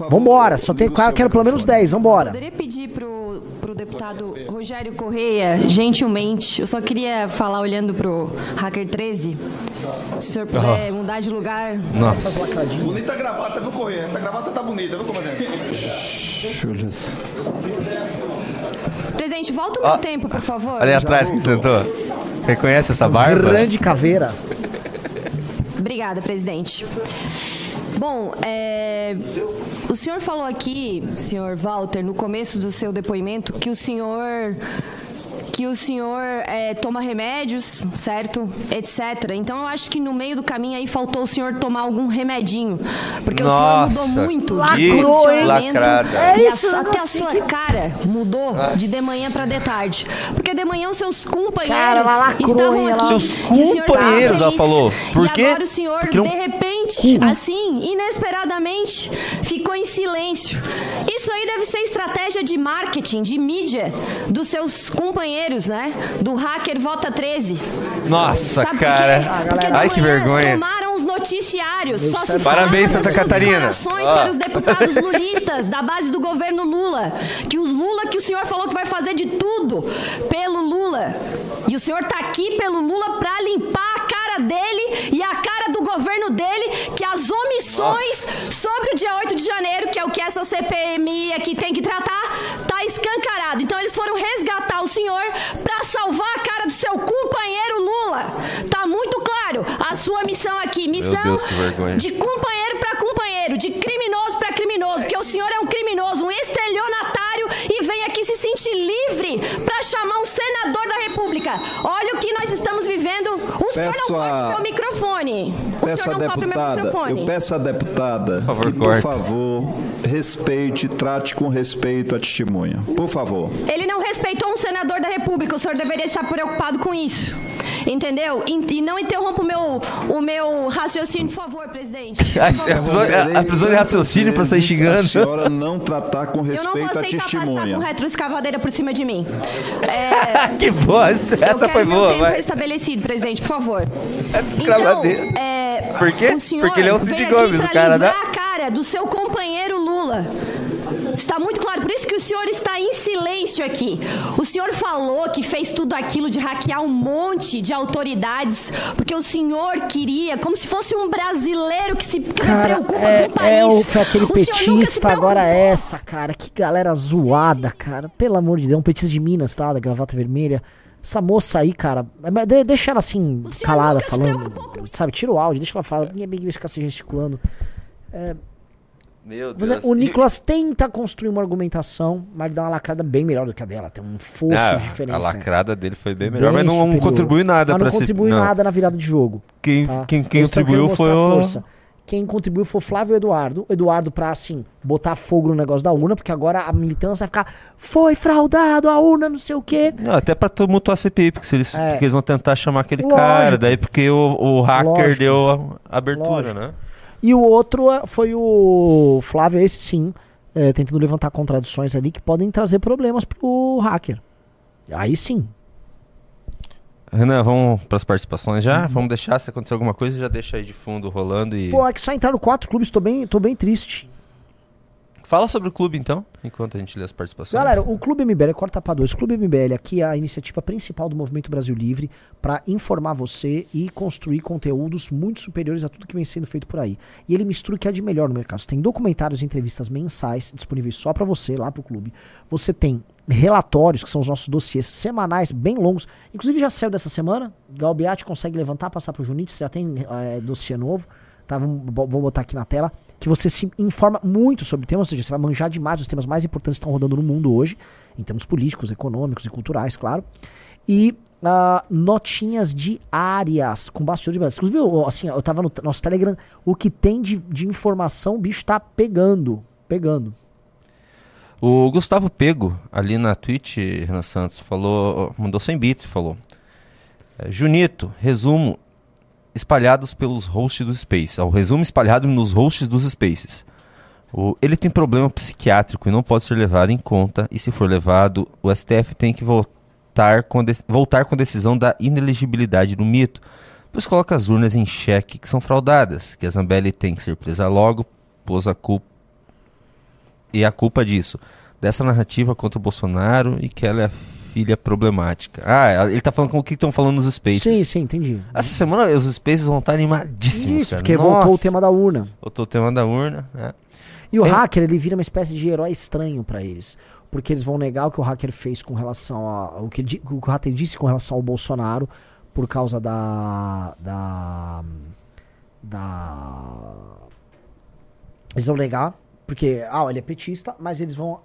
[SPEAKER 8] Vambora, só tem, quero pelo menos 10, vambora.
[SPEAKER 28] Poderia pedir pro deputado Rogério Correia, gentilmente, eu só queria falar olhando pro Hacker 13, se o senhor puder mudar de lugar.
[SPEAKER 1] Nossa.
[SPEAKER 29] Bonita gravata, viu, Correia? Essa gravata tá bonita, viu, comandante?
[SPEAKER 17] Júlia.
[SPEAKER 28] Presidente, volta o meu tempo, por favor.
[SPEAKER 1] Ali atrás que sentou. Reconhece essa barba?
[SPEAKER 8] Grande caveira.
[SPEAKER 28] Obrigada, presidente. Bom, é, o senhor falou aqui, senhor Walter, no começo do seu depoimento, que o senhor que o senhor é, toma remédios, certo? Etc. Então eu acho que no meio do caminho aí faltou o senhor tomar algum remedinho. Porque o
[SPEAKER 1] Nossa,
[SPEAKER 28] senhor mudou muito de posicionamento.
[SPEAKER 1] lacrada.
[SPEAKER 28] E
[SPEAKER 8] É
[SPEAKER 28] a
[SPEAKER 8] isso, eu
[SPEAKER 28] até a sua
[SPEAKER 8] que-
[SPEAKER 28] cara mudou de de manhã pra de tarde. Porque de manhã os seus companheiros
[SPEAKER 8] Cara, ela lacrou,
[SPEAKER 28] estavam
[SPEAKER 8] hein? Ela-
[SPEAKER 28] aqui.
[SPEAKER 1] Seus
[SPEAKER 28] e o
[SPEAKER 1] companheiros, ela falou. Por
[SPEAKER 28] e
[SPEAKER 1] quê?
[SPEAKER 28] agora o senhor,
[SPEAKER 1] Porque não-
[SPEAKER 28] de repente, assim, inesperadamente, ficou em silêncio. Isso aí deve ser estratégia de marketing, de mídia dos seus companheiros, né? Do hacker Vota 13.
[SPEAKER 1] Nossa,
[SPEAKER 28] Sabe por
[SPEAKER 1] cara.
[SPEAKER 28] quê? Porque de
[SPEAKER 1] Ai, que
[SPEAKER 28] manhã
[SPEAKER 1] vergonha.
[SPEAKER 28] Tomaram os noticiários. Só se
[SPEAKER 1] Parabéns,
[SPEAKER 28] falava
[SPEAKER 1] Santa Catarina.
[SPEAKER 28] declarações para os deputados lulistas da base do governo Lula. Que o Lula, que o senhor falou que vai fazer de tudo pelo Lula. E o senhor tá aqui pelo Lula para limpar a cara dele e a cara do governo dele que as omissões sobre o dia 8 de janeiro, que é o que essa CPMI aqui tem que tratar, tá escancarado. Então eles foram resgatar o senhor para salvar a cara do seu companheiro Lula. Tá muito claro a sua missão aqui, missão
[SPEAKER 1] Deus,
[SPEAKER 28] de companheiro para companheiro, de criminoso para criminoso, porque o senhor é um criminoso, um estelionatário sentir livre para chamar um senador da República. Olha o que nós estamos vivendo. O senhor
[SPEAKER 17] Peço
[SPEAKER 28] não
[SPEAKER 17] a-
[SPEAKER 28] meu microfone. O
[SPEAKER 17] Peço
[SPEAKER 28] senhor não cobre meu
[SPEAKER 17] deputada,
[SPEAKER 28] microfone.
[SPEAKER 17] eu peço à deputada
[SPEAKER 1] favor,
[SPEAKER 17] que, por favor, respeite, trate com respeito a testemunha. Por favor.
[SPEAKER 28] Ele não respeitou um senador da República. O senhor deveria estar preocupado com isso. Entendeu? E, e não interrompa o meu, o meu raciocínio, por favor, presidente.
[SPEAKER 1] A, de raciocínio pra sair xingando.
[SPEAKER 17] A senhora não tratar com
[SPEAKER 28] Eu não
[SPEAKER 17] respeito
[SPEAKER 28] vou
[SPEAKER 17] a
[SPEAKER 28] aceitar passar
[SPEAKER 17] testemunha.
[SPEAKER 28] com retroescavadeira por cima de mim. É,
[SPEAKER 1] que bosta. Essa foi boa, vai.
[SPEAKER 28] restabelecido, presidente, por favor.
[SPEAKER 1] Retroescavadeira.
[SPEAKER 28] Então, é,
[SPEAKER 1] Por quê? Porque ele é
[SPEAKER 28] veio
[SPEAKER 1] Cid Gomes, o cara, né?
[SPEAKER 28] a cara do seu companheiro Lula. Está muito claro, por isso que o senhor está em silêncio aqui. O senhor falou que fez tudo aquilo de hackear um monte de autoridades, porque o senhor queria, como se fosse um brasileiro que se
[SPEAKER 8] Cara,
[SPEAKER 28] preocupa
[SPEAKER 8] é,
[SPEAKER 28] com o país.
[SPEAKER 8] é o, foi aquele
[SPEAKER 28] O
[SPEAKER 8] petista, agora é essa, cara. Que galera zoada, cara. Pelo amor de Deus, um petista de Minas, tá? Da gravata vermelha. Essa moça aí, cara, de- deixa ela assim, calada, falando. Sabe, tira o áudio, deixa ela falar. Ninguém vai ficar se gesticulando. É,
[SPEAKER 1] Meu Deus.
[SPEAKER 8] o Nicolas tenta construir uma argumentação, mas ele dá uma lacrada bem melhor do que a dela. Tem um fosso
[SPEAKER 1] Ah,
[SPEAKER 8] de diferença.
[SPEAKER 1] a lacrada dele foi bem melhor,
[SPEAKER 8] Bem
[SPEAKER 1] mas não
[SPEAKER 8] superior.
[SPEAKER 1] contribuiu nada
[SPEAKER 8] Mas
[SPEAKER 1] pra
[SPEAKER 8] não
[SPEAKER 1] se-
[SPEAKER 8] contribuiu
[SPEAKER 1] não.
[SPEAKER 8] nada na virada de jogo.
[SPEAKER 1] Quem,
[SPEAKER 8] tá?
[SPEAKER 1] quem, quem contribuiu foi o.
[SPEAKER 8] força. Quem contribuiu foi o Flávio Eduardo. O Eduardo pra, assim, botar fogo no negócio da urna, porque agora a militância vai ficar foi fraudado a urna, não sei o quê.
[SPEAKER 1] Não, até pra tumultuar a CPI, porque, se eles,
[SPEAKER 8] É.
[SPEAKER 1] porque eles vão tentar chamar aquele
[SPEAKER 8] Lógico.
[SPEAKER 1] cara, daí porque o, o hacker
[SPEAKER 8] Lógico.
[SPEAKER 1] deu a abertura,
[SPEAKER 8] Lógico.
[SPEAKER 1] né?
[SPEAKER 8] E o outro é- foi o Flávio, esse sim, é, tentando levantar contradições ali que podem trazer problemas pro hacker. Aí sim.
[SPEAKER 1] Renan, vamos pras participações já? Vamos deixar, se acontecer alguma coisa, já deixa aí de fundo rolando e.
[SPEAKER 8] Pô, é que só entraram quatro clubes, tô bem, tô bem triste.
[SPEAKER 1] Fala sobre o clube então, enquanto a gente lê as participações.
[SPEAKER 8] Galera, o Clube MBL é corta pra dois. O Clube MBL aqui é a iniciativa principal do Movimento Brasil Livre para informar você e construir conteúdos muito superiores a tudo que vem sendo feito por aí. E ele mistura o que é de melhor no mercado. Você tem documentários e entrevistas mensais disponíveis só para você lá pro clube. Você tem relatórios, que são os nossos dossiês semanais, bem longos. Inclusive já saiu dessa semana. Galbiati consegue levantar, passar pro Junite, já tem é, dossiê novo. Tá, bo- vou botar aqui na tela, que você se informa muito sobre temas, ou seja, você vai manjar demais os temas mais importantes que estão rodando no mundo hoje, em termos políticos, econômicos e culturais, claro. E ah, notinhas diárias com bastidor de Brasil. Inclusive, eu, assim, eu tava no nosso Telegram, o que tem de, de informação, o bicho tá pegando, pegando.
[SPEAKER 1] O Gustavo Pego, ali na Twitch, Renan Santos, falou, mandou 100 bits, falou. é, Junito, resumo espalhados pelos hosts do Space. O resumo espalhado nos hosts dos Spaces. O- ele tem problema psiquiátrico e não pode ser levado em conta. E se for levado, o STF tem que voltar com, a dec- voltar com decisão da inelegibilidade do mito, pois coloca as urnas em xeque que são fraudadas, que a Zambelli tem que ser presa logo, pôs a culpa e a culpa disso, dessa narrativa contra o Bolsonaro e que ela é filha problemática. Ah, ele tá falando com o que estão falando nos Spaces.
[SPEAKER 8] Sim, sim, entendi.
[SPEAKER 1] Essa semana os Spaces vão estar animadíssimos,
[SPEAKER 8] Isso,
[SPEAKER 1] cara.
[SPEAKER 8] porque voltou o
[SPEAKER 1] Nossa.
[SPEAKER 8] tema da urna.
[SPEAKER 1] Voltou o tema da urna, né?
[SPEAKER 8] E o
[SPEAKER 1] É.
[SPEAKER 8] hacker, ele vira uma espécie de herói estranho pra eles. Porque eles vão negar o que o hacker fez com relação a. O que, ele o que o hacker disse com relação ao Bolsonaro por causa da. Da. Da. Eles vão negar, porque. Ah, ele é petista, mas eles vão.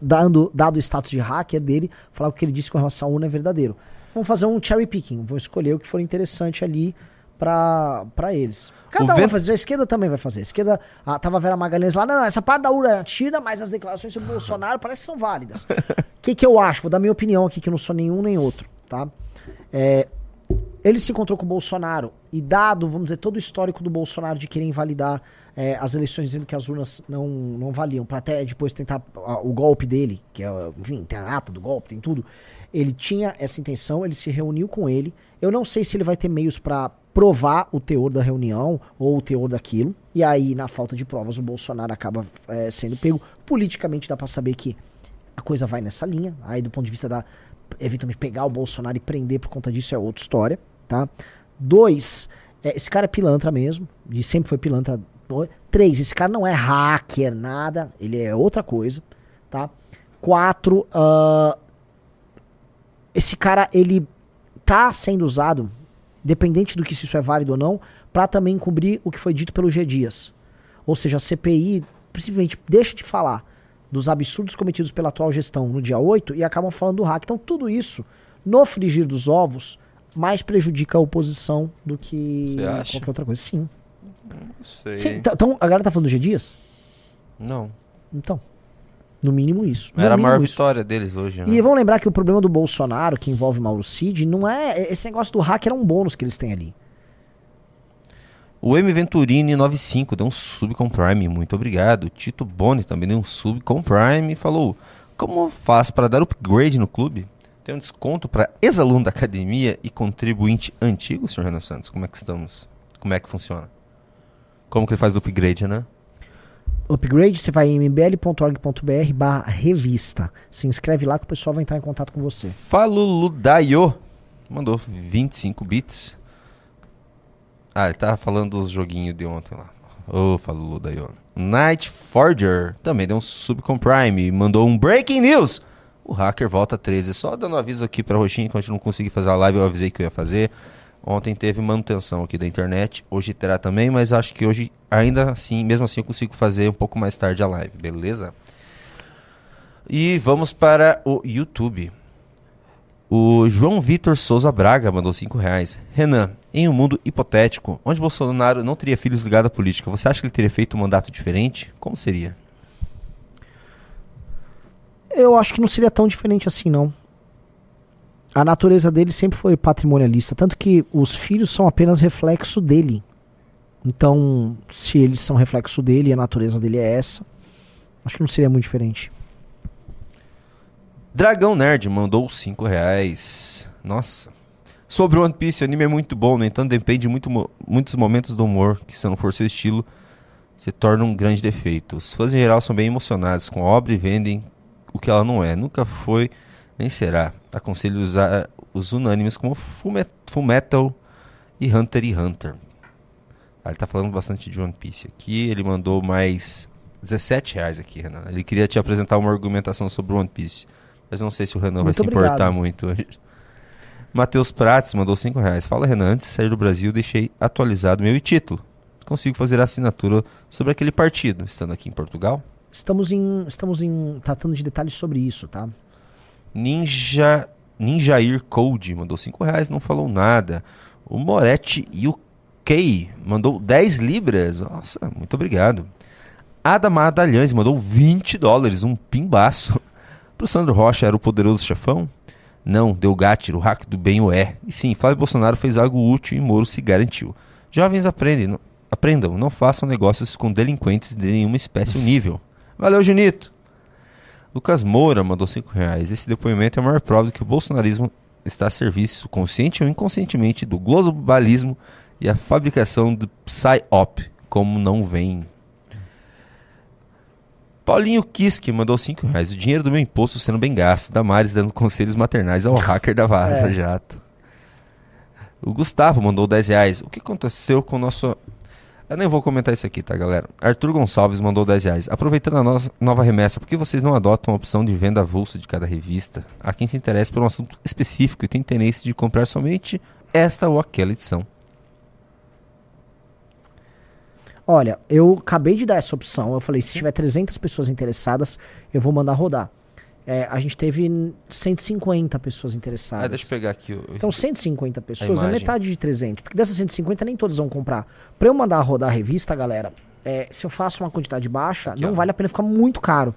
[SPEAKER 8] Dando, dado o status de hacker dele, falar o que ele disse com relação à urna é verdadeiro. Vamos fazer um cherry picking. Vou escolher o que for interessante ali pra, pra eles. Cada
[SPEAKER 1] O
[SPEAKER 8] um vai
[SPEAKER 1] vento-
[SPEAKER 8] fazer, a esquerda também vai fazer. A esquerda, ah, tava a Vera Magalhães lá, não, não, essa parte da urna tira, mas as declarações sobre o Bolsonaro parece que são válidas. O que, que eu acho? Vou dar minha opinião aqui, que eu não sou nenhum nem outro, tá? É, ele se encontrou com o Bolsonaro e dado, vamos dizer, todo o histórico do Bolsonaro de querer invalidar é, as eleições dizendo que as urnas não, não valiam, pra até depois tentar ah, o golpe dele, que é, enfim, tem a ata do golpe, tem tudo. Ele tinha essa intenção, ele se reuniu com ele. Eu não sei se ele vai ter meios pra provar o teor da reunião ou o teor daquilo. E aí, na falta de provas, o Bolsonaro acaba é, sendo pego. Politicamente dá pra saber que a coisa vai nessa linha. Aí, do ponto de vista da eventualmente pegar o Bolsonaro e prender por conta disso é outra história, tá? Dois, É, esse cara é pilantra mesmo, e sempre foi pilantra. Três, esse cara não é hacker, nada, ele é outra coisa, tá? Quatro, ah, esse cara, ele tá sendo usado, dependente do que se isso é válido ou não, para também cobrir o que foi dito pelo G Dias. Ou seja, a CPI simplesmente deixa de falar dos absurdos cometidos pela atual gestão no dia 8 e acabam falando do hack. Então, tudo isso, no frigir dos ovos, mais prejudica a oposição do que qualquer outra coisa. Sim.
[SPEAKER 1] Não sei.
[SPEAKER 8] Sim, t- Então, a galera tá falando do G Dias?
[SPEAKER 1] Não.
[SPEAKER 8] Então. No mínimo isso. No
[SPEAKER 1] Era a maior
[SPEAKER 8] mínimo isso.
[SPEAKER 1] vitória deles hoje, né?
[SPEAKER 8] E vamos lembrar que o problema do Bolsonaro, que envolve Mauro Cid, não é. Esse negócio do hacker é um bônus que eles têm ali.
[SPEAKER 1] O M Venturini 95 deu um sub com Prime, muito obrigado. Tito Boni também deu um sub com Prime e falou: Como faz para dar upgrade no clube? Tem um desconto para ex-aluno da academia e contribuinte antigo, senhor Renan Santos? Como é que estamos? Como é que funciona? Como que ele faz o upgrade, né?
[SPEAKER 8] Upgrade, você vai em mbl.org.br barra revista. Se inscreve lá que o pessoal vai entrar em contato com você.
[SPEAKER 1] Faluludaio mandou 25 bits. Ah, ele tava falando dos joguinhos de ontem lá. Ô, Faluludaio. Night Forger também deu um sub com Prime e mandou um breaking news. O hacker volta 13. Só dando aviso aqui pra Roxinha, que a gente não consegui fazer a live, eu avisei que eu ia fazer. Ontem teve manutenção aqui da internet, hoje terá também, mas acho que hoje, ainda assim, mesmo assim, eu consigo fazer um pouco mais tarde a live, beleza? E vamos para o YouTube. O João Vitor Souza Braga mandou 5 reais. Renan, em um mundo hipotético, onde Bolsonaro não teria filhos ligados à política, você acha que ele teria feito um mandato diferente? Como seria?
[SPEAKER 8] Eu acho que não seria tão diferente assim, não. A natureza dele sempre foi patrimonialista, tanto que os filhos são apenas reflexo dele. Então, se eles são reflexo dele e a natureza dele é essa, acho que não seria muito diferente.
[SPEAKER 1] Dragão Nerd mandou 5 reais. Nossa. Sobre One Piece, o anime é muito bom, no entanto, depende muito mo- muitos momentos do humor, que se não for seu estilo, se torna um grande defeito. Os fãs em geral são bem emocionados com a obra e vendem o que ela não é. Nunca foi, nem será. Aconselho usar os unânimes como Fullmet- Fullmetal e Hunter x Hunter. Ah, ele tá falando bastante de One Piece aqui. Ele mandou mais 17 reais aqui, Renan. Ele queria te apresentar uma argumentação sobre One Piece. Mas não sei se o Renan vai
[SPEAKER 8] Muito
[SPEAKER 1] se importar
[SPEAKER 8] obrigado.
[SPEAKER 1] muito hoje. Matheus Prates mandou 5 reais. Fala, Renan. Antes de sair do Brasil, deixei atualizado meu título. Consigo fazer a assinatura sobre aquele partido, estando aqui em Portugal.
[SPEAKER 8] Estamos em, estamos em tratando de detalhes sobre isso, tá?
[SPEAKER 1] Ninja Ninjair Code mandou 5 reais, não falou nada. O Moretti UK mandou 10 libras. Nossa, muito obrigado. Ada Madalhães mandou 20 dólares, um pimbaço. Pro Sandro Rocha era o poderoso chefão? Não, deu gatilho, o hack do bem o é. E sim, Flávio Bolsonaro fez algo útil e Moro se garantiu. Jovens aprendem, aprendam, não façam negócios com delinquentes de nenhuma espécie ou nível. Valeu, Junito! Lucas Moura mandou 5 reais. Esse depoimento é a maior prova de que o bolsonarismo está a serviço, consciente ou inconscientemente, do globalismo e a fabricação do PSYOP, como não vem. Paulinho Kiske mandou 5 reais. O dinheiro do meu imposto sendo bem gasto. Damares dando conselhos maternais ao hacker da Vaza
[SPEAKER 8] É.
[SPEAKER 1] Jato. O Gustavo mandou 10 reais. O que aconteceu com o nosso. Eu nem vou comentar isso aqui, tá, galera? Arthur Gonçalves mandou 10 reais. Aproveitando a nossa nova remessa, por que vocês não adotam a opção de venda avulsa de cada revista? Há quem se interesse por um assunto específico e tem interesse de comprar somente esta ou aquela edição.
[SPEAKER 8] Olha, eu acabei de dar essa opção. Eu falei, se tiver 300 pessoas interessadas, eu vou mandar rodar. É, a gente teve 150 pessoas interessadas.
[SPEAKER 1] Ah, deixa eu pegar aqui. o-
[SPEAKER 8] Então, 150 pessoas é metade de 300. Porque dessas 150, nem todas vão comprar. Pra eu mandar rodar a revista, galera, é, se eu faço uma quantidade baixa, não vale a pena ficar muito caro.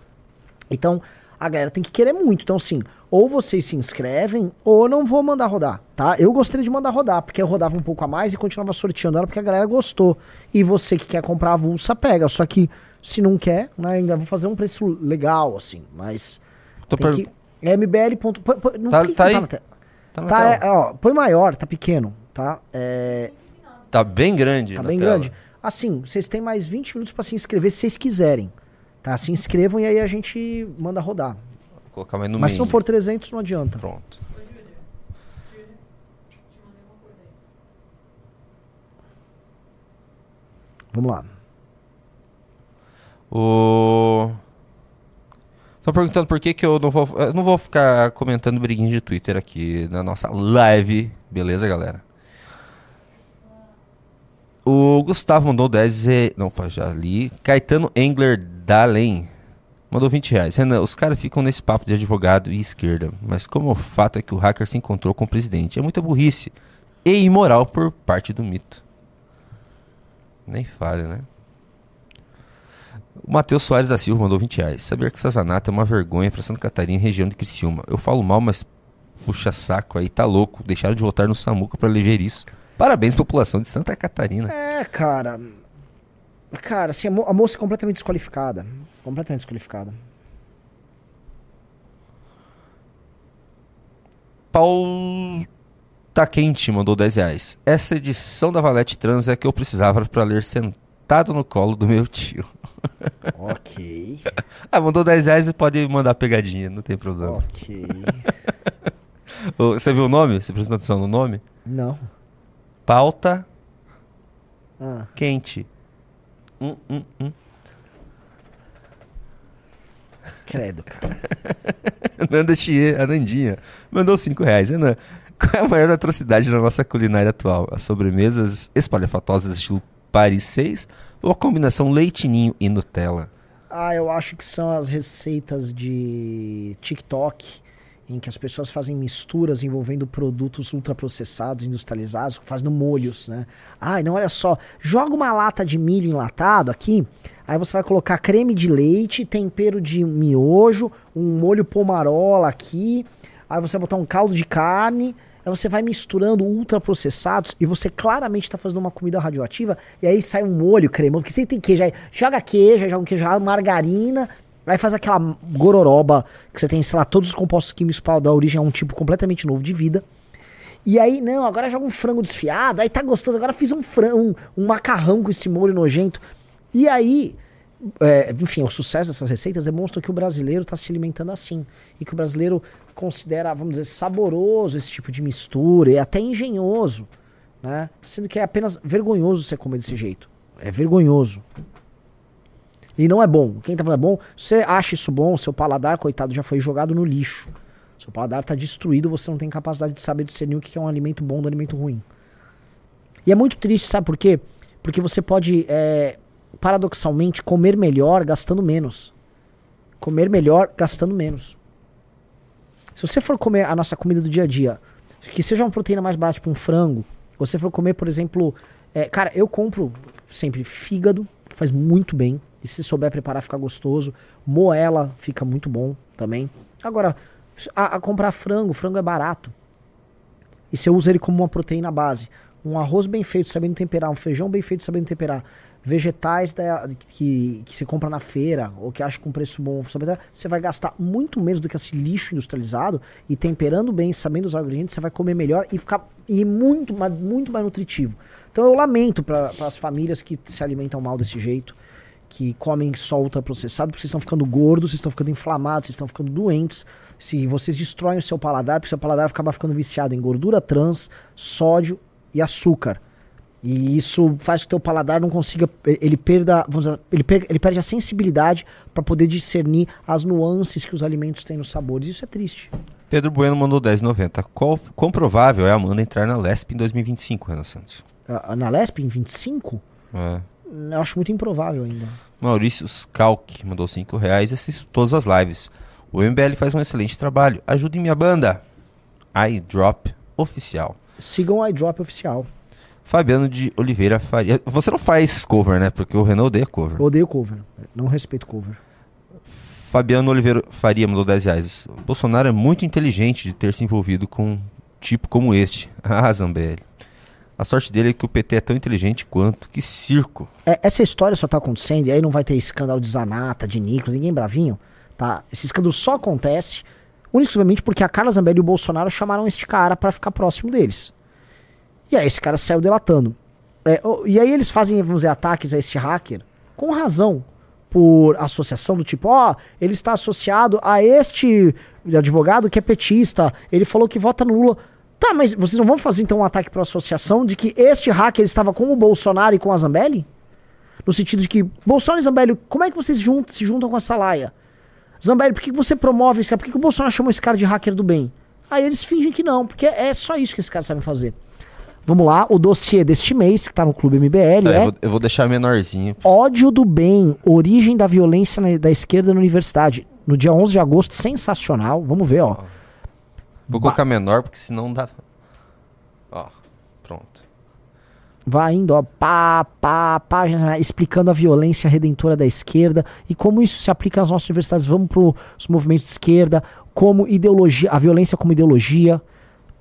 [SPEAKER 8] Então, a galera tem que querer muito. Então, assim, ou vocês se inscrevem, ou eu não vou mandar rodar, tá? Eu gostaria de mandar rodar, porque eu rodava um pouco a mais e continuava sorteando ela porque a galera gostou. E você que quer comprar a avulsa, pega. Só que, se não quer, né, ainda vou fazer um preço legal, assim. Mas.
[SPEAKER 1] Tô per-
[SPEAKER 8] que, é MBL. ponto- não-
[SPEAKER 1] Tá- tá aí? Tá
[SPEAKER 8] Tá, é, ó, põe maior, tá pequeno, tá? É,
[SPEAKER 1] Tá bem grande.
[SPEAKER 8] tá bem
[SPEAKER 1] tela.
[SPEAKER 8] grande. Assim, vocês têm mais 20 minutos pra se inscrever se vocês quiserem. Tá? Se inscrevam e aí a gente manda rodar.
[SPEAKER 1] Vou colocar mais no
[SPEAKER 8] Mas se não for 300, não adianta.
[SPEAKER 1] Pronto.
[SPEAKER 8] Vamos lá.
[SPEAKER 1] O. Estão perguntando por que, que eu não vou. Não vou ficar comentando briguinha de Twitter aqui na nossa live. Beleza, galera? O Gustavo mandou 10 e... Não, opa, já li. Caetano Engler Dalen mandou 20 reais. Renan, os caras ficam nesse papo de advogado e esquerda, mas como o fato é que o hacker se encontrou com o presidente, é muita burrice e imoral por parte do mito. Nem falha, né? O Matheus Soares da Silva mandou 20 reais. Saber que Sazanato é uma vergonha para Santa Catarina e região de Criciúma. Eu falo mal, mas puxa saco aí, tá louco. Deixaram de votar no Samuca para eleger isso. Parabéns, população de Santa Catarina.
[SPEAKER 8] É, cara. Cara, assim, a, mo a moça é completamente desqualificada. Completamente desqualificada.
[SPEAKER 1] Paulo Tá Quente mandou 10 reais. Essa edição da Valete Trans é a que eu precisava para ler sentado no colo do meu tio.
[SPEAKER 8] Ok.
[SPEAKER 1] ah, mandou 10 reais e pode mandar pegadinha, não tem problema.
[SPEAKER 8] Ok.
[SPEAKER 1] Você viu o nome? Você prestou atenção no nome?
[SPEAKER 8] Não.
[SPEAKER 1] Pauta
[SPEAKER 8] Ah.
[SPEAKER 1] Quente. Hum, hum, hum.
[SPEAKER 8] Credo, cara.
[SPEAKER 1] Nanda Chie, a Nandinha, mandou 5 reais. Renan, qual é a maior atrocidade na nossa culinária atual? As sobremesas espalhafatosas estilo Paris 6 ou a combinação leitinho e Nutella?
[SPEAKER 8] Ah, eu acho que são as receitas de TikTok em que as pessoas fazem misturas envolvendo produtos ultraprocessados, industrializados, fazendo molhos, né? Ai, não, olha só, joga uma lata de milho enlatado aqui, aí você vai colocar creme de leite, tempero de miojo, um molho pomarola aqui, aí você vai botar um caldo de carne, aí você vai misturando ultraprocessados e você claramente está fazendo uma comida radioativa e aí sai um molho cremoso, porque você tem queijo, aí joga queijo, joga um queijo, margarina, Aí faz aquela gororoba que você tem, sei lá, todos os compostos químicos para dar origem a um tipo completamente novo de vida. E aí, não, agora joga um frango desfiado, aí tá gostoso, agora fiz um frango, um, um macarrão com esse molho nojento. E aí, é, enfim, o sucesso dessas receitas demonstra que o brasileiro está se alimentando assim. E que o brasileiro considera, vamos dizer, saboroso esse tipo de mistura e até engenhoso. Né? Sendo que é apenas vergonhoso você comer desse jeito. É vergonhoso. E não é bom. Quem tá falando é bom, você acha isso bom, seu paladar, coitado, já foi jogado no lixo. Seu paladar tá destruído, você não tem capacidade de saber discernir o que é um alimento bom do alimento ruim. E é muito triste, sabe por quê? Porque você pode, é, paradoxalmente, comer melhor gastando menos. Comer melhor gastando menos. Se você for comer a nossa comida do dia a dia, que seja uma proteína mais barata, tipo um frango, você for comer, por exemplo, é, cara, eu compro sempre fígado, que faz muito bem. E se souber preparar, fica gostoso. Moela fica muito bom também. Agora, a, a comprar frango, frango é barato. E você usa ele como uma proteína base. Um arroz bem feito, sabendo temperar, um feijão bem feito, sabendo temperar. Vegetais da, que, que você compra na feira, ou que acha com preço bom, você vai gastar muito menos do que esse lixo industrializado. E temperando bem, sabendo usar ingredientes, você vai comer melhor e ficar e muito, muito mais nutritivo. Então eu lamento para as famílias que se alimentam mal desse jeito que comem só ultraprocessado, porque vocês estão ficando gordos, vocês estão ficando inflamados, vocês estão ficando doentes. Se vocês destroem o seu paladar, porque o seu paladar acaba ficando viciado em gordura trans, sódio e açúcar. E isso faz com que o teu paladar não consiga. Ele perda. Vamos dizer, ele, per- ele perde a sensibilidade para poder discernir as nuances que os alimentos têm nos sabores. Isso é triste.
[SPEAKER 1] Pedro Bueno mandou 10,90. Qual, quão provável é a Amanda entrar na LESP em 2025, Renan Santos?
[SPEAKER 8] Ah, Na Lesp, em 25,
[SPEAKER 1] É.
[SPEAKER 8] eu acho muito improvável ainda.
[SPEAKER 1] Maurício Skalk mandou 5 reais e assiste todas as lives. O MBL faz um excelente trabalho. Ajude minha banda. iDrop Oficial.
[SPEAKER 8] Sigam o iDrop oficial.
[SPEAKER 1] Fabiano de Oliveira Faria. Você não faz cover, né? Porque o Renan odeia cover.
[SPEAKER 8] Eu odeio cover. Não respeito cover.
[SPEAKER 1] Fabiano Oliveira Faria mandou 10 reais. Bolsonaro é muito inteligente de ter se envolvido com um tipo como este. Ah, Zambelli. A sorte dele é que o PT é tão inteligente quanto. Que circo.
[SPEAKER 8] É, essa história só tá acontecendo e aí não vai ter escândalo de Zanata, de Nicolas, ninguém bravinho, tá? Esse escândalo só acontece unicamente porque a Carla Zambelli e o Bolsonaro chamaram este cara pra ficar próximo deles. E aí esse cara saiu delatando. É, e aí eles fazem, vamos dizer, ataques a este hacker com razão. Por associação do tipo, ó, ele está associado a este advogado que é petista, ele falou que vota no Lula. Tá, mas vocês não vão fazer então um ataque por associação de que este hacker estava com o Bolsonaro e com a Zambelli? No sentido de que, Bolsonaro e Zambelli, como é que vocês juntam, se juntam com essa laia? Zambelli, por que você promove esse cara? Por que, o Bolsonaro chamou esse cara de hacker do bem? Aí eles fingem que não, porque é só isso que esses caras sabem fazer. Vamos lá, o dossiê deste mês, que tá no Clube MBL,
[SPEAKER 1] Tá,
[SPEAKER 8] é
[SPEAKER 1] eu, vou, eu vou deixar menorzinho.
[SPEAKER 8] Ódio do Bem, Origem da Violência na- da Esquerda na Universidade. No dia 11 de agosto, sensacional. Vamos ver, ó.
[SPEAKER 1] Vou colocar menor, porque senão dá. Ó, pronto.
[SPEAKER 8] Vai indo, ó, pá, pá, página explicando a violência redentora da esquerda e como isso se aplica às nossas universidades. Vamos para os movimentos de esquerda, como ideologia, a violência como ideologia.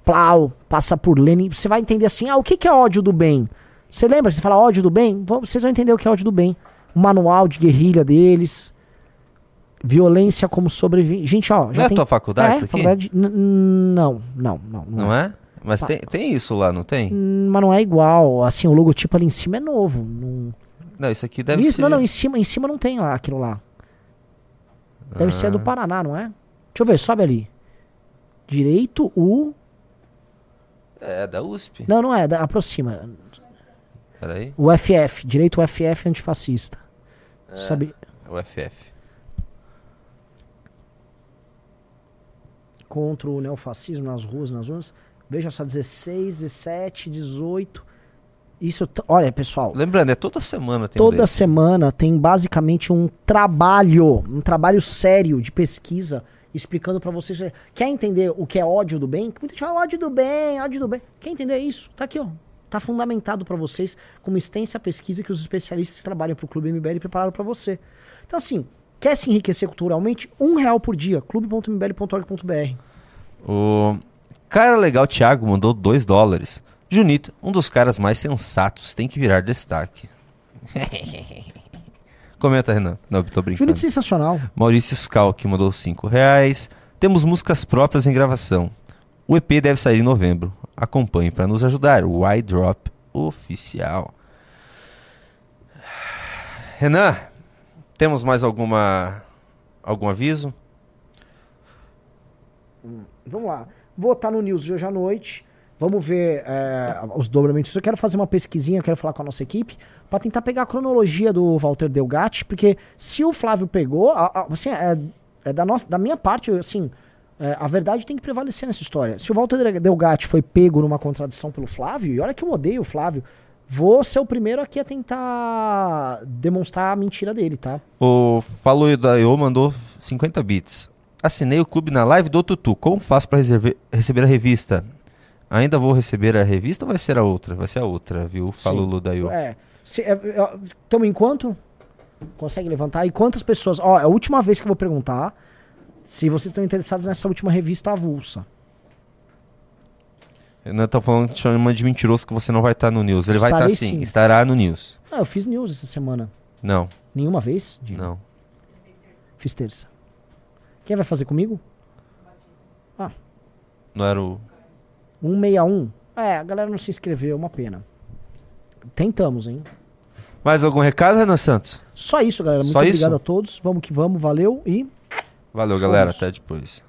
[SPEAKER 8] Plau, passa por Lenin. Você vai entender assim, ah, o que, que é ódio do bem? Você lembra que você fala ódio do bem? Vocês vão entender o que é ódio do bem. O manual de guerrilha deles. Violência como sobrevivência. Gente, ó.
[SPEAKER 1] Não é tua faculdade
[SPEAKER 8] é,
[SPEAKER 1] isso aqui?
[SPEAKER 8] faculdade- n- n- Não, não, não.
[SPEAKER 1] Não é? Mas
[SPEAKER 8] Tá.
[SPEAKER 1] tem, tem isso lá, não tem?
[SPEAKER 8] Hum, Mas não é igual. Assim, o logotipo ali em cima é novo. Não...
[SPEAKER 1] Não, isso aqui deve
[SPEAKER 8] Isso,
[SPEAKER 1] ser.
[SPEAKER 8] Não, não, em cima, em cima não tem lá aquilo lá. Deve ser do
[SPEAKER 1] Ah.
[SPEAKER 8] Paraná, não é? Deixa eu ver, sobe ali. Direito U.
[SPEAKER 1] É, da USP.
[SPEAKER 8] Não, não é, da- aproxima.
[SPEAKER 1] Peraí.
[SPEAKER 8] O FF, direito UFF antifascista.
[SPEAKER 1] É,
[SPEAKER 8] Sobe.
[SPEAKER 1] O FF.
[SPEAKER 8] Contra o neofascismo nas ruas, nas urnas. Veja só, 16, 17, 18. Isso, olha, pessoal.
[SPEAKER 1] Lembrando, é toda semana tem um
[SPEAKER 8] Toda
[SPEAKER 1] desse.
[SPEAKER 8] semana tem basicamente um trabalho, um trabalho sério de pesquisa explicando pra vocês. Quer entender o que é ódio do bem? Muita gente fala ódio do bem, ódio do bem. Quer entender isso? Tá aqui, ó. Tá fundamentado pra vocês com uma extensa pesquisa que os especialistas que trabalham pro Clube MBL prepararam pra você. Então assim, quer se enriquecer culturalmente? Um real por dia. clube.mbl.org.br
[SPEAKER 1] O cara legal Thiago mandou 2 dólares. Junito, um dos caras mais sensatos, tem que virar destaque. Comenta, Renan. Não, tô brincando.
[SPEAKER 8] Junito sensacional.
[SPEAKER 1] Maurício Scal, que mandou 5 reais. Temos músicas próprias em gravação. O EP deve sair em novembro. Acompanhe para nos ajudar. O iDrop Oficial. Renan, temos mais alguma algum aviso?
[SPEAKER 8] Vamos lá. Vou estar no News de hoje à noite. Vamos ver é, os dobramentos. Eu quero fazer uma pesquisinha, quero falar com a nossa equipe, para tentar pegar a cronologia do Walter Delgatti, porque se o Flávio pegou, a- a- assim, é, é da, nossa, da minha parte, assim, é, a verdade tem que prevalecer nessa história. Se o Walter Delgatti foi pego numa contradição pelo Flávio, e olha que eu odeio o Flávio, vou ser o primeiro aqui a tentar demonstrar a mentira dele, tá?
[SPEAKER 1] O Falou da Eu mandou 50 bits. Assinei o clube na live do Tutu. Como faço para receber a revista? Ainda vou receber a revista ou vai ser a outra? Vai ser a outra, viu? Falou Ludaio.
[SPEAKER 8] É. Estamos em quanto? Consegue levantar? E quantas pessoas? Ó, é a última vez que eu vou perguntar se vocês estão interessados nessa última revista avulsa.
[SPEAKER 1] Renan tá falando que chama de mentiroso que você não vai estar no news. Ele vai estar
[SPEAKER 8] Estarei
[SPEAKER 1] sim,
[SPEAKER 8] sim.
[SPEAKER 1] estará no news.
[SPEAKER 8] Ah, eu fiz news essa semana.
[SPEAKER 1] Não,
[SPEAKER 8] Nenhuma vez? Dino?
[SPEAKER 1] não.
[SPEAKER 8] Fiz terça. Quem vai fazer comigo? Ah,
[SPEAKER 1] Não era o.
[SPEAKER 8] 161. É, a galera não se inscreveu, uma pena. Tentamos, hein?
[SPEAKER 1] Mais algum recado, Renan Santos?
[SPEAKER 8] Só isso, galera. Muito
[SPEAKER 1] Só
[SPEAKER 8] obrigado
[SPEAKER 1] isso?
[SPEAKER 8] a todos. Vamos que vamos, valeu e
[SPEAKER 1] Valeu, galera.
[SPEAKER 8] Fomos.
[SPEAKER 1] Até depois.